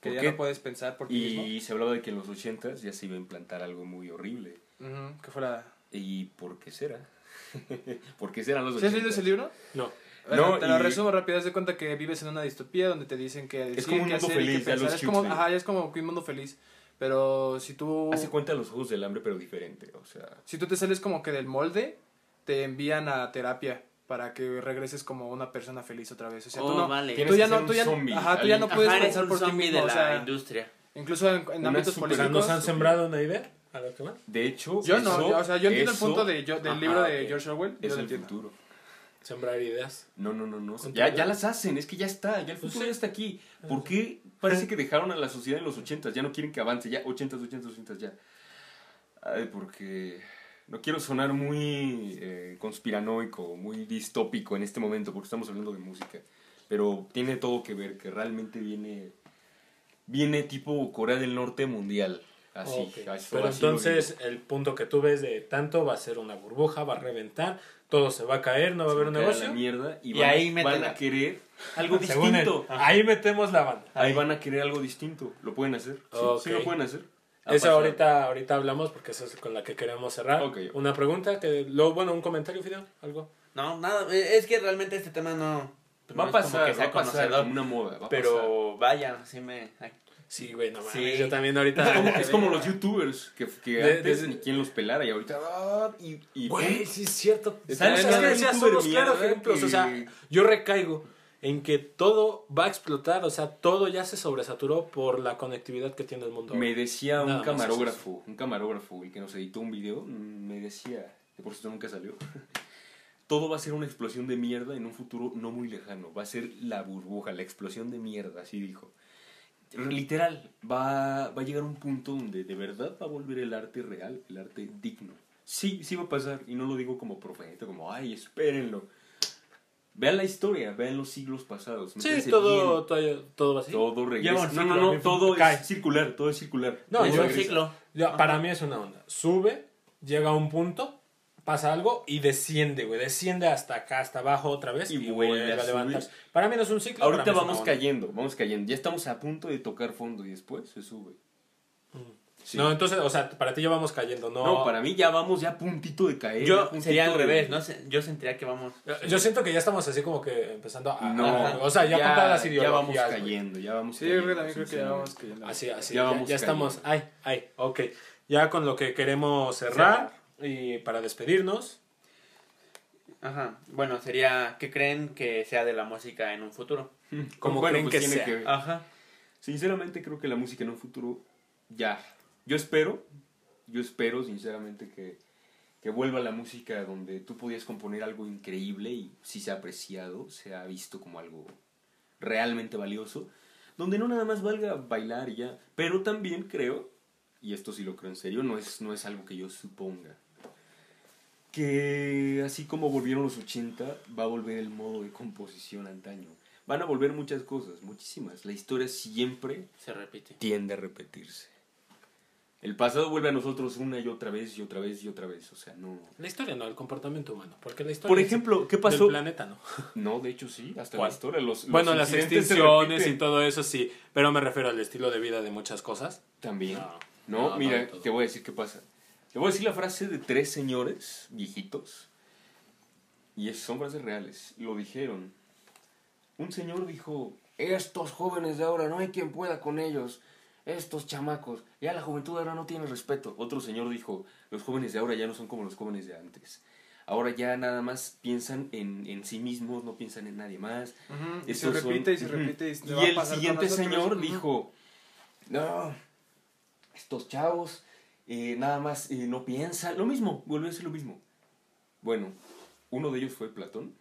Que
¿Por
ya
qué?
no puedes pensar por ti mismo.
Y se hablaba de que en los 80s ya se iba a implantar algo muy horrible.
Ujú, que fuera...
¿Y por qué será? ¿Por qué serán los 80s?
¿Sí has leído ese libro?
No.
Bueno,
No,
te lo
y-
resumo rápido, haz de cuenta que vives en una distopía donde te dicen que
Es como un
qué
mundo
hacer y qué
feliz, ya
pensar.
los
es como, ajá, ya es como un mundo feliz. Pero si tú
Hace cuenta los Juegos del Hambre, pero diferente. O sea,
si tú te sales como que del molde, te envían a terapia para que regreses como una persona feliz otra vez. O sea, tú
Oh,
no,
vale.
Tienes
tú ya no, tú ya,
zombie,
ajá, tú ya no puedes
Ajá,
pensar por ti mismo,
de
o
la
sea,
industria.
incluso en, en ámbitos
O
políticos.
¿nos han sembrado una idea? ¿A lo que va?
de hecho,
Yo no,
eso-
yo- o sea, yo entiendo
eso
el punto de, yo- del
Ajá,
libro de. George Orwell,
es el
entiendo.
futuro.
Sembrar ideas.
No, no, no, no. Ya, ya las hacen, es que ya está, ya el
Pues
futuro
sí.
ya está aquí. ¿Por qué parece que dejaron a la sociedad en los 80 Ya no quieren que avance, ya 80 80 80 ya. Ay, porque no quiero sonar muy eh, conspiranoico, muy distópico en este momento, porque estamos hablando de música. Pero tiene todo que ver, que realmente viene, viene tipo Corea del Norte mundial. Así,
Ok.
así,
Pero
así lo
entonces el punto que tú ves de tanto va a ser una burbuja, va a reventar, todo se va a caer, no va a haber un
a
negocio.
la mierda y,
Y
van,
ahí meten
van a querer algo distinto.
Ahí metemos la banda.
Ahí van a querer algo distinto. ¿Lo pueden hacer? Sí,
Ok.
sí lo pueden hacer. Pasado.
ahorita, ahorita hablamos porque eso es con la que queremos cerrar. Una pregunta, que luego, bueno, un comentario, Fidel, algo.
No, nada, eh, es que realmente este tema no... pues
Va
no
a pasar, va a pasar
conocedor,
como una moda. va a
Pero vaya, sí me...
Sí, güey, no mames.
Sí.
Yo también ahorita.
Es como, es como los youtubers que, que
De-
antes
de-
ni quien los pelara y ahorita. ah, y, y
Güey, sí es cierto.
¿Sabes?
¿Sabes qué decías? Somos claros ejemplos.
que-
O sea, yo recaigo en que todo va a explotar. O sea, todo ya se sobresaturó por la conectividad que tiene el mundo.
Me decía un
Nada
camarógrafo, un camarógrafo, el que nos editó un video, me decía, que por cierto nunca salió, todo va a ser una explosión de mierda en un futuro no muy lejano, va a ser la burbuja, la explosión de mierda, así dijo. Literal, va, va a llegar un punto donde de verdad va a volver el arte real, el arte digno. Sí, sí va a pasar, y no lo digo como profeta, como, ay, espérenlo. Vean la historia, vean los siglos pasados.
Sí, todo,
bien.
todo, todo va así.
Todo regresa. No, no, no, todo
Cae.
es circular, todo es circular.
No, yo-
un ciclo.
Ya, para mí es una onda. Sube, llega a un punto, pasa algo y desciende, güey. Desciende hasta acá, hasta abajo otra vez
Y
y,
vuelve
vuelve
a
a levantar.
subir.
Para mí no es un ciclo.
Ahorita
para mí es
vamos cayendo, vamos cayendo. Ya estamos a punto de tocar fondo y después se sube. Sí.
No, entonces, o sea, para ti ya vamos cayendo, ¿no?
No, para mí ya vamos ya a puntito de caer. ya
Yo sería al
de-
revés, ¿no? sé, Yo sentiría que vamos...
Yo siento que ya estamos así como que empezando a...
No,
a- o sea, ya, con todas las
ya vamos cayendo, ya vamos
Sí, yo creo que
cayendo,
también creo que ya vamos cayendo.
Así, así.
Ya
Ya,
vamos
ya estamos... Ay, ay, ok. Ya con lo que queremos cerrar y para despedirnos.
Ajá, bueno, sería... ¿Qué creen que sea de la música en un futuro?
¿Cómo
Bueno,
creen
pues
que
tiene
sea?
ver.
Ajá.
Sinceramente creo que la música en un futuro ya. Yo espero, yo espero sinceramente que, que vuelva la música donde tú podías componer algo increíble y si se ha apreciado, se ha visto como algo realmente valioso, donde no nada más valga bailar y ya, pero también creo, y esto sí lo creo en serio, no es, no es algo que yo suponga, que así como volvieron los 80, va a volver el modo de composición antaño. Van a volver muchas cosas, muchísimas. La historia siempre
Se repite.
tiende a repetirse. El pasado vuelve a nosotros una y otra vez y otra vez y otra vez. O sea, no.
La historia no, el comportamiento humano. Porque la historia
Por ejemplo, ¿qué pasó?
planeta no.
No, de hecho sí, hasta
¿Cuál?
la historia. Los, los
bueno, las extinciones y todo eso sí. Pero me refiero al estilo de vida de muchas cosas.
También.
No,
No,
no,
mira,
no,
te voy a decir qué pasa. Te voy a decir la frase de tres señores viejitos. Y es- son frases reales. Lo dijeron. Un señor dijo, estos jóvenes de ahora no hay quien pueda con ellos. Estos chamacos. Ya la juventud ahora no tiene respeto. Otro señor dijo, los jóvenes de ahora ya no son como los jóvenes de antes. Ahora ya nada más piensan en, en sí mismos, no piensan en nadie más.
Y se
son-
repite y se repite. Y, se
Y el siguiente señor dijo, no, estos chavos eh, nada más eh, no piensan, lo mismo, vuelve a ser lo mismo. Bueno, uno de ellos fue Platón,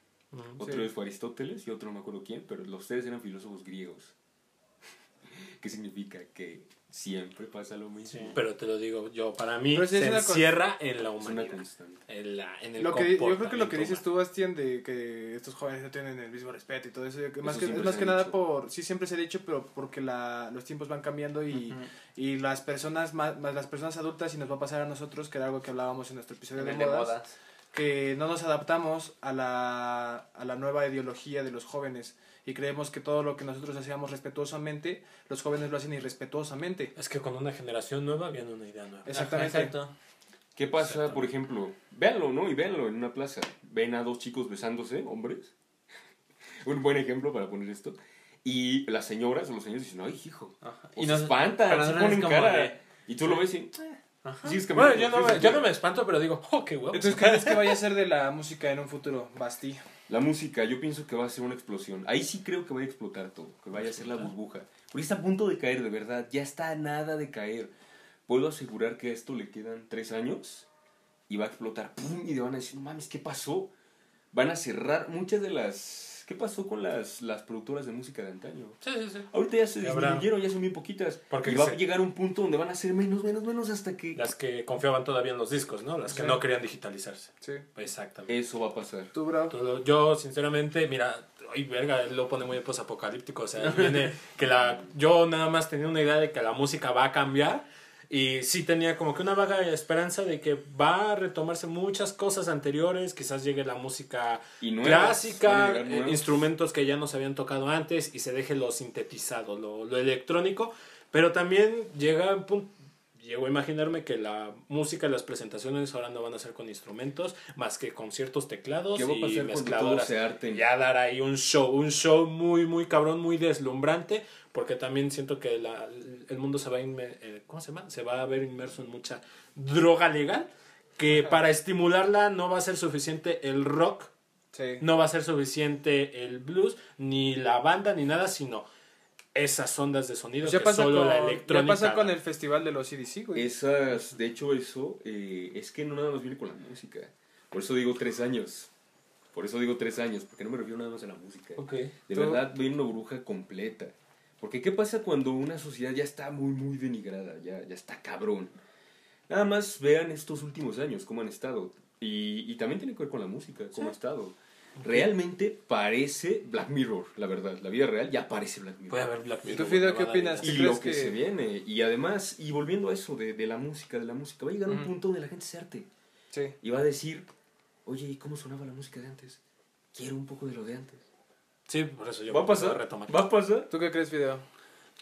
otro
Sí.
de fue Aristóteles y otro no me acuerdo quién, pero los tres eran filósofos griegos. ¿Qué significa? Que siempre pasa lo mismo.
Pero te lo digo yo, para mí
es
se encierra en la
Es una
humanidad.
constante.
En, la, en el
Lo que, yo creo que lo que dices tú, Bastián, de que estos jóvenes no tienen el mismo respeto y todo eso, que más
Eso
que, es más que nada
dicho.
por, sí siempre se ha dicho, pero porque la, los tiempos van cambiando y, y las personas más, más las personas adultas, y nos va a pasar a nosotros, que era algo que hablábamos en nuestro episodio de
de
modas,
modas.
que no nos adaptamos a la, a la nueva ideología de los jóvenes y creemos que todo lo que nosotros hacíamos respetuosamente, los jóvenes lo hacen irrespetuosamente.
Es que con una generación nueva viene una idea nueva.
Exactamente.
Exacto.
¿Qué pasa,
Exacto.
por ejemplo? Véanlo, ¿no? Y véanlo en una plaza. Ven a dos chicos besándose, hombres. Un buen ejemplo para poner esto. Y las señoras o los señores dicen, ay, hijo.
Ajá.
O
Y
se
nos-
espantan, se ponen cara.
de-
Y tú lo ves y... eh,
Ajá.
sigues
Bueno, yo no,
Sí,
me,
sí,
yo
sí.
no me espanto, pero digo, oh, qué huevos.
Entonces, ¿qué crees que vaya a ser de la música en un futuro, Basti?
La música, yo pienso que va a ser una explosión. Ahí sí creo que vaya a explotar todo, que vaya a ser la burbuja. Porque está a punto de caer, de verdad. Ya está a nada de caer. Puedo asegurar que a esto le quedan tres años y va a explotar. ¡Pum! Y le van a decir, no mames, ¿qué pasó? Van a cerrar muchas de las... ¿Qué pasó con las, las productoras de música de antaño?
Sí, sí, sí.
Ahorita ya se disminuyeron, ya son bien poquitas.
Porque
y va
se-
a llegar un punto donde van a ser menos, menos, menos hasta que...
Las que confiaban todavía en los discos, ¿no? Las que
Sí.
no querían digitalizarse.
Sí.
Exactamente.
Eso va a pasar.
¿Tú?
Todo- Yo, sinceramente, mira, ay, verga, él lo pone muy posapocalíptico. O sea, viene que la. Yo nada más tenía una idea de que la música va a cambiar. Y sí tenía como que una vaga esperanza de que va a retomarse muchas cosas anteriores. Quizás llegue la música
Y nuevas,
clásica, eh, instrumentos que ya no se habían tocado antes y se deje lo sintetizado, lo, lo electrónico. Pero también llega un punto. Llego a imaginarme que la música y las presentaciones ahora no van a ser con instrumentos, más que con ciertos teclados
¿Qué va a
y mezcladoras.
arte?
Ya dar ahí un show, un show muy, muy cabrón, muy deslumbrante, porque también siento que la- el mundo se va a, inme- eh, ¿cómo se llama? Se va a ver inmerso en mucha droga legal, que para estimularla no va a ser suficiente el rock,
Sí.
no va a ser suficiente el blues, ni la banda, ni nada, sino esas ondas de sonido
Pues ya
que
pasa,
solo
con,
la
ya
electrónica.
pasa con el festival de los CDC, güey.
Esas, de hecho, eso eh, es que no nada más viene con la música. Por eso digo tres años. Por eso digo tres años, porque no me refiero nada más a la música. De
Tú-
verdad, viene una burbuja completa. Porque ¿qué pasa cuando una sociedad ya está muy, muy denigrada? Ya, ya está cabrón. Nada más vean estos últimos años, cómo han estado. Y, y también tiene que ver con la música, cómo ha estado. Realmente parece Black Mirror, la verdad. La vida real ya parece Black Mirror.
Puede haber Black
¿Y
Mirror,
tú, Fido, qué opinas?
y
¿Qué
lo que,
que-
se viene. Y además, y volviendo a eso de, de la música, de la música, va a llegar un punto donde la gente se arte.
Sí.
Y va a decir, oye, ¿y cómo sonaba la música de antes? Quiero un poco de lo de antes.
Sí, por eso yo
¿Va a pasar?
retomar.
¿Va a pasar?
¿Tú qué crees, Video?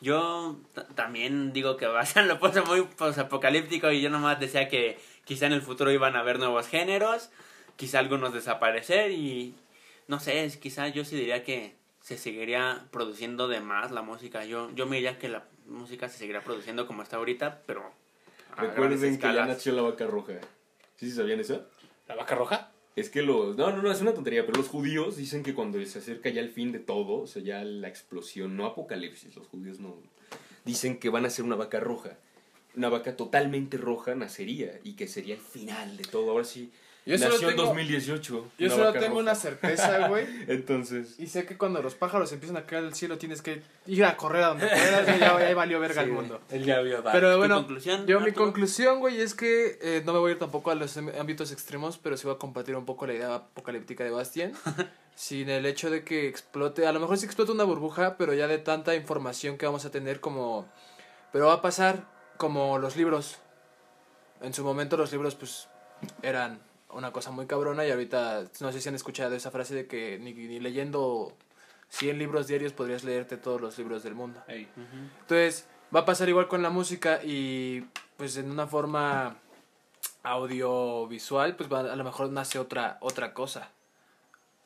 Yo también digo que va a ser lo puesto muy apocalíptico y yo nomás decía que quizá en el futuro iban a haber nuevos géneros, quizá algunos desaparecer y no sé, es- quizá yo sí diría que se seguiría produciendo de más la música. Yo, yo me diría que la música se seguirá produciendo como está ahorita, pero a
Recuerden que ya nació la vaca roja. ¿Sí sabían eso?
¿La vaca roja?
Es que los... No, no, no, es una tontería, pero los judíos dicen que cuando se acerca ya el fin de todo, o sea, ya la explosión, no apocalipsis, los judíos no... Dicen que van a ser una vaca roja. Una vaca totalmente roja nacería y que sería el final de todo. Ahora sí,
Yo solo
Nació
tengo,
2018.
yo
una
solo tengo
roja.
una certeza, güey.
Entonces.
Y sé que cuando los pájaros empiezan a caer del cielo tienes que ir a correr a donde puedas, güey, ya, ya valió verga el mundo.
Él ya vio Dark.
Pero
¿Tu
bueno,
conclusión,
yo mi conclusión, güey, es que eh, no me voy a ir tampoco a los em- ámbitos extremos, pero sí voy a compartir un poco la idea apocalíptica de Bastian. sin el hecho de que explote, a lo mejor sí explota una burbuja, pero ya de tanta información que vamos a tener como... Pero va a pasar como los libros. En su momento los libros pues eran una cosa muy cabrona y ahorita no sé si han escuchado esa frase de que ni, ni leyendo 100 libros diarios podrías leerte todos los libros del mundo.
Ey.
Entonces, va a pasar igual con la música y pues en una forma audiovisual, pues va- a lo mejor nace otra otra cosa.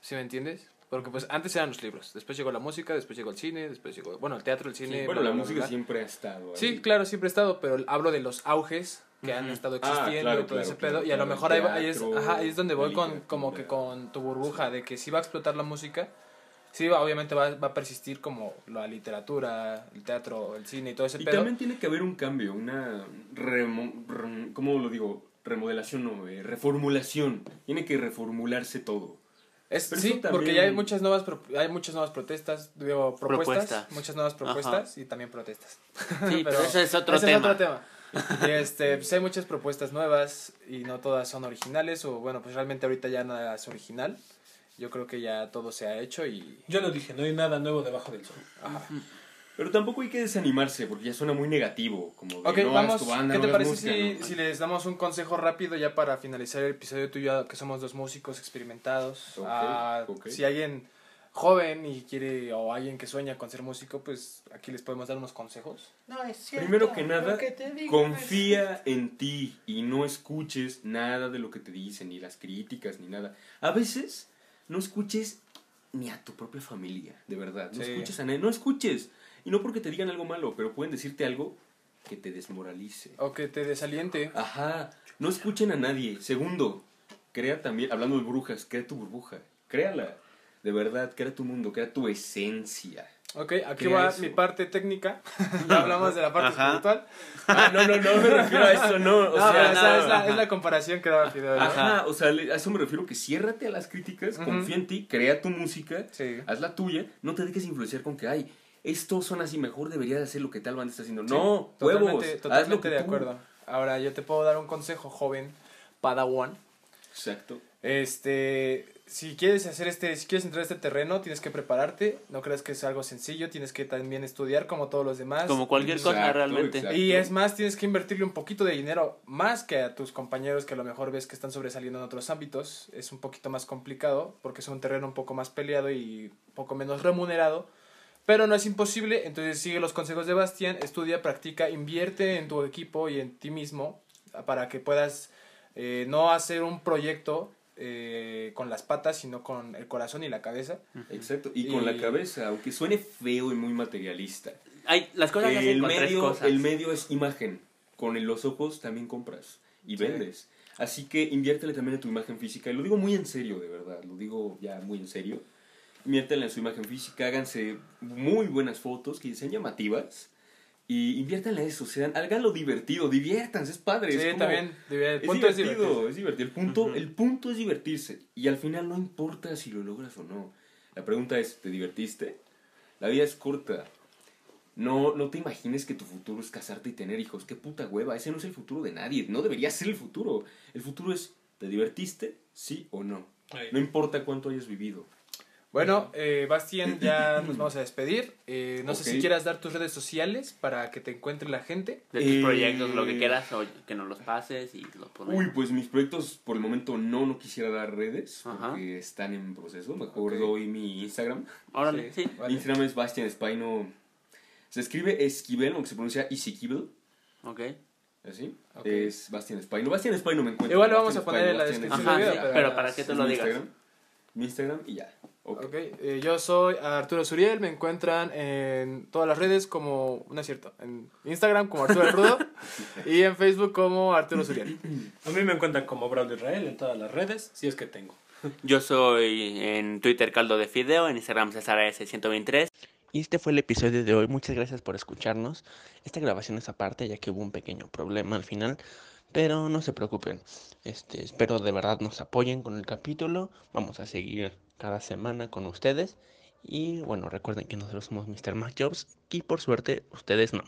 ¿Sí me entiendes? Porque pues antes eran los libros, después llegó la música, después llegó el cine, después llegó, bueno, el teatro, el cine.
Sí, bueno, la música siempre ha estado. ahí.
Sí, claro, siempre ha estado, pero hablo de los auges que han estado
Ah,
existiendo
claro,
y todo
claro,
ese
claro,
pedo. y a lo mejor ahí, va- ahí es,
teatro,
ajá, ahí es donde voy con como que con tu burbuja de que si va a explotar la música. Sí, va- obviamente va, va a persistir como la literatura, el teatro, el cine y todo ese
Y
pedo.
también tiene que haber un cambio, una. Remo, rem- ¿Cómo lo digo? Remodelación, no, eh, reformulación. Tiene que reformularse todo.
Es,
Pero
sí,
también-
porque ya hay muchas nuevas pro- hay muchas nuevas protestas, digo, propuestas,
Propuestas.
muchas nuevas propuestas y también protestas.
Sí, pero ese es otro
ese
tema.
es otro tema. Y este, pues hay muchas propuestas nuevas y no todas son originales o bueno, pues realmente ahorita ya nada es original. Yo creo que ya todo se ha hecho y
Yo lo dije, no hay nada nuevo debajo del sol.
ajá.
Pero tampoco hay que desanimarse, porque ya suena muy negativo. Como de,
Ok,
no,
vamos,
hagas tu banda,
¿qué
no
te
hagas
parece
música,
si,
¿no?
si les damos un consejo rápido ya para finalizar el episodio tuyo, que somos dos músicos experimentados?
Ok,
Ah,
ok.
Si alguien joven y quiere, o alguien que sueña con ser músico, pues aquí les podemos dar unos consejos.
No es cierto.
Primero que nada,
que
confía en ti y no escuches nada de lo que te dicen, ni las críticas, ni nada. A veces no escuches ni a tu propia familia, de verdad. No
Sí.
escuches a nadie, no escuches. Y no porque te digan algo malo, pero pueden decirte algo que te desmoralice.
O que te desaliente.
Ajá, no escuchen a nadie. Segundo, crea también, hablando de brujas, crea tu burbuja. Créala. De verdad, crea tu mundo, crea tu esencia.
Ok, aquí va
eso.
mi parte técnica. ya hablamos de la parte
Ajá.
espiritual.
Ah, no, no, no me refiero a eso, no. O
No,
sea,
pero esa
no,
es, la,
ajá.
es la comparación que daba Fideo. ¿no?
Ajá, o sea, a eso me refiero que ciérrate a las críticas,
Ujú.
confía en ti, crea tu música,
Sí.
haz la tuya, no te dejes influenciar con que, ay, esto son así, mejor debería de hacer lo que tal banda está haciendo. No, huevos,
totalmente,
haz lo
totalmente
que
de
tú-
acuerdo. Ahora, yo te puedo dar un consejo, joven Padawan.
Exacto.
Este, si quieres hacer este, si quieres entrar a este terreno, tienes que prepararte. No creas que es algo sencillo, tienes que también estudiar como todos los demás.
Como cualquier cosa realmente.
exacto.
Y es más, tienes que invertirle un poquito de dinero más que a tus compañeros que a lo mejor ves que están sobresaliendo en otros ámbitos. Es un poquito más complicado porque es un terreno un poco más peleado y un poco menos remunerado. Pero no es imposible, entonces sigue los consejos de Bastián, estudia, practica, invierte en tu equipo y en ti mismo para que puedas eh, no hacer un proyecto eh, con las patas, sino con el corazón y la cabeza.
Exacto. Y con la cabeza, aunque suene feo y muy materialista.
Hay, las cosas hacen
El
tres
medio,
cosas.
el medio es imagen. Con los ojos también compras y
Sí.
vendes. Así que inviértele también en tu imagen física. Y lo digo muy en serio, de verdad. Lo digo ya muy en serio. Inviértele en su imagen física. Háganse muy buenas fotos que sean llamativas. Y inviértanle eso. Sean, háganlo divertido. Diviértanse. Es padre.
Sí,
es como-
también. El
Es
punto es
divertido,
divertirse.
es divertido. El punto,
Ujú.
el punto es divertirse. Y al final no importa si lo logras o no. La pregunta es, ¿te divertiste? La vida es corta. No, no te imagines que tu futuro es casarte y tener hijos. Qué puta hueva. Ese no es el futuro de nadie. No debería ser el futuro. El futuro es, ¿te divertiste? Sí o no.
Ahí.
No importa cuánto hayas vivido.
Bueno, eh, Bastián, ya nos vamos a despedir. Eh, no sé si quieras dar tus redes sociales para que te encuentre la gente.
De tus
Eh,
proyectos, lo que quieras, o que nos los pases y los ponemos.
Uy, pues mis proyectos por el momento no, no quisiera dar redes
Ajá.
porque están en proceso. Mejor
Ok.
doy mi Instagram.
Órale, sí.
Vale.
Mi Instagram es Bastian Espino. Se escribe Esquivel, aunque se pronuncia Isiquivel.
Ok.
Así.
Ok.
Es Bastian Espino me encuentro.
Igual lo vamos
Bastian
a poner en la descripción
Ajá, sí,
pero-
para que te lo digas.
Instagram. Mi Instagram y ya.
Ok. Eh, yo soy Arturo Suriel, me encuentran en todas las redes como, no es cierto, en Instagram como Arturo el Rudo y en Facebook como Arturo Suriel.
A mí me encuentran como Braulio Israel en todas las redes, si es que tengo.
Yo soy en Twitter Caldo de Fideo, en Instagram César S123. Y este fue el episodio de hoy. Muchas gracias por escucharnos. Esta grabación es aparte ya que hubo un pequeño problema al final.
Pero no se preocupen. Este, espero de verdad nos apoyen con el capítulo. Vamos a seguir cada semana con ustedes. Y bueno, recuerden que nosotros somos Mr. Mac Jobs y por suerte ustedes no.